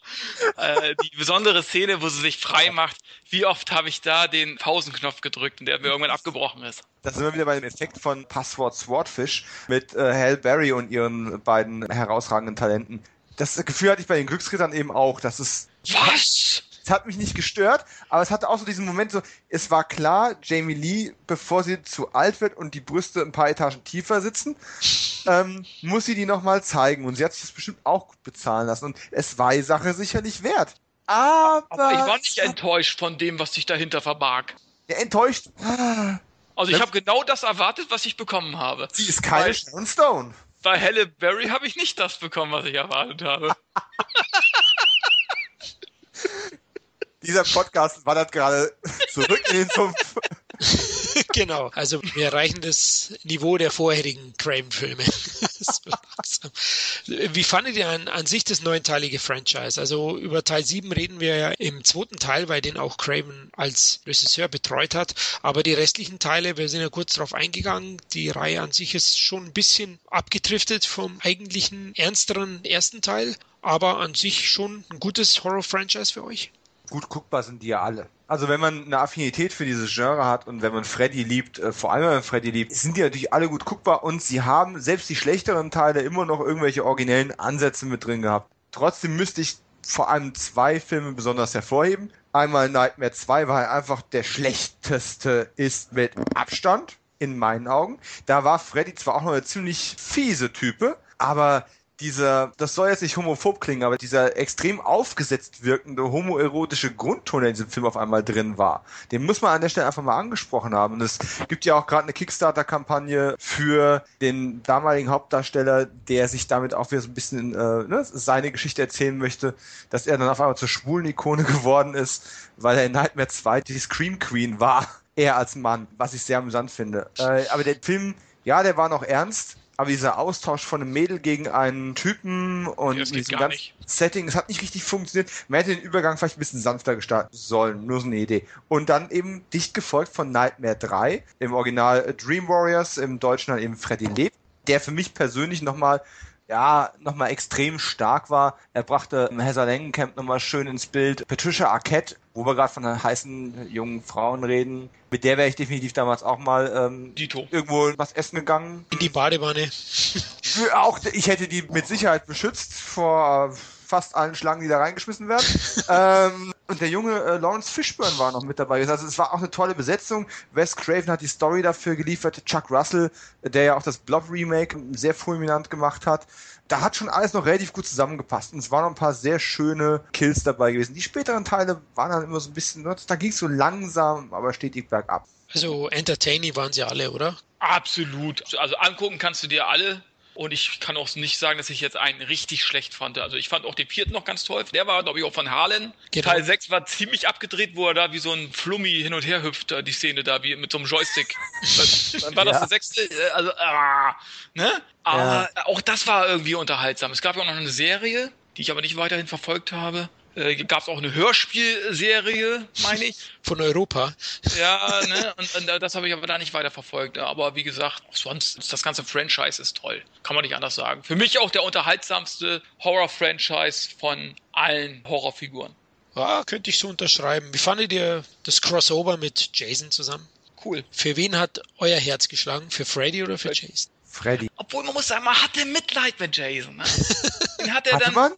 äh, die besondere Szene, wo sie sich frei macht. Wie oft habe ich da den Pausenknopf gedrückt und der mir irgendwann abgebrochen ist. Da sind wir wieder bei dem Effekt von Passwort Swordfish mit äh, Hal Berry und ihren beiden herausragenden Talenten das Gefühl hatte ich bei den Glücksrittern eben auch. Das ist. Was? Es hat mich nicht gestört, aber es hatte auch so diesen Moment so, es war klar, Jamie Lee, bevor sie zu alt wird und die Brüste ein paar Etagen tiefer sitzen, ähm, muss sie die nochmal zeigen. Und sie hat sich das bestimmt auch gut bezahlen lassen. Und es war die Sache sicherlich wert. Aber, aber ich war nicht enttäuscht von dem, was sich dahinter verbarg. Ja, enttäuscht. Also ich habe genau das erwartet, was ich bekommen habe. Sie ist keine Sharon Stone bei Halle Berry habe ich nicht das bekommen, was ich erwartet habe. Dieser Podcast wandert gerade zurück in den Sumpf. genau, also wir erreichen das Niveau der vorherigen Craven-Filme. Wie fandet ihr an, an sich das neunteilige Franchise? Also über Teil 7 reden wir ja im zweiten Teil, weil den auch Craven als Regisseur betreut hat. Aber die restlichen Teile, wir sind ja kurz darauf eingegangen, die Reihe an sich ist schon ein bisschen abgedriftet vom eigentlichen ernsteren ersten Teil. Aber an sich schon ein gutes Horror-Franchise für euch? Gut guckbar sind die ja alle. Also wenn man eine Affinität für dieses Genre hat und wenn man Freddy liebt, äh, vor allem wenn man Freddy liebt, sind die natürlich alle gut guckbar und sie haben selbst die schlechteren Teile immer noch irgendwelche originellen Ansätze mit drin gehabt. Trotzdem müsste ich vor allem zwei Filme besonders hervorheben. Einmal Nightmare 2, weil er einfach der schlechteste ist mit Abstand, in meinen Augen. Da war Freddy zwar auch noch eine ziemlich fiese Type, aber dieser, das soll jetzt nicht homophob klingen, aber dieser extrem aufgesetzt wirkende homoerotische Grundton, der in diesem Film auf einmal drin war, den muss man an der Stelle einfach mal angesprochen haben. Und es gibt ja auch gerade eine Kickstarter-Kampagne für den damaligen Hauptdarsteller, der sich damit auch wieder so ein bisschen äh, ne, seine Geschichte erzählen möchte, dass er dann auf einmal zur schwulen Ikone geworden ist, weil er in Nightmare 2 die Scream Queen war. Er als Mann, was ich sehr amüsant finde. Äh, aber der Film, ja, der war noch ernst, aber dieser Austausch von einem Mädel gegen einen Typen und ja, diesem ganzen nicht. Setting, es hat nicht richtig funktioniert. Man hätte den Übergang vielleicht ein bisschen sanfter gestalten sollen, nur so eine Idee. Und dann eben dicht gefolgt von Nightmare 3, im Original Dream Warriors, im Deutschen dann eben Freddy lebt, der für mich persönlich nochmal ja, nochmal extrem stark war. Er brachte Heather Langenkamp nochmal schön ins Bild. Patricia Arquette, wo wir gerade von heißen jungen Frauen reden, mit der wäre ich definitiv damals auch mal ähm, irgendwo was essen gegangen. In die Badewanne. auch ich hätte die mit Sicherheit beschützt vor fast allen Schlangen, die da reingeschmissen werden. ähm, und der junge äh, Lawrence Fishburne war noch mit dabei. Also es war auch eine tolle Besetzung. Wes Craven hat die Story dafür geliefert. Chuck Russell, der ja auch das Blob Remake sehr fulminant gemacht hat. Da hat schon alles noch relativ gut zusammengepasst. Und es waren noch ein paar sehr schöne Kills dabei gewesen. Die späteren Teile waren dann immer so ein bisschen, ne, da ging es so langsam, aber stetig bergab. Also entertaining waren sie alle, oder? Absolut. Also angucken kannst du dir alle. Und ich kann auch nicht sagen, dass ich jetzt einen richtig schlecht fand. Also ich fand auch den vierten noch ganz toll. Der war, glaube ich, auch von Harlan. Genau. Teil 6 war ziemlich abgedreht, wo er da wie so ein Flummi hin und her hüpft, die Szene da, wie mit so einem Joystick. Dann war das ja. der sechste, äh, also, ah, ne? Aber ja. auch das war irgendwie unterhaltsam. Es gab ja auch noch eine Serie, die ich aber nicht weiterhin verfolgt habe äh, gab es auch eine Hörspielserie, meine ich. Von Europa. Ja, ne? Und, und das habe ich aber da nicht weiter verfolgt. Aber wie gesagt, sonst das ganze Franchise ist toll. Kann man nicht anders sagen. Für mich auch der unterhaltsamste Horror-Franchise von allen Horrorfiguren. Ja, könnte ich so unterschreiben. Wie fandet ihr das Crossover mit Jason zusammen? Cool. Für wen hat euer Herz geschlagen? Für Freddy oder für Jason? Freddy. Obwohl man muss sagen, man hatte Mitleid mit Jason. Ne? Den hat er Hatte dann. man?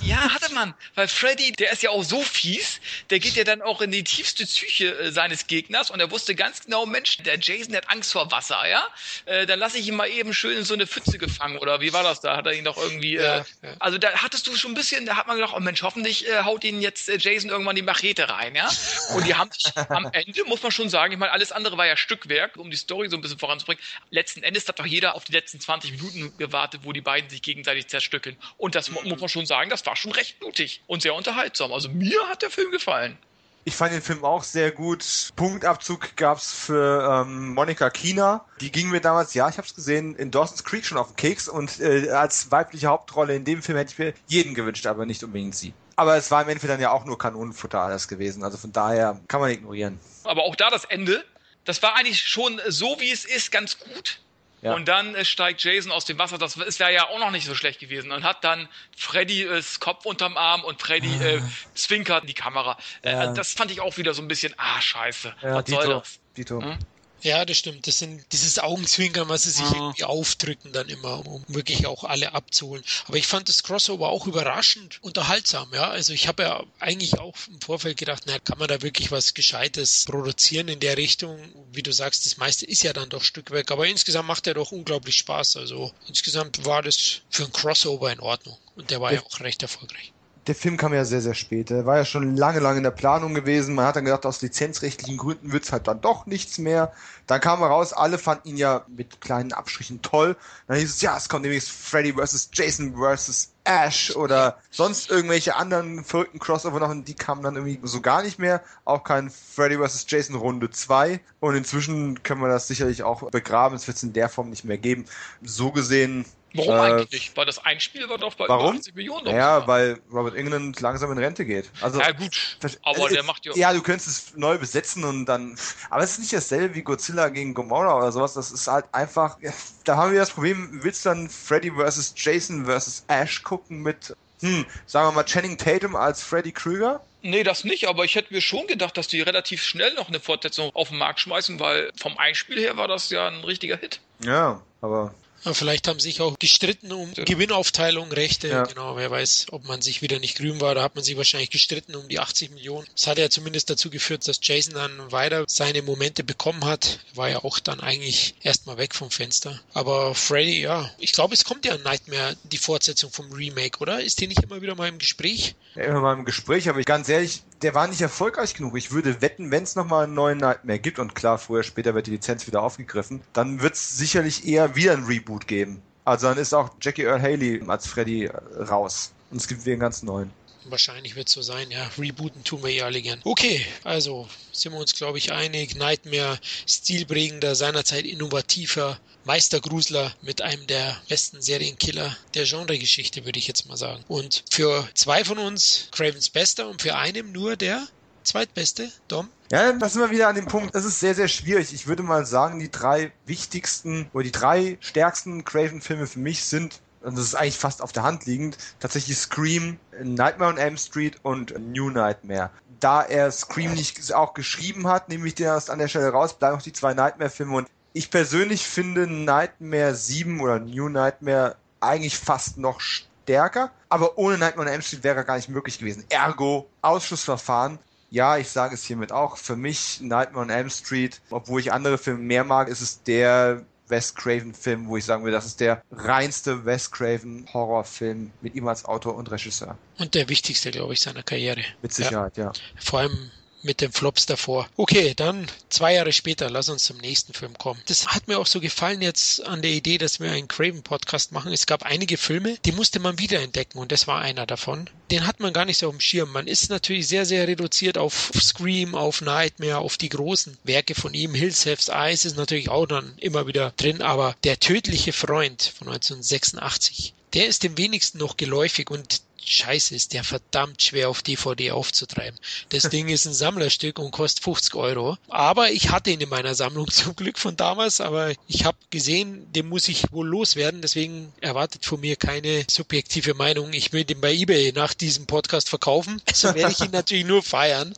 Ja, hatte man. Weil Freddy, der ist ja auch so fies, der geht ja dann auch in die tiefste Psyche äh, seines Gegners und er wusste ganz genau, Mensch, der Jason hat Angst vor Wasser, ja? Äh, dann lasse ich ihn mal eben schön in so eine Pfütze gefangen oder wie war das da? Hat er ihn doch irgendwie. Ja, äh, ja. Also da hattest du schon ein bisschen, da hat man gedacht, oh Mensch, hoffentlich äh, haut ihn jetzt äh, Jason irgendwann die Machete rein, ja? Und die haben sich am Ende, muss man schon sagen, ich meine, alles andere war ja Stückwerk, um die Story so ein bisschen voranzubringen. Letzten Endes hat doch jeder auf die letzten 20 Minuten gewartet, wo die beiden sich gegenseitig zerstückeln. Und das mu- muss man schon sagen, das war schon recht blutig und sehr unterhaltsam. Also mir hat der Film gefallen. Ich fand den Film auch sehr gut. Punktabzug gab's für ähm, Monika Kina. Die ging mir damals, ja, ich habe es gesehen, in Dawson's Creek schon auf den Keks und äh, als weibliche Hauptrolle in dem Film hätte ich mir jeden gewünscht, aber nicht unbedingt sie. Aber es war im Endeffekt dann ja auch nur Kanonenfutter alles gewesen. Also von daher kann man ignorieren. Aber auch da das Ende, das war eigentlich schon so, wie es ist, ganz gut. Ja. Und dann äh, steigt Jason aus dem Wasser. Das ist ja ja auch noch nicht so schlecht gewesen. Und hat dann Freddys Kopf unterm Arm und Freddy äh, zwinkert in die Kamera. Äh, Ja. Das fand ich auch wieder so ein bisschen, ah, scheiße. Ja, Was soll Dito. das? Dito. Hm? Ja, das stimmt. Das sind dieses Augenzwinkern, was sie sich Mhm. irgendwie aufdrücken dann immer, um wirklich auch alle abzuholen. Aber ich fand das Crossover auch überraschend unterhaltsam, ja. Also ich habe ja eigentlich auch im Vorfeld gedacht, na, kann man da wirklich was Gescheites produzieren in der Richtung? Wie du sagst, das meiste ist ja dann doch Stückwerk. Aber insgesamt macht er doch unglaublich Spaß. Also insgesamt war das für ein Crossover in Ordnung. Und der war ja auch recht erfolgreich. Der Film kam ja sehr, sehr spät. Der war ja schon lange, lange in der Planung gewesen. Man hat dann gedacht, aus lizenzrechtlichen Gründen wird's halt dann doch nichts mehr. Dann kam raus, alle fanden ihn ja mit kleinen Abstrichen toll. Dann hieß es, ja, es kommt nämlich Freddy vs. Jason vs. Ash oder sonst irgendwelche anderen verrückten Crossover noch und die kamen dann irgendwie so gar nicht mehr. Auch kein Freddy vs. Jason Runde 2. Und inzwischen können wir das sicherlich auch begraben. Es wird es in der Form nicht mehr geben. So gesehen. Warum äh, eigentlich nicht? Weil das Einspiel war doch bei Warum? über 80 Millionen. Ja, weil Robert England langsam in Rente geht. Also, ja gut, aber also der macht ja... Ja, du könntest es neu besetzen und dann. Aber es ist nicht dasselbe wie Godzilla gegen Gomorra oder sowas. Das ist halt einfach. ja, Da haben wir das Problem, willst du dann Freddy vs. Jason vs. Ash gucken mit, hm, sagen wir mal, Channing Tatum als Freddy Krüger? Nee, das nicht, aber ich hätte mir schon gedacht, dass die relativ schnell noch eine Fortsetzung auf den Markt schmeißen, weil vom Einspiel her war das ja ein richtiger Hit. Ja, aber. Aber vielleicht haben sich auch gestritten um Gewinnaufteilung, Rechte. Ja. Genau, wer weiß, ob man sich wieder nicht grün war. Da hat man sich wahrscheinlich gestritten um die 80 Millionen. Das hat ja zumindest dazu geführt, dass Jason dann weiter seine Momente bekommen hat. War ja auch dann eigentlich erstmal weg vom Fenster. Aber Freddy, ja, ich glaube, es kommt ja ein Nightmare, die Fortsetzung vom Remake, oder? Ist die nicht immer wieder mal im Gespräch? Ja, immer mal im Gespräch, aber ich, ganz ehrlich, der war nicht erfolgreich genug. Ich würde wetten, wenn es nochmal einen neuen Nightmare gibt, und klar, früher, später wird die Lizenz wieder aufgegriffen, dann wird es sicherlich eher wieder ein Reboot geben. Also dann ist auch Jackie Earl Haley als Freddy äh, raus. Und es gibt wieder einen ganz neuen. Wahrscheinlich wird es so sein, ja. Rebooten tun wir eh alle gern. Okay, also sind wir uns, glaube ich, einig. Nightmare, stilprägender, seinerzeit innovativer Meistergrusler mit einem der besten Serienkiller der Genregeschichte, würde ich jetzt mal sagen. Und für zwei von uns Cravens Bester und für einen nur der zweitbeste, Dom. Ja, da sind wir wieder an dem Punkt. Es ist sehr, sehr schwierig. Ich würde mal sagen, die drei wichtigsten oder die drei stärksten Craven-Filme für mich sind, und das ist eigentlich fast auf der Hand liegend, tatsächlich Scream, Nightmare on Elm Street und New Nightmare. Da er Scream nicht auch geschrieben hat, nehme ich den erst an der Stelle raus, bleiben noch die zwei Nightmare-Filme. Und ich persönlich finde Nightmare 7 oder New Nightmare eigentlich fast noch stärker. Aber ohne Nightmare on Elm Street wäre er gar nicht möglich gewesen. Ergo, Ausschussverfahren. Ja, ich sage es hiermit auch. Für mich Nightmare on Elm Street, obwohl ich andere Filme mehr mag, ist es der Wes Craven Film, wo ich sagen will, das ist der reinste Wes Craven Horrorfilm mit ihm als Autor und Regisseur. Und der wichtigste, glaube ich, seiner Karriere. Mit Sicherheit, ja. Vor allem mit den Flops davor. Okay, dann zwei Jahre später, lass uns zum nächsten Film kommen. Das hat mir auch so gefallen jetzt an der Idee, dass wir einen Craven-Podcast machen. Es gab einige Filme, die musste man wiederentdecken und das war einer davon. Den hat man gar nicht so auf dem Schirm. Man ist natürlich sehr, sehr reduziert auf Scream, auf Nightmare, auf die großen Werke von ihm. Hills Have Eyes ist natürlich auch dann immer wieder drin, aber der tödliche Freund von 1986, der ist dem wenigsten noch geläufig und scheiße, ist der verdammt schwer auf DVD aufzutreiben. Das Ding ist ein Sammlerstück und kostet 50 Euro. Aber ich hatte ihn in meiner Sammlung zum Glück von damals, aber ich habe gesehen, den muss ich wohl loswerden. Deswegen erwartet von mir keine subjektive Meinung. Ich will den bei eBay nach diesem Podcast verkaufen. Also werde ich ihn natürlich nur feiern.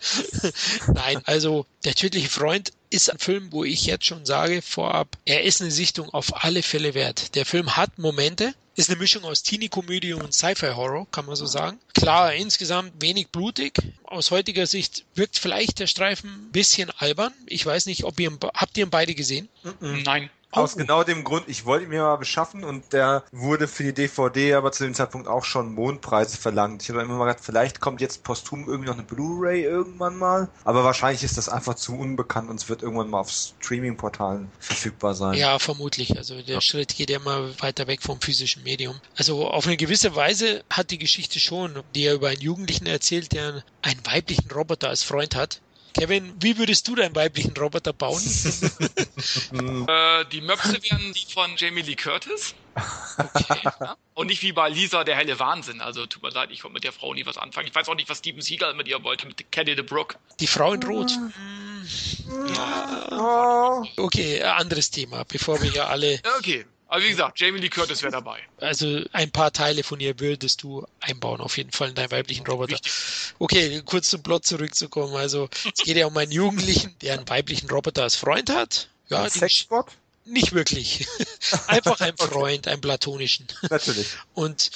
Nein, also der tödliche Freund ist ein Film, wo ich jetzt schon sage vorab, er ist eine Sichtung auf alle Fälle wert. Der Film hat Momente, ist eine Mischung aus Teenie-Komödie und Sci-Fi-Horror, kann man so sagen. Klar, insgesamt wenig blutig. Aus heutiger Sicht wirkt vielleicht der Streifen ein bisschen albern. Ich weiß nicht, ob ihr, habt ihr ihn beide gesehen? Nein. Aus oh. genau dem Grund, ich wollte ihn mir mal beschaffen und der wurde für die DVD aber zu dem Zeitpunkt auch schon Mondpreise verlangt. Ich habe immer mal gedacht, vielleicht kommt jetzt posthum irgendwie noch eine Blu-ray irgendwann mal, aber wahrscheinlich ist das einfach zu unbekannt und es wird irgendwann mal auf Streaming-Portalen verfügbar sein. Ja, vermutlich. Also der ja. Schritt geht ja immer weiter weg vom physischen Medium. Also auf eine gewisse Weise hat die Geschichte schon, die er über einen Jugendlichen erzählt, der einen weiblichen Roboter als Freund hat, Kevin, wie würdest du deinen weiblichen Roboter bauen? äh, die Möpse wären die von Jamie Lee Curtis. Okay. Ja? Und nicht wie bei Lisa der helle Wahnsinn. Also tut mir leid, ich konnte mit der Frau nie was anfangen. Ich weiß auch nicht, was Steven Seagal mit ihr wollte, mit Kelly the Brook. Die Frau in Rot. Ja. Okay, anderes Thema, bevor wir ja alle. Okay. Aber wie gesagt, Jamie Lee Curtis wäre dabei. Also ein paar Teile von ihr würdest du einbauen, auf jeden Fall in deinen weiblichen Roboter. Okay, kurz zum Plot zurückzukommen. Also es geht ja um einen Jugendlichen, der einen weiblichen Roboter als Freund hat. Ja, ein Sexbot? Nicht wirklich. Einfach ein Freund, okay. einen platonischen. Natürlich. Und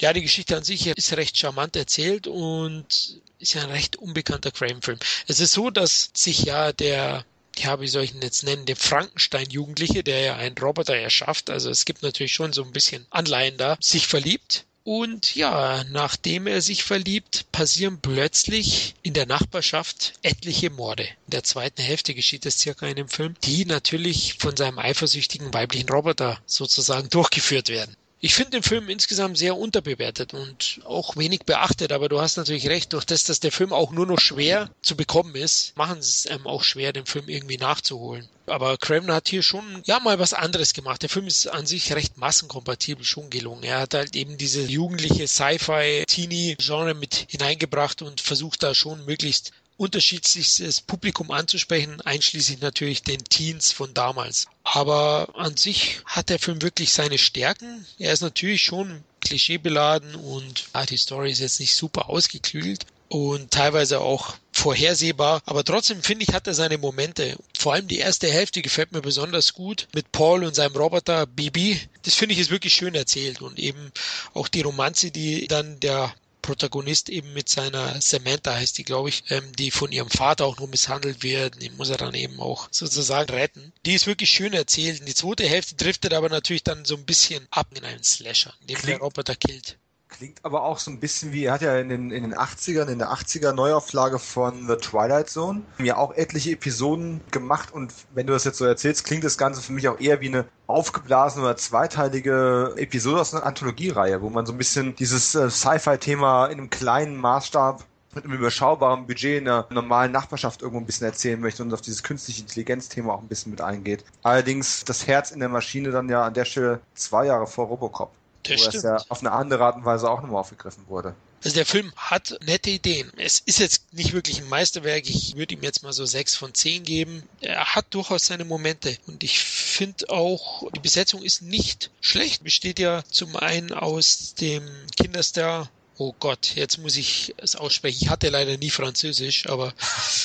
ja, die Geschichte an sich ist recht charmant erzählt und ist ja ein recht unbekannter Crime-Film. Es ist so, dass sich ja der ja, wie soll ich ihn jetzt nennen, der Frankenstein-Jugendliche, der ja einen Roboter erschafft, also es gibt natürlich schon so ein bisschen Anleihen da, sich verliebt. Und ja, nachdem er sich verliebt, passieren plötzlich in der Nachbarschaft etliche Morde. In der zweiten Hälfte geschieht es circa in dem Film, die natürlich von seinem eifersüchtigen weiblichen Roboter sozusagen durchgeführt werden. Ich finde den Film insgesamt sehr unterbewertet und auch wenig beachtet, aber du hast natürlich recht, durch das, dass der Film auch nur noch schwer zu bekommen ist, machen sie es einem auch schwer, den Film irgendwie nachzuholen. Aber Craven hat hier schon, ja, mal was anderes gemacht. Der Film ist an sich recht massenkompatibel schon gelungen. Er hat halt eben diese jugendliche Sci-Fi-Teenie-Genre mit hineingebracht und versucht da schon möglichst unterschiedlichstes Publikum anzusprechen, einschließlich natürlich den Teens von damals. Aber an sich hat der Film wirklich seine Stärken. Er ist natürlich schon klischeebeladen und ah, die Story ist jetzt nicht super ausgeklügelt und teilweise auch vorhersehbar. Aber trotzdem finde ich, hat er seine Momente. Vor allem die erste Hälfte gefällt mir besonders gut mit Paul und seinem Roboter Bibi. Das finde ich ist wirklich schön erzählt und eben auch die Romanze, die dann der Protagonist eben mit seiner Samantha heißt die, glaube ich, ähm, die von ihrem Vater auch nur misshandelt wird. Den muss er dann eben auch sozusagen retten. Die ist wirklich schön erzählt. Und die zweite Hälfte driftet aber natürlich dann so ein bisschen ab in einen Slasher, in dem der Roboter killt. Klingt aber auch so ein bisschen wie, er hat ja in den, in den 80ern, in der 80er Neuauflage von The Twilight Zone ja auch etliche Episoden gemacht und wenn du das jetzt so erzählst, klingt das Ganze für mich auch eher wie eine aufgeblasene oder zweiteilige Episode aus einer Anthologiereihe, wo man so ein bisschen dieses äh, Sci-Fi-Thema in einem kleinen Maßstab mit einem überschaubaren Budget in einer normalen Nachbarschaft irgendwo ein bisschen erzählen möchte und auf dieses künstliche Intelligenz-Thema auch ein bisschen mit eingeht. Allerdings das Herz in der Maschine dann ja an der Stelle zwei Jahre vor Robocop. Das wo stimmt. es ja auf eine andere Art und Weise auch nochmal aufgegriffen wurde. Also der Film hat nette Ideen. Es ist jetzt nicht wirklich ein Meisterwerk. Ich würde ihm jetzt mal so sechs von zehn geben. Er hat durchaus seine Momente. Und ich finde auch, die Besetzung ist nicht schlecht. Besteht ja zum einen aus dem Kinderstar Oh Gott, jetzt muss ich es aussprechen. Ich hatte leider nie Französisch, aber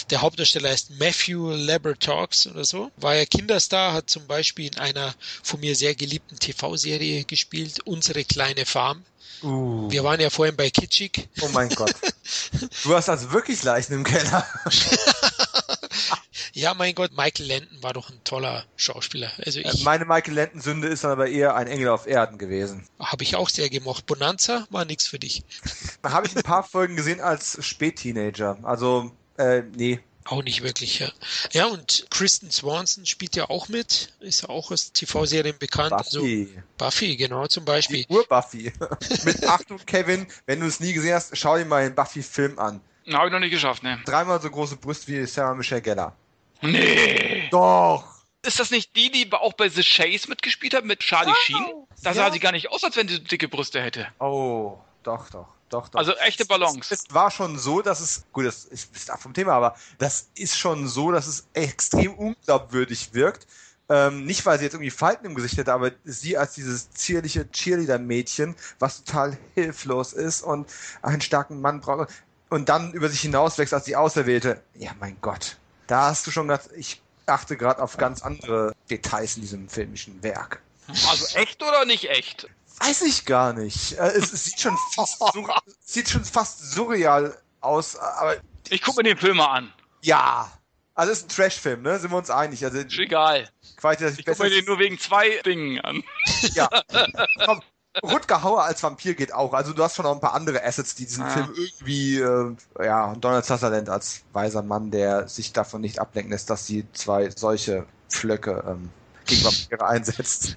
der Hauptdarsteller heißt Matthew Labertalks oder so. War ja Kinderstar, hat zum Beispiel in einer von mir sehr geliebten TV-Serie gespielt, Unsere kleine Farm. Uh. Wir waren ja vorhin bei Kitschig. Oh mein Gott. Du hast also wirklich Leichen im Keller. Ja, mein Gott, Michael Landon war doch ein toller Schauspieler. Also ich, Meine Michael Landon Sünde ist dann aber eher ein Engel auf Erden gewesen. Habe ich auch sehr gemocht. Bonanza war nichts für dich. Habe ich ein paar Folgen gesehen als Spätteenager. Also, äh, nee. Auch nicht wirklich, ja. Ja, und Kristen Swanson spielt ja auch mit, ist ja auch aus TV-Serien bekannt. Buffy. Also Buffy, genau, zum Beispiel. Die Ur-Buffy. mit Achtung, Kevin, wenn du es nie gesehen hast, schau dir mal den Buffy-Film an. Habe ich noch nicht geschafft, ne. Dreimal so große Brust wie Sarah Michelle Geller. Nee. Doch. Ist das nicht die, die auch bei The Chase mitgespielt hat, mit Charlie oh, Sheen? Da ja. sah sie gar nicht aus, als wenn sie so dicke Brüste hätte. Oh, doch, doch. doch, doch. Also echte Balance. Es, es war schon so, dass es, gut, das ist ab vom Thema, aber das ist schon so, dass es extrem unglaubwürdig wirkt. Ähm, nicht, weil sie jetzt irgendwie Falten im Gesicht hätte, aber sie als dieses zierliche Cheerleader-Mädchen, was total hilflos ist und einen starken Mann braucht und dann über sich hinauswächst als die Auserwählte. Ja, mein Gott. Da hast du schon gesagt, ich achte gerade auf ganz andere Details in diesem filmischen Werk. Also echt oder nicht echt? Weiß ich gar nicht. Äh, es, es sieht schon fast sieht schon fast surreal aus, aber ich gucke mir den Film mal an. Ja. Also es ist ein Trash-Film, ne? Sind wir uns einig? Also ist egal. Qualitativ ich gucke mir den nur wegen zwei Dingen an. Ja. Komm, Rutger Hauer als Vampir geht auch. Also du hast schon noch ein paar andere Assets, die diesen ah. Film irgendwie, äh, ja, Donald Sutherland als weiser Mann, der sich davon nicht ablenken lässt, dass sie zwei solche Pflöcke ähm, gegen Vampire einsetzt.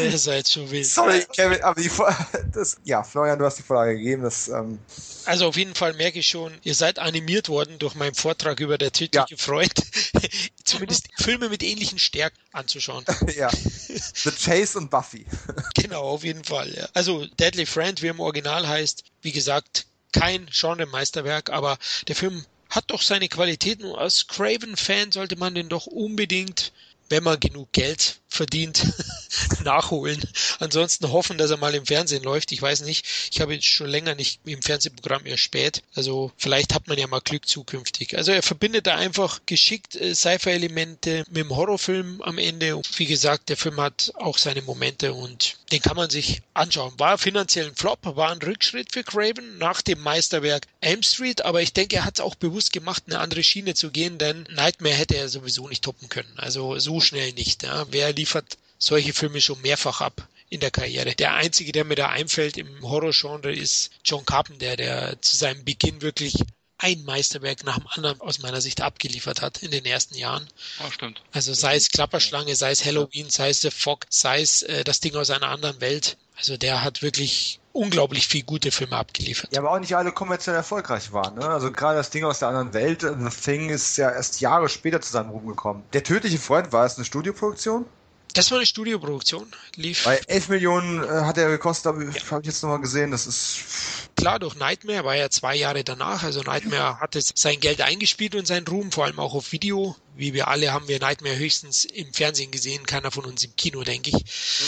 Ihr seid schon wild. Sorry, Kevin, aber die, das, ja, Florian, du hast die Vorlage gegeben. Das, ähm also auf jeden Fall merke ich schon, ihr seid animiert worden durch meinen Vortrag über der tödliche ja. Freund, zumindest Filme mit ähnlichen Stärken anzuschauen. ja. The Chase und Buffy. genau, auf jeden Fall. Ja. Also Deadly Friend, wie im Original heißt, wie gesagt, kein Genre-Meisterwerk, aber der Film hat doch seine Qualitäten. Als Craven-Fan sollte man den doch unbedingt wenn man genug Geld verdient, nachholen. Ansonsten hoffen, dass er mal im Fernsehen läuft. Ich weiß nicht. Ich habe jetzt schon länger nicht im Fernsehprogramm eher spät. Also vielleicht hat man ja mal Glück zukünftig. Also er verbindet da einfach geschickt äh, Sci-Fi-Elemente mit dem Horrorfilm am Ende. Wie gesagt, der Film hat auch seine Momente und den kann man sich anschauen. War finanziell ein Flop, war ein Rückschritt für Craven nach dem Meisterwerk Elm Street, aber ich denke, er hat es auch bewusst gemacht, eine andere Schiene zu gehen, denn Nightmare hätte er sowieso nicht toppen können. Also so schnell nicht. Ja. Wer liefert solche Filme schon mehrfach ab in der Karriere? Der einzige, der mir da einfällt im Horrorgenre, ist John Carpenter, der zu seinem Beginn wirklich ein Meisterwerk nach dem anderen aus meiner Sicht abgeliefert hat in den ersten Jahren. Oh, stimmt. Also sei es Klapperschlange, sei es Halloween, sei es The Fog, sei es äh, das Ding aus einer anderen Welt. Also der hat wirklich unglaublich viel gute Filme abgeliefert. Ja, aber auch nicht alle kommerziell erfolgreich waren. Ne? Also gerade das Ding aus der anderen Welt, The Thing, ist ja erst Jahre später zu seinem Ruhm gekommen. Der tödliche Freund war es eine Studioproduktion? Das war eine Studioproduktion, lief. Bei 11 Millionen äh, hat er gekostet, habe ja. hab ich jetzt nochmal gesehen, das ist... Klar, durch Nightmare war ja zwei Jahre danach, also Nightmare hatte sein Geld eingespielt und seinen Ruhm, vor allem auch auf Video wie wir alle haben wir Nightmare höchstens im Fernsehen gesehen, keiner von uns im Kino, denke ich.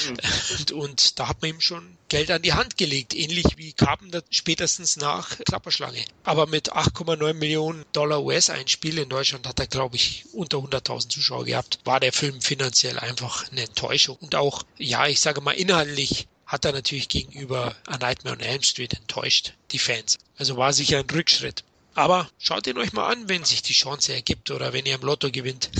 Mhm. Und, und, da hat man ihm schon Geld an die Hand gelegt, ähnlich wie Carpenter spätestens nach Klapperschlange. Aber mit 8,9 Millionen Dollar US-Einspiel in Deutschland hat er, glaube ich, unter 100.000 Zuschauer gehabt. War der Film finanziell einfach eine Enttäuschung. Und auch, ja, ich sage mal, inhaltlich hat er natürlich gegenüber A Nightmare on Elm Street enttäuscht, die Fans. Also war sicher ein Rückschritt. Aber schaut ihn euch mal an, wenn sich die Chance ergibt oder wenn ihr im Lotto gewinnt.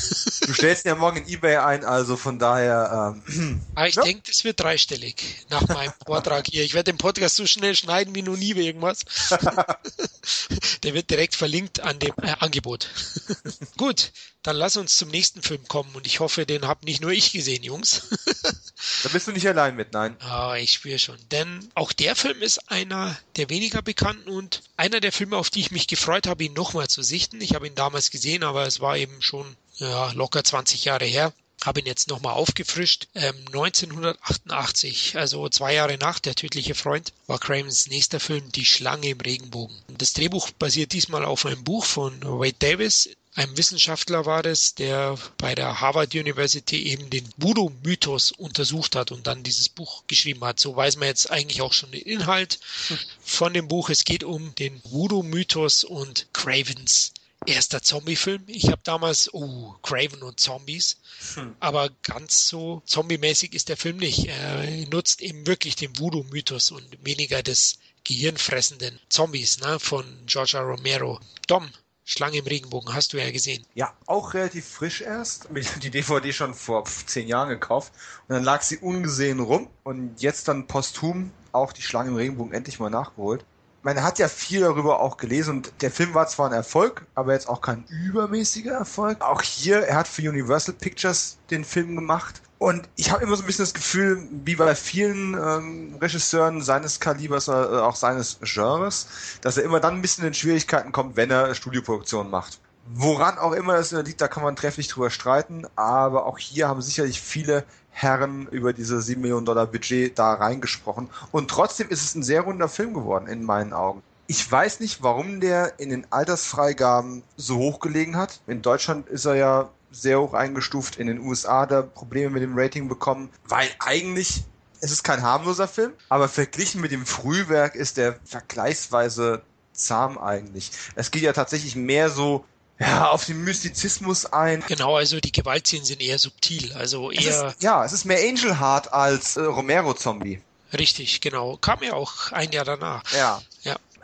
Du stellst ihn ja morgen in Ebay ein, also von daher. Ähm, Aber ich ja. denke, das wird dreistellig nach meinem Vortrag hier. Ich werde den Podcast so schnell schneiden wie noch nie irgendwas. Der wird direkt verlinkt an dem äh, Angebot. Gut, dann lass uns zum nächsten Film kommen und ich hoffe, den hab nicht nur ich gesehen, Jungs. da bist du nicht allein mit, nein. Ah, ich spüre schon. Denn auch der Film ist einer der weniger bekannten und einer der Filme, auf die ich mich gefreut habe, ihn nochmal zu sichten. Ich habe ihn damals gesehen, aber es war eben schon ja, locker 20 Jahre her habe ihn jetzt nochmal aufgefrischt. Ähm, 1988, also zwei Jahre nach Der tödliche Freund, war Cravens nächster Film Die Schlange im Regenbogen. Das Drehbuch basiert diesmal auf einem Buch von Wade Davis, ein Wissenschaftler war es, der bei der Harvard University eben den Voodoo-Mythos untersucht hat und dann dieses Buch geschrieben hat. So weiß man jetzt eigentlich auch schon den Inhalt von dem Buch. Es geht um den Voodoo-Mythos und Cravens erster Zombie-Film. Ich habe damals, oh, Craven und Zombies. Hm. Aber ganz so zombie-mäßig ist der Film nicht. Er nutzt eben wirklich den Voodoo-Mythos und weniger des gehirnfressenden Zombies ne, von George R. Romero. Dom, Schlange im Regenbogen, hast du ja gesehen. Ja, auch relativ frisch erst. Die DVD schon vor zehn Jahren gekauft. Und dann lag sie ungesehen rum. Und jetzt dann posthum auch die Schlange im Regenbogen endlich mal nachgeholt. Man hat ja viel darüber auch gelesen und der Film war zwar ein Erfolg, aber jetzt auch kein übermäßiger Erfolg. Auch hier, er hat für Universal Pictures den Film gemacht und ich habe immer so ein bisschen das Gefühl, wie bei vielen ähm, Regisseuren seines Kalibers äh, auch seines Genres, dass er immer dann ein bisschen in Schwierigkeiten kommt, wenn er Studioproduktionen macht. Woran auch immer das liegt, da kann man trefflich drüber streiten, aber auch hier haben sicherlich viele Herren über diese 7 Millionen Dollar Budget da reingesprochen. Und trotzdem ist es ein sehr runder Film geworden, in meinen Augen. Ich weiß nicht, warum der in den Altersfreigaben so hoch gelegen hat. In Deutschland ist er ja sehr hoch eingestuft, in den USA da Probleme mit dem Rating bekommen, weil eigentlich es ist kein harmloser Film, aber verglichen mit dem Frühwerk ist der vergleichsweise zahm eigentlich. Es geht ja tatsächlich mehr so ja, auf den Mystizismus ein. Genau, also die Gewaltszenen sind eher subtil, also eher. Es ist, ja, es ist mehr Angel Heart als äh, Romero Zombie. Richtig, genau. Kam ja auch ein Jahr danach. Ja.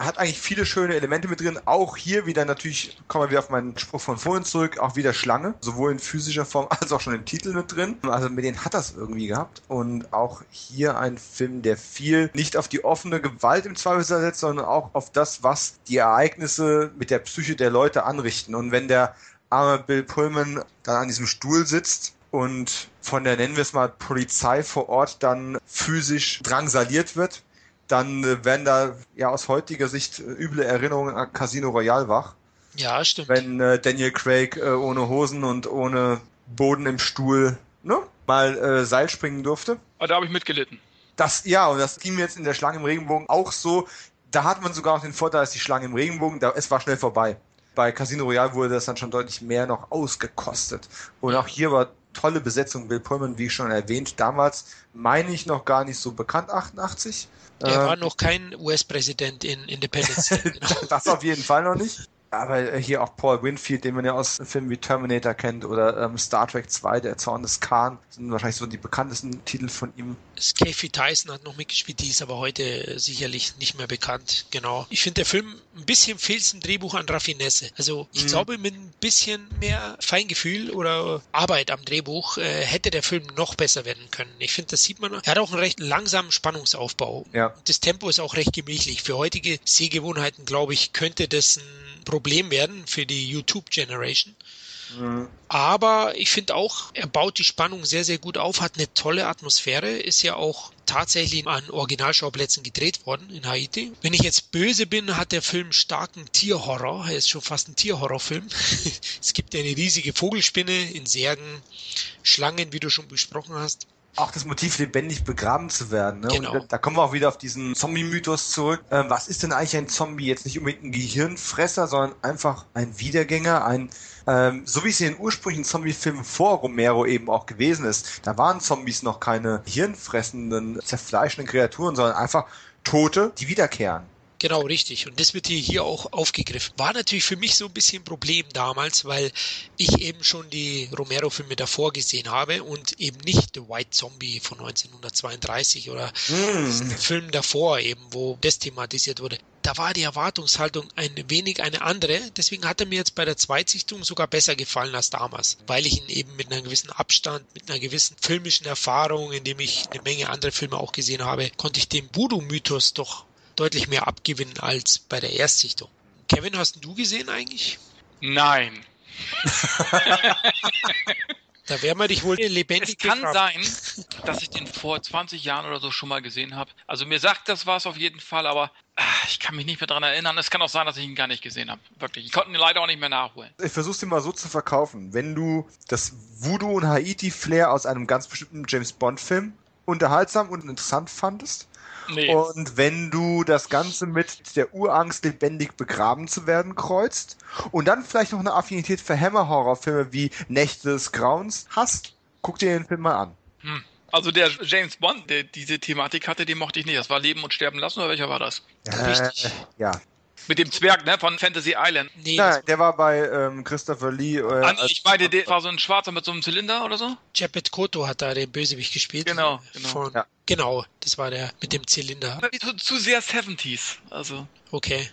Hat eigentlich viele schöne Elemente mit drin. Auch hier wieder natürlich, kommen wir wieder auf meinen Spruch von vorhin zurück, auch wieder Schlange. Sowohl in physischer Form als auch schon im Titel mit drin. Also mit denen hat das irgendwie gehabt. Und auch hier ein Film, der viel nicht auf die offene Gewalt im Zweifelsfall setzt, sondern auch auf das, was die Ereignisse mit der Psyche der Leute anrichten. Und wenn der arme Bill Pullman dann an diesem Stuhl sitzt und von der, nennen wir es mal, Polizei vor Ort dann physisch drangsaliert wird, dann äh, werden da ja aus heutiger Sicht äh, üble Erinnerungen an Casino Royale wach. Ja, stimmt. Wenn äh, Daniel Craig äh, ohne Hosen und ohne Boden im Stuhl ne, mal äh, Seil springen durfte. Aber ah, da habe ich mitgelitten. Das, ja, und das ging mir jetzt in der Schlange im Regenbogen auch so. Da hat man sogar noch den Vorteil, dass die Schlange im Regenbogen, da, es war schnell vorbei. Bei Casino Royale wurde das dann schon deutlich mehr noch ausgekostet. Und auch hier war tolle Besetzung. Bill Pullman, wie schon erwähnt, damals meine ich noch gar nicht so bekannt, 88. Er äh, war noch kein US-Präsident in Independence. Genau. das auf jeden Fall noch nicht. Aber hier auch Paul Winfield, den man ja aus Filmen wie Terminator kennt oder ähm, Star Trek 2, der Zorn des Khan, sind wahrscheinlich so die bekanntesten Titel von ihm. Scafie Tyson hat noch mitgespielt, die ist aber heute sicherlich nicht mehr bekannt. Genau. Ich finde, der Film ein bisschen fehlt im Drehbuch an Raffinesse. Also ich mhm. glaube, mit ein bisschen mehr Feingefühl oder Arbeit am Drehbuch äh, hätte der Film noch besser werden können. Ich finde, das sieht man. Er hat auch einen recht langsamen Spannungsaufbau. Ja. Das Tempo ist auch recht gemächlich. Für heutige Sehgewohnheiten, glaube ich, könnte das ein Problem werden für die YouTube-Generation. Mhm. Aber ich finde auch, er baut die Spannung sehr, sehr gut auf, hat eine tolle Atmosphäre, ist ja auch tatsächlich an Originalschauplätzen gedreht worden in Haiti. Wenn ich jetzt böse bin, hat der Film starken Tierhorror. Er ist schon fast ein Tierhorrorfilm. es gibt eine riesige Vogelspinne in Särgen, Schlangen, wie du schon besprochen hast auch das Motiv, lebendig begraben zu werden. Ne? Genau. Und da kommen wir auch wieder auf diesen Zombie-Mythos zurück. Ähm, was ist denn eigentlich ein Zombie? Jetzt nicht unbedingt ein Gehirnfresser, sondern einfach ein Wiedergänger, ein ähm, so wie es in den ursprünglichen Zombie-Filmen vor Romero eben auch gewesen ist. Da waren Zombies noch keine hirnfressenden, zerfleischenden Kreaturen, sondern einfach Tote, die wiederkehren. Genau, richtig. Und das wird hier, hier auch aufgegriffen. War natürlich für mich so ein bisschen ein Problem damals, weil ich eben schon die Romero-Filme davor gesehen habe und eben nicht The White Zombie von 1932 oder mm. Film davor eben, wo das thematisiert wurde. Da war die Erwartungshaltung ein wenig eine andere. Deswegen hat er mir jetzt bei der Zweitsichtung sogar besser gefallen als damals, weil ich ihn eben mit einem gewissen Abstand, mit einer gewissen filmischen Erfahrung, in dem ich eine Menge andere Filme auch gesehen habe, konnte ich dem Voodoo-Mythos doch deutlich mehr abgewinnen als bei der Erstsichtung. Kevin, hast du gesehen eigentlich? Nein. da werden wir dich wohl lebendig. Es kann sein, dass ich den vor 20 Jahren oder so schon mal gesehen habe. Also mir sagt das was auf jeden Fall, aber ach, ich kann mich nicht mehr daran erinnern. Es kann auch sein, dass ich ihn gar nicht gesehen habe. Wirklich. Ich konnte ihn leider auch nicht mehr nachholen. Ich versuch's dir mal so zu verkaufen. Wenn du das Voodoo und Haiti-Flair aus einem ganz bestimmten James Bond-Film unterhaltsam und interessant fandest, Nee. Und wenn du das Ganze mit der Urangst, lebendig begraben zu werden, kreuzt und dann vielleicht noch eine Affinität für Hammer-Horrorfilme wie Nächte des Grauens hast, guck dir den Film mal an. Hm. Also der James Bond, der diese Thematik hatte, den mochte ich nicht. Das war Leben und Sterben lassen oder welcher war das? Äh, ja. Mit dem Zwerg, ne, von Fantasy Island. Nee, Nein, der war bei ähm, Christopher Lee. Äh, ah, ich meine, der war so ein Schwarzer mit so einem Zylinder oder so? Japet Koto hat da den Bösewicht gespielt. Genau, genau. Von, ja. Genau, das war der mit dem Zylinder. Zu, zu sehr 70s, also. Okay.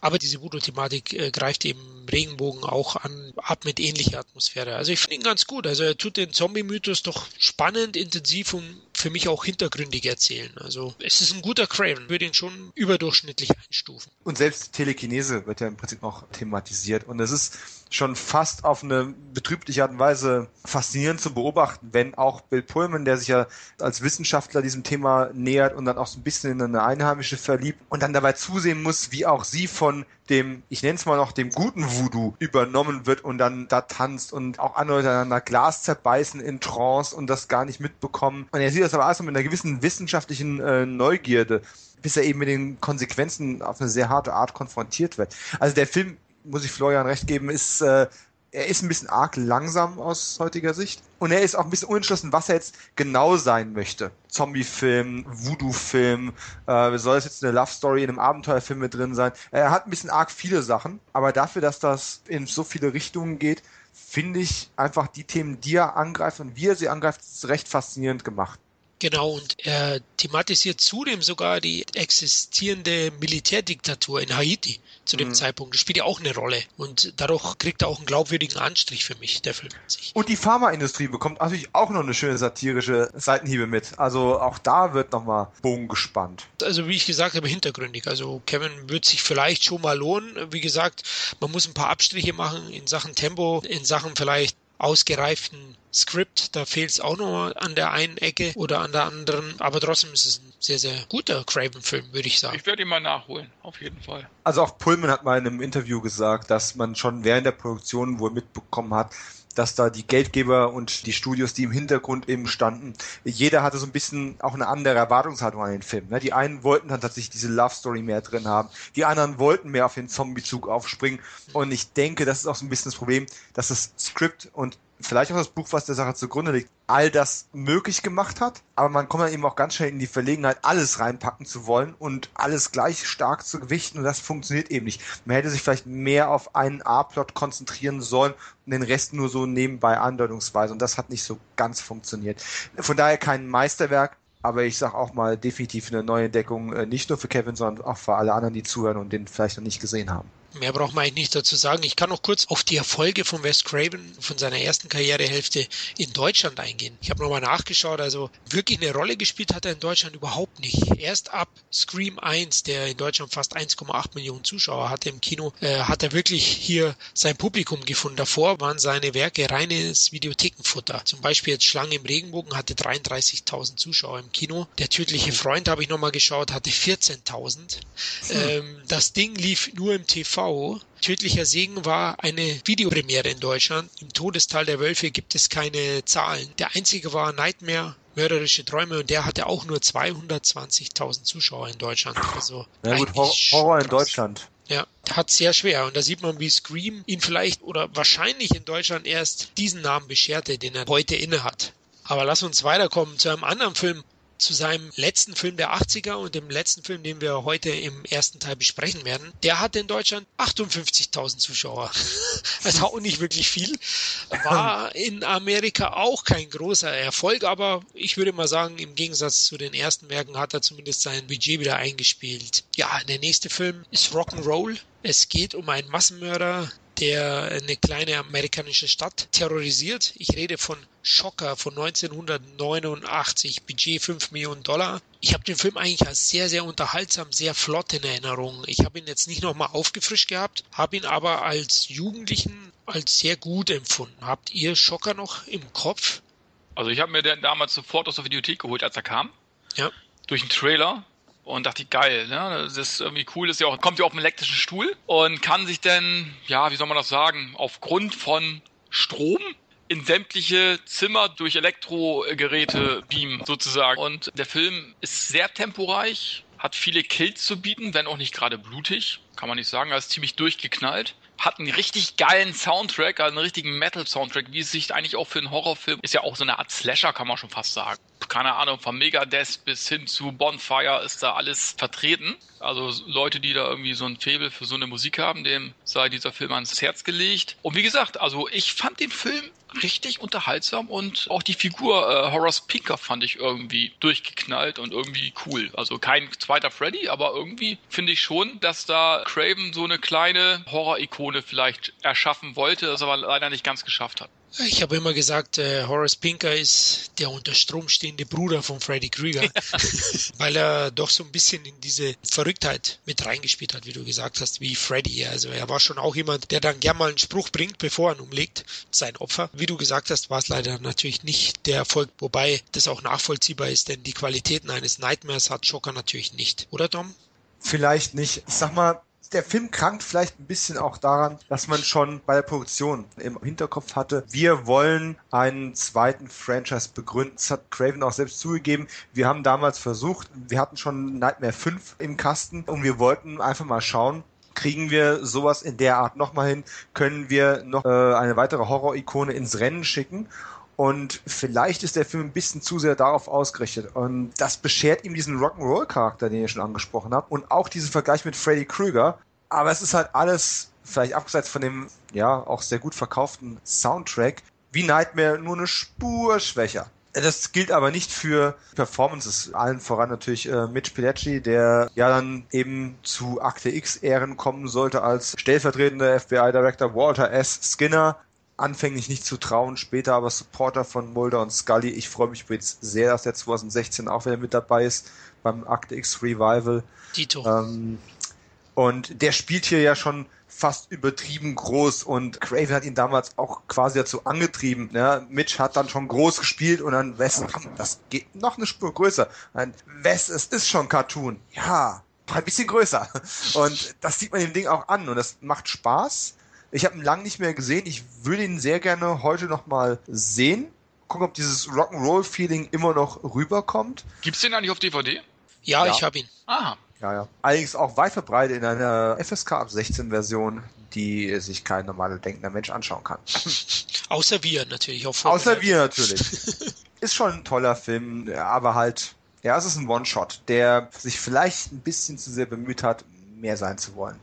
Aber diese Voodoo-Thematik äh, greift eben Regenbogen auch an, ab mit ähnlicher Atmosphäre. Also ich finde ihn ganz gut. Also er tut den Zombie-Mythos doch spannend, intensiv und für mich auch hintergründig erzählen. Also es ist ein guter Craven, würde ihn schon überdurchschnittlich einstufen. Und selbst Telekinese wird ja im Prinzip auch thematisiert. Und es ist schon fast auf eine betrübliche Art und Weise faszinierend zu beobachten, wenn auch Bill Pullman, der sich ja als Wissenschaftler diesem Thema nähert und dann auch so ein bisschen in eine Einheimische verliebt und dann dabei zusehen muss, wie auch sie von dem, ich nenne es mal noch, dem guten Voodoo übernommen wird und dann da tanzt und auch andere einander Glas zerbeißen in Trance und das gar nicht mitbekommen. Und er sieht das aber alles mit einer gewissen wissenschaftlichen äh, Neugierde bis er eben mit den Konsequenzen auf eine sehr harte Art konfrontiert wird. Also der Film, muss ich Florian recht geben, ist äh, er ist ein bisschen arg langsam aus heutiger Sicht. Und er ist auch ein bisschen unentschlossen, was er jetzt genau sein möchte. Zombie-Film, Voodoo-Film, äh, soll es jetzt eine Love-Story in einem Abenteuerfilm mit drin sein? Er hat ein bisschen arg viele Sachen, aber dafür, dass das in so viele Richtungen geht, finde ich einfach die Themen, die er angreift und wie er sie angreift, recht faszinierend gemacht. Genau, und er thematisiert zudem sogar die existierende Militärdiktatur in Haiti zu dem mhm. Zeitpunkt. Das spielt ja auch eine Rolle. Und dadurch kriegt er auch einen glaubwürdigen Anstrich für mich, der Film. Und die Pharmaindustrie bekommt natürlich auch noch eine schöne satirische Seitenhiebe mit. Also auch da wird nochmal Bogen gespannt. Also wie ich gesagt habe, hintergründig. Also Kevin wird sich vielleicht schon mal lohnen. Wie gesagt, man muss ein paar Abstriche machen in Sachen Tempo, in Sachen vielleicht ausgereiften Skript. Da fehlt es auch noch an der einen Ecke oder an der anderen. Aber trotzdem ist es ein sehr, sehr guter Craven-Film, würde ich sagen. Ich werde ihn mal nachholen, auf jeden Fall. Also auch Pullman hat mal in einem Interview gesagt, dass man schon während der Produktion wohl mitbekommen hat, dass da die Geldgeber und die Studios, die im Hintergrund eben standen, jeder hatte so ein bisschen auch eine andere Erwartungshaltung an den Film. Ne? Die einen wollten dann tatsächlich diese Love Story mehr drin haben, die anderen wollten mehr auf den Zombie-Zug aufspringen. Und ich denke, das ist auch so ein bisschen das Problem, dass das Skript und vielleicht auch das Buch, was der Sache zugrunde liegt, all das möglich gemacht hat. Aber man kommt dann eben auch ganz schnell in die Verlegenheit, alles reinpacken zu wollen und alles gleich stark zu gewichten und das funktioniert eben nicht. Man hätte sich vielleicht mehr auf einen A-Plot konzentrieren sollen und den Rest nur so nebenbei andeutungsweise und das hat nicht so ganz funktioniert. Von daher kein Meisterwerk, aber ich sag auch mal definitiv eine neue Entdeckung, äh, nicht nur für Kevin, sondern auch für alle anderen, die zuhören und den vielleicht noch nicht gesehen haben. Mehr braucht man eigentlich nicht dazu sagen. Ich kann noch kurz auf die Erfolge von Wes Craven von seiner ersten Karrierehälfte in Deutschland eingehen. Ich habe nochmal nachgeschaut, also wirklich eine Rolle gespielt hat er in Deutschland überhaupt nicht. Erst ab Scream 1, der in Deutschland fast 1,8 Millionen Zuschauer hatte im Kino, äh, hat er wirklich hier sein Publikum gefunden. Davor waren seine Werke reines Videothekenfutter. Zum Beispiel jetzt Schlange im Regenbogen hatte 33.000 Zuschauer im Kino. Der tödliche Freund, habe ich nochmal geschaut, hatte 14.000. Hm. Ähm, das Ding lief nur im TV Tödlicher Segen war eine Videopremiere in Deutschland. Im Todestal der Wölfe gibt es keine Zahlen. Der einzige war Nightmare Mörderische Träume und der hatte auch nur 220.000 Zuschauer in Deutschland. Also ja gut, Horror in Deutschland. Ja, hat sehr schwer. Und da sieht man, wie Scream ihn vielleicht oder wahrscheinlich in Deutschland erst diesen Namen bescherte, den er heute inne hat. Aber lass uns weiterkommen zu einem anderen Film, zu seinem letzten Film der 80er und dem letzten Film, den wir heute im ersten Teil besprechen werden. Der hatte in Deutschland 58.000 Zuschauer. also auch nicht wirklich viel. War in Amerika auch kein großer Erfolg, aber ich würde mal sagen, im Gegensatz zu den ersten Werken hat er zumindest sein Budget wieder eingespielt. Ja, der nächste Film ist Rock'n'Roll. Es geht um einen Massenmörder, der eine kleine amerikanische Stadt terrorisiert. Ich rede von Schocker von 1989, Budget 5 Millionen Dollar. Ich habe den Film eigentlich als sehr, sehr unterhaltsam, sehr flott in Erinnerung. Ich habe ihn jetzt nicht nochmal aufgefrischt gehabt, habe ihn aber als Jugendlichen als sehr gut empfunden. Habt ihr Schocker noch im Kopf? Also ich habe mir den damals sofort aus der Videothek geholt, als er kam. Ja. Durch einen Trailer und dachte, geil, ne? Das ist irgendwie cool, ist ja auch, kommt ja auf einem elektrischen Stuhl und kann sich dann, ja, wie soll man das sagen, aufgrund von Strom in sämtliche Zimmer durch Elektrogeräte beamen, sozusagen. Und der Film ist sehr temporeich, hat viele Kills zu bieten, wenn auch nicht gerade blutig, kann man nicht sagen, er ist ziemlich durchgeknallt hat einen richtig geilen Soundtrack, also einen richtigen Metal-Soundtrack, wie es sich eigentlich auch für einen Horrorfilm ist ja auch so eine Art Slasher, kann man schon fast sagen. Keine Ahnung, von Megadeth bis hin zu Bonfire ist da alles vertreten. Also Leute, die da irgendwie so ein Faible für so eine Musik haben, dem sei dieser Film ans Herz gelegt. Und wie gesagt, also ich fand den Film richtig unterhaltsam und auch die Figur äh, Horace Pinker fand ich irgendwie durchgeknallt und irgendwie cool. Also kein zweiter Freddy, aber irgendwie finde ich schon, dass da Craven so eine kleine Horror-Ikone vielleicht erschaffen wollte, es aber leider nicht ganz geschafft hat. Ich habe immer gesagt, äh, Horace Pinker ist der unter Strom stehende Bruder von Freddy Krüger, weil er doch so ein bisschen in diese Verrücktheit mit reingespielt hat, wie du gesagt hast, wie Freddy. Also er war schon auch jemand, der dann gern mal einen Spruch bringt, bevor er ihn umlegt, sein Opfer. Wie du gesagt hast, war es leider natürlich nicht der Erfolg, wobei das auch nachvollziehbar ist, denn die Qualitäten eines Nightmares hat Joker natürlich nicht. Oder Dom? Vielleicht nicht. Ich sag mal, der Film krankt vielleicht ein bisschen auch daran, dass man schon bei der Produktion im Hinterkopf hatte, wir wollen einen zweiten Franchise begründen. Das hat Craven auch selbst zugegeben. Wir haben damals versucht, wir hatten schon Nightmare 5 im Kasten und wir wollten einfach mal schauen, kriegen wir sowas in der Art nochmal hin? Können wir noch äh, eine weitere Horror-Ikone ins Rennen schicken? Und vielleicht ist der Film ein bisschen zu sehr darauf ausgerichtet. Und das beschert ihm diesen Rock'n'Roll-Charakter, den ihr schon angesprochen habt. Und auch diesen Vergleich mit Freddy Krueger. Aber es ist halt alles, vielleicht abgesehen von dem, ja, auch sehr gut verkauften Soundtrack, wie Nightmare nur eine Spur schwächer. Das gilt aber nicht für Performances. Allen voran natürlich äh, Mitch Pileggi, der ja dann eben zu Akte X Ehren kommen sollte als stellvertretender FBI-Director Walter S. Skinner anfänglich nicht zu trauen, später aber Supporter von Mulder und Scully. Ich freue mich jetzt sehr, dass der 2016 auch wieder mit dabei ist beim Act X Revival. Dito. Ähm, und der spielt hier ja schon fast übertrieben groß und Craven hat ihn damals auch quasi dazu angetrieben. Ne? Mitch hat dann schon groß gespielt und dann Wes, das geht noch eine Spur größer. Und Wes, es ist schon Cartoon. Ja, ein bisschen größer. Und das sieht man dem Ding auch an und das macht Spaß. Ich habe ihn lange nicht mehr gesehen. Ich würde ihn sehr gerne heute noch mal sehen. Gucken, ob dieses Rock'n'Roll-Feeling immer noch rüberkommt. Gibt's den eigentlich auf DVD? Ja, ja. ich habe ihn. Aha. Ja, ja. Allerdings auch weit verbreitet in einer FSK ab 16 Version, die sich kein normaler denkender Mensch anschauen kann. Außer wir natürlich. Auch Außer wir natürlich. Ist schon ein toller Film, aber halt, ja, es ist ein One-Shot, der sich vielleicht ein bisschen zu sehr bemüht hat, mehr sein zu wollen.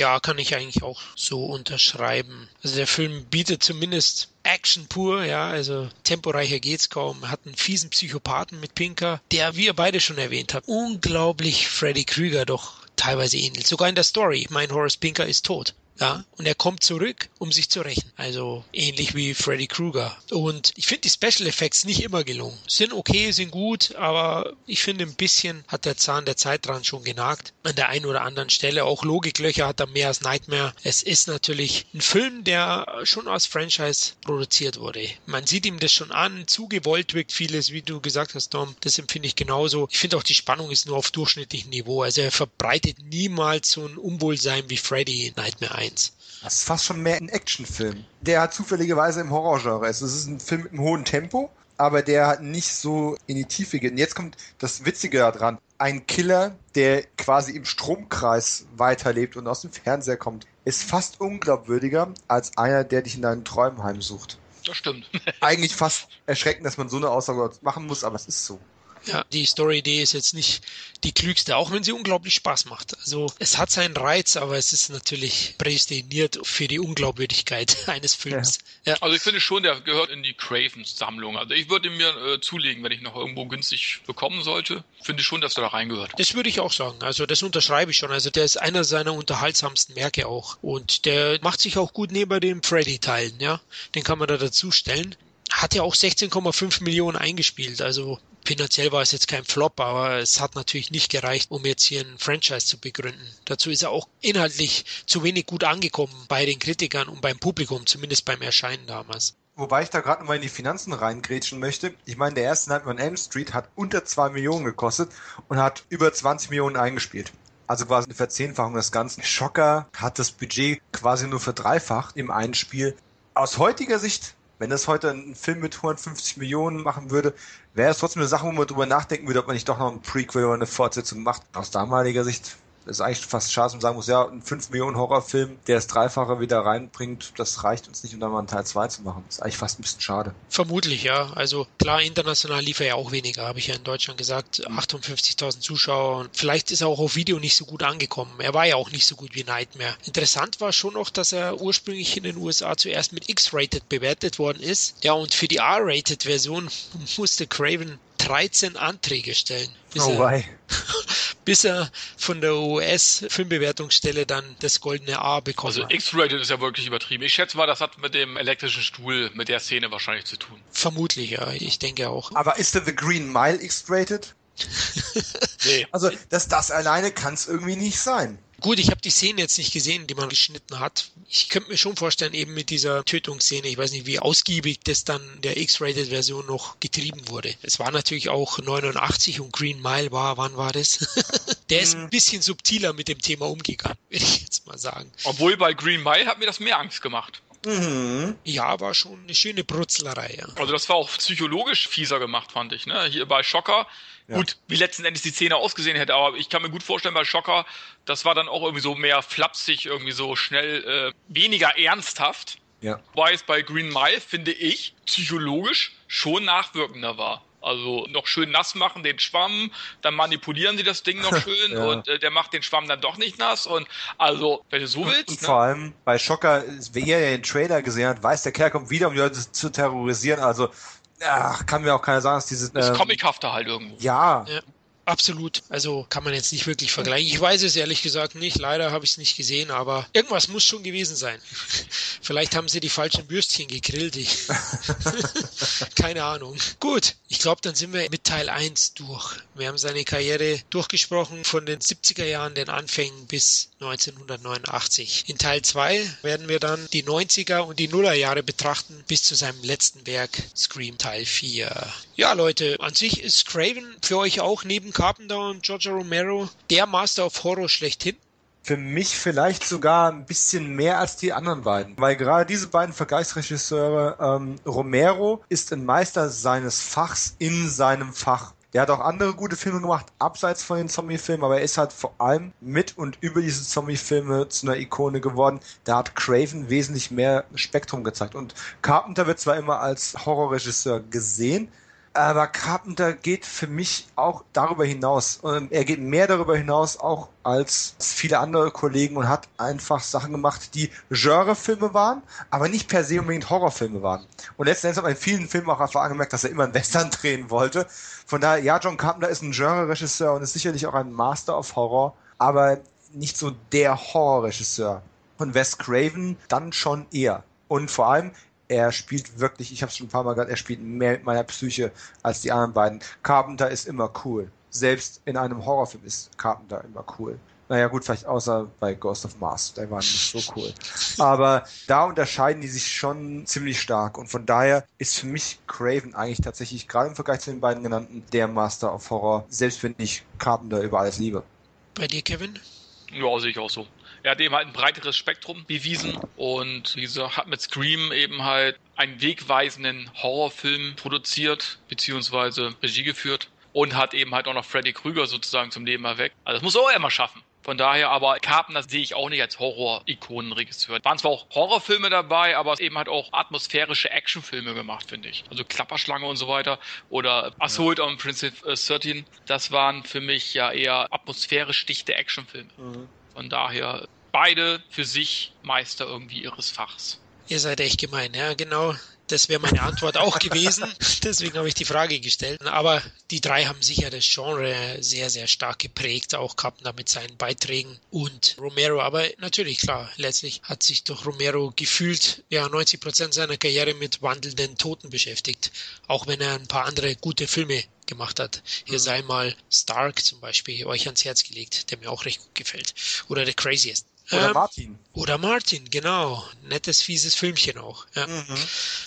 Ja, kann ich eigentlich auch so unterschreiben. Also der Film bietet zumindest Action pur, ja, also temporeicher geht's kaum. Hat einen fiesen Psychopathen mit Pinker, der, wie ihr beide schon erwähnt habt, unglaublich Freddy Krüger doch teilweise ähnelt. Sogar in der Story. Mein Horace Pinker ist tot. Ja, und er kommt zurück, um sich zu rächen. Also ähnlich wie Freddy Krueger. Und ich finde die Special Effects nicht immer gelungen. Sind okay, sind gut, aber ich finde ein bisschen hat der Zahn der Zeit dran schon genagt. An der einen oder anderen Stelle. Auch Logiklöcher hat er mehr als Nightmare. Es ist natürlich ein Film, der schon als Franchise produziert wurde. Man sieht ihm das schon an. Zu gewollt wirkt vieles, wie du gesagt hast, Tom. Das empfinde ich genauso. Ich finde auch die Spannung ist nur auf durchschnittlichem Niveau. Also er verbreitet niemals so ein Unwohlsein wie Freddy Nightmare 1. 1. Das ist fast schon mehr ein Actionfilm. Der hat zufälligerweise im Horrorgenre. Also es ist ein Film mit einem hohen Tempo, aber der hat nicht so in die Tiefe geht. Und jetzt kommt das Witzige daran. Ein Killer, der quasi im Stromkreis weiterlebt und aus dem Fernseher kommt, ist fast unglaubwürdiger als einer, der dich in deinen Träumen heimsucht. Das stimmt. Eigentlich fast erschreckend, dass man so eine Aussage machen muss, aber es ist so. Ja, die Story-Idee ist jetzt nicht die klügste, auch wenn sie unglaublich Spaß macht. Also es hat seinen Reiz, aber es ist natürlich prädestiniert für die Unglaubwürdigkeit eines Films. Ja. Ja. Also ich finde schon, der gehört in die Cravens-Sammlung. Also ich würde ihn mir äh, zulegen, wenn ich noch irgendwo günstig bekommen sollte. Finde ich schon, dass der da reingehört. Das würde ich auch sagen. Also das unterschreibe ich schon. Also der ist einer seiner unterhaltsamsten Werke auch. Und der macht sich auch gut neben den Freddy-Teilen, ja. Den kann man da dazu stellen hat ja auch 16,5 Millionen eingespielt. Also Finanziell war es jetzt kein Flop, aber es hat natürlich nicht gereicht, um jetzt hier ein Franchise zu begründen. Dazu ist er auch inhaltlich zu wenig gut angekommen bei den Kritikern und beim Publikum, zumindest beim Erscheinen damals. Wobei ich da gerade nochmal in die Finanzen reingrätschen möchte. Ich meine, der erste Nightmare on Elm Street hat unter 2 Millionen gekostet und hat über 20 Millionen eingespielt. Also quasi eine Verzehnfachung des Ganzen. Schocker hat das Budget quasi nur verdreifacht im einen Spiel. Aus heutiger Sicht wenn das heute ein Film mit 150 Millionen machen würde, wäre es trotzdem eine Sache, wo man drüber nachdenken würde, ob man nicht doch noch ein Prequel oder eine Fortsetzung macht. Aus damaliger Sicht ist eigentlich fast schade, dass man sagen muss, ja, ein 5 Millionen Horrorfilm, der das Dreifache wieder reinbringt, das reicht uns nicht, um dann mal einen Teil 2 zu machen. Das ist eigentlich fast ein bisschen schade. Vermutlich, ja. Also klar, international lief er ja auch weniger, habe ich ja in Deutschland gesagt. 58.000 Zuschauer und vielleicht ist er auch auf Video nicht so gut angekommen. Er war ja auch nicht so gut wie Nightmare. Interessant war schon noch, dass er ursprünglich in den USA zuerst mit X-Rated bewertet worden ist. Ja, und für die R-Rated-Version musste Craven 13 Anträge stellen. Bis, oh, er, bis er von der US-Filmbewertungsstelle dann das goldene A bekommt. Also X-Rated ist ja wirklich übertrieben. Ich schätze mal, das hat mit dem elektrischen Stuhl, mit der Szene wahrscheinlich zu tun. Vermutlich, ja. Ich denke auch. Aber ist der The Green Mile X-Rated? nee. Also das, das alleine kann es irgendwie nicht sein. Gut, ich habe die Szene jetzt nicht gesehen, die man geschnitten hat. Ich könnte mir schon vorstellen, eben mit dieser Tötungsszene, ich weiß nicht, wie ausgiebig das dann der X-Rated-Version noch getrieben wurde. Es war natürlich auch 89 und Green Mile war, wann war das? der ist ein mhm. bisschen subtiler mit dem Thema umgegangen, würde ich jetzt mal sagen. Obwohl bei Green Mile hat mir das mehr Angst gemacht. Mhm. Ja, war schon eine schöne Brutzlerei. Ja. Also das war auch psychologisch fieser gemacht, fand ich. Ne? Hier bei Schocker ja. Gut, wie letzten Endes die Szene ausgesehen hätte, aber ich kann mir gut vorstellen, bei Schocker, das war dann auch irgendwie so mehr flapsig, irgendwie so schnell, äh, weniger ernsthaft. Ja. Wobei es bei Green Mile, finde ich, psychologisch schon nachwirkender war. Also noch schön nass machen, den Schwamm, dann manipulieren sie das Ding noch schön ja. und äh, der macht den Schwamm dann doch nicht nass. Und also, wenn du so willst. Und ne? vor allem bei Schocker, wer ja den Trailer gesehen hat, weiß, der Kerl kommt wieder, um die Leute zu terrorisieren. Also ach, kann mir auch keiner sagen, dass diese. Das ähm, Comichafte halt irgendwo. Ja. ja. Absolut. Also kann man jetzt nicht wirklich vergleichen. Ich weiß es ehrlich gesagt nicht. Leider habe ich es nicht gesehen, aber irgendwas muss schon gewesen sein. Vielleicht haben sie die falschen Bürstchen gegrillt. Keine Ahnung. Gut, ich glaube, dann sind wir mit Teil 1 durch. Wir haben seine Karriere durchgesprochen von den 70er Jahren, den Anfängen bis 1989. In Teil 2 werden wir dann die 90er und die Nuller Jahre betrachten bis zu seinem letzten Werk Scream Teil 4. Ja, Leute, an sich ist Craven für euch auch neben Carpenter und George Romero der Master of Horror schlechthin. Für mich vielleicht sogar ein bisschen mehr als die anderen beiden. Weil gerade diese beiden Vergleichsregisseure, ähm, Romero ist ein Meister seines Fachs in seinem Fach. Der hat auch andere gute Filme gemacht, abseits von den Zombie-Filmen, aber er ist halt vor allem mit und über diese Zombie-Filme zu einer Ikone geworden. Da hat Craven wesentlich mehr Spektrum gezeigt. Und Carpenter wird zwar immer als Horrorregisseur gesehen, aber Carpenter geht für mich auch darüber hinaus. Er geht mehr darüber hinaus auch als viele andere Kollegen und hat einfach Sachen gemacht, die Genrefilme waren, aber nicht per se unbedingt Horrorfilme waren. Und letzten Endes hat man in vielen Filmen auch einfach angemerkt, dass er immer einen Western drehen wollte. Von daher, ja, John Carpenter ist ein Genre-Regisseur und ist sicherlich auch ein Master of Horror, aber nicht so der Horrorregisseur. Und Wes Craven dann schon eher. Und vor allem, er spielt wirklich, ich habe es schon ein paar Mal gesagt, er spielt mehr mit meiner Psyche als die anderen beiden. Carpenter ist immer cool. Selbst in einem Horrorfilm ist Carpenter immer cool. Naja, gut, vielleicht außer bei Ghost of Mars. Der war nicht so cool. Aber da unterscheiden die sich schon ziemlich stark. Und von daher ist für mich Craven eigentlich tatsächlich, gerade im Vergleich zu den beiden genannten, der Master of Horror. Selbst wenn ich Carpenter über alles liebe. Bei dir, Kevin? Ja, sehe ich auch so er hat eben halt ein breiteres Spektrum bewiesen und wie gesagt, hat mit Scream eben halt einen wegweisenden Horrorfilm produziert, beziehungsweise Regie geführt und hat eben halt auch noch Freddy Krüger sozusagen zum Leben erweckt. Also das muss er auch immer schaffen. Von daher aber Carpenter sehe ich auch nicht als Horror-Ikonenregisseur. Waren zwar auch Horrorfilme dabei, aber eben halt auch atmosphärische Actionfilme gemacht, finde ich. Also Klapperschlange und so weiter oder Assault ja. on Prince 13. Das waren für mich ja eher atmosphärisch dichte Actionfilme. Mhm. Von daher beide für sich Meister irgendwie ihres Fachs. Ihr seid echt gemein, ja, genau. Das wäre meine Antwort auch gewesen. Deswegen habe ich die Frage gestellt. Aber die drei haben sicher das Genre sehr, sehr stark geprägt, auch Carpenter mit seinen Beiträgen und Romero. Aber natürlich, klar, letztlich hat sich doch Romero gefühlt, ja, 90 Prozent seiner Karriere mit wandelnden Toten beschäftigt. Auch wenn er ein paar andere gute Filme gemacht hat. Hier mhm. sei mal Stark zum Beispiel euch ans Herz gelegt, der mir auch recht gut gefällt. Oder The Craziest. Oder ähm, Martin. Oder Martin, genau. Nettes, fieses Filmchen auch. Ja. Mhm.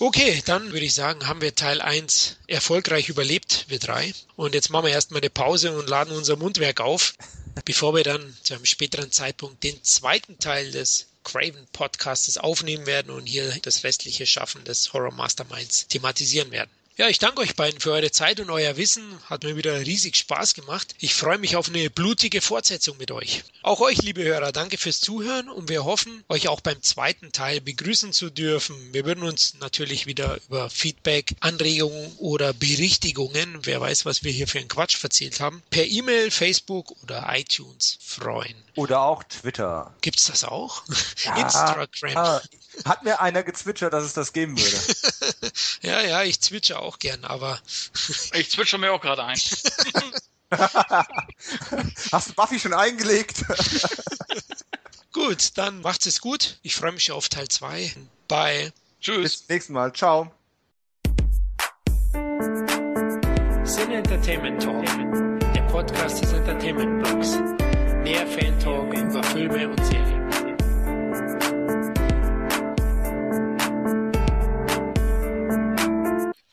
Okay, dann würde ich sagen, haben wir Teil 1 erfolgreich überlebt, wir drei. Und jetzt machen wir erstmal eine Pause und laden unser Mundwerk auf, bevor wir dann zu einem späteren Zeitpunkt den zweiten Teil des Craven Podcasts aufnehmen werden und hier das restliche Schaffen des Horror Masterminds thematisieren werden. Ja, ich danke euch beiden für eure Zeit und euer Wissen. Hat mir wieder riesig Spaß gemacht. Ich freue mich auf eine blutige Fortsetzung mit euch. Auch euch, liebe Hörer, danke fürs Zuhören und wir hoffen, euch auch beim zweiten Teil begrüßen zu dürfen. Wir würden uns natürlich wieder über Feedback, Anregungen oder Berichtigungen, wer weiß, was wir hier für einen Quatsch verzählt haben, per E-Mail, Facebook oder iTunes freuen. Oder auch Twitter. Gibt's das auch? Ja, Instagram. Ah, hat mir einer gezwitschert, dass es das geben würde. ja, ja, ich zwitsche auch gern, aber. ich zwitsche mir auch gerade ein. Hast du Buffy schon eingelegt? gut, dann macht's es gut. Ich freue mich auf Teil 2. Bye. Tschüss. Bis zum nächsten Mal. Ciao. Sin Entertainment Talk, der Podcast des Entertainment Blogs. Mehr Fan Talk über Filme und Serien.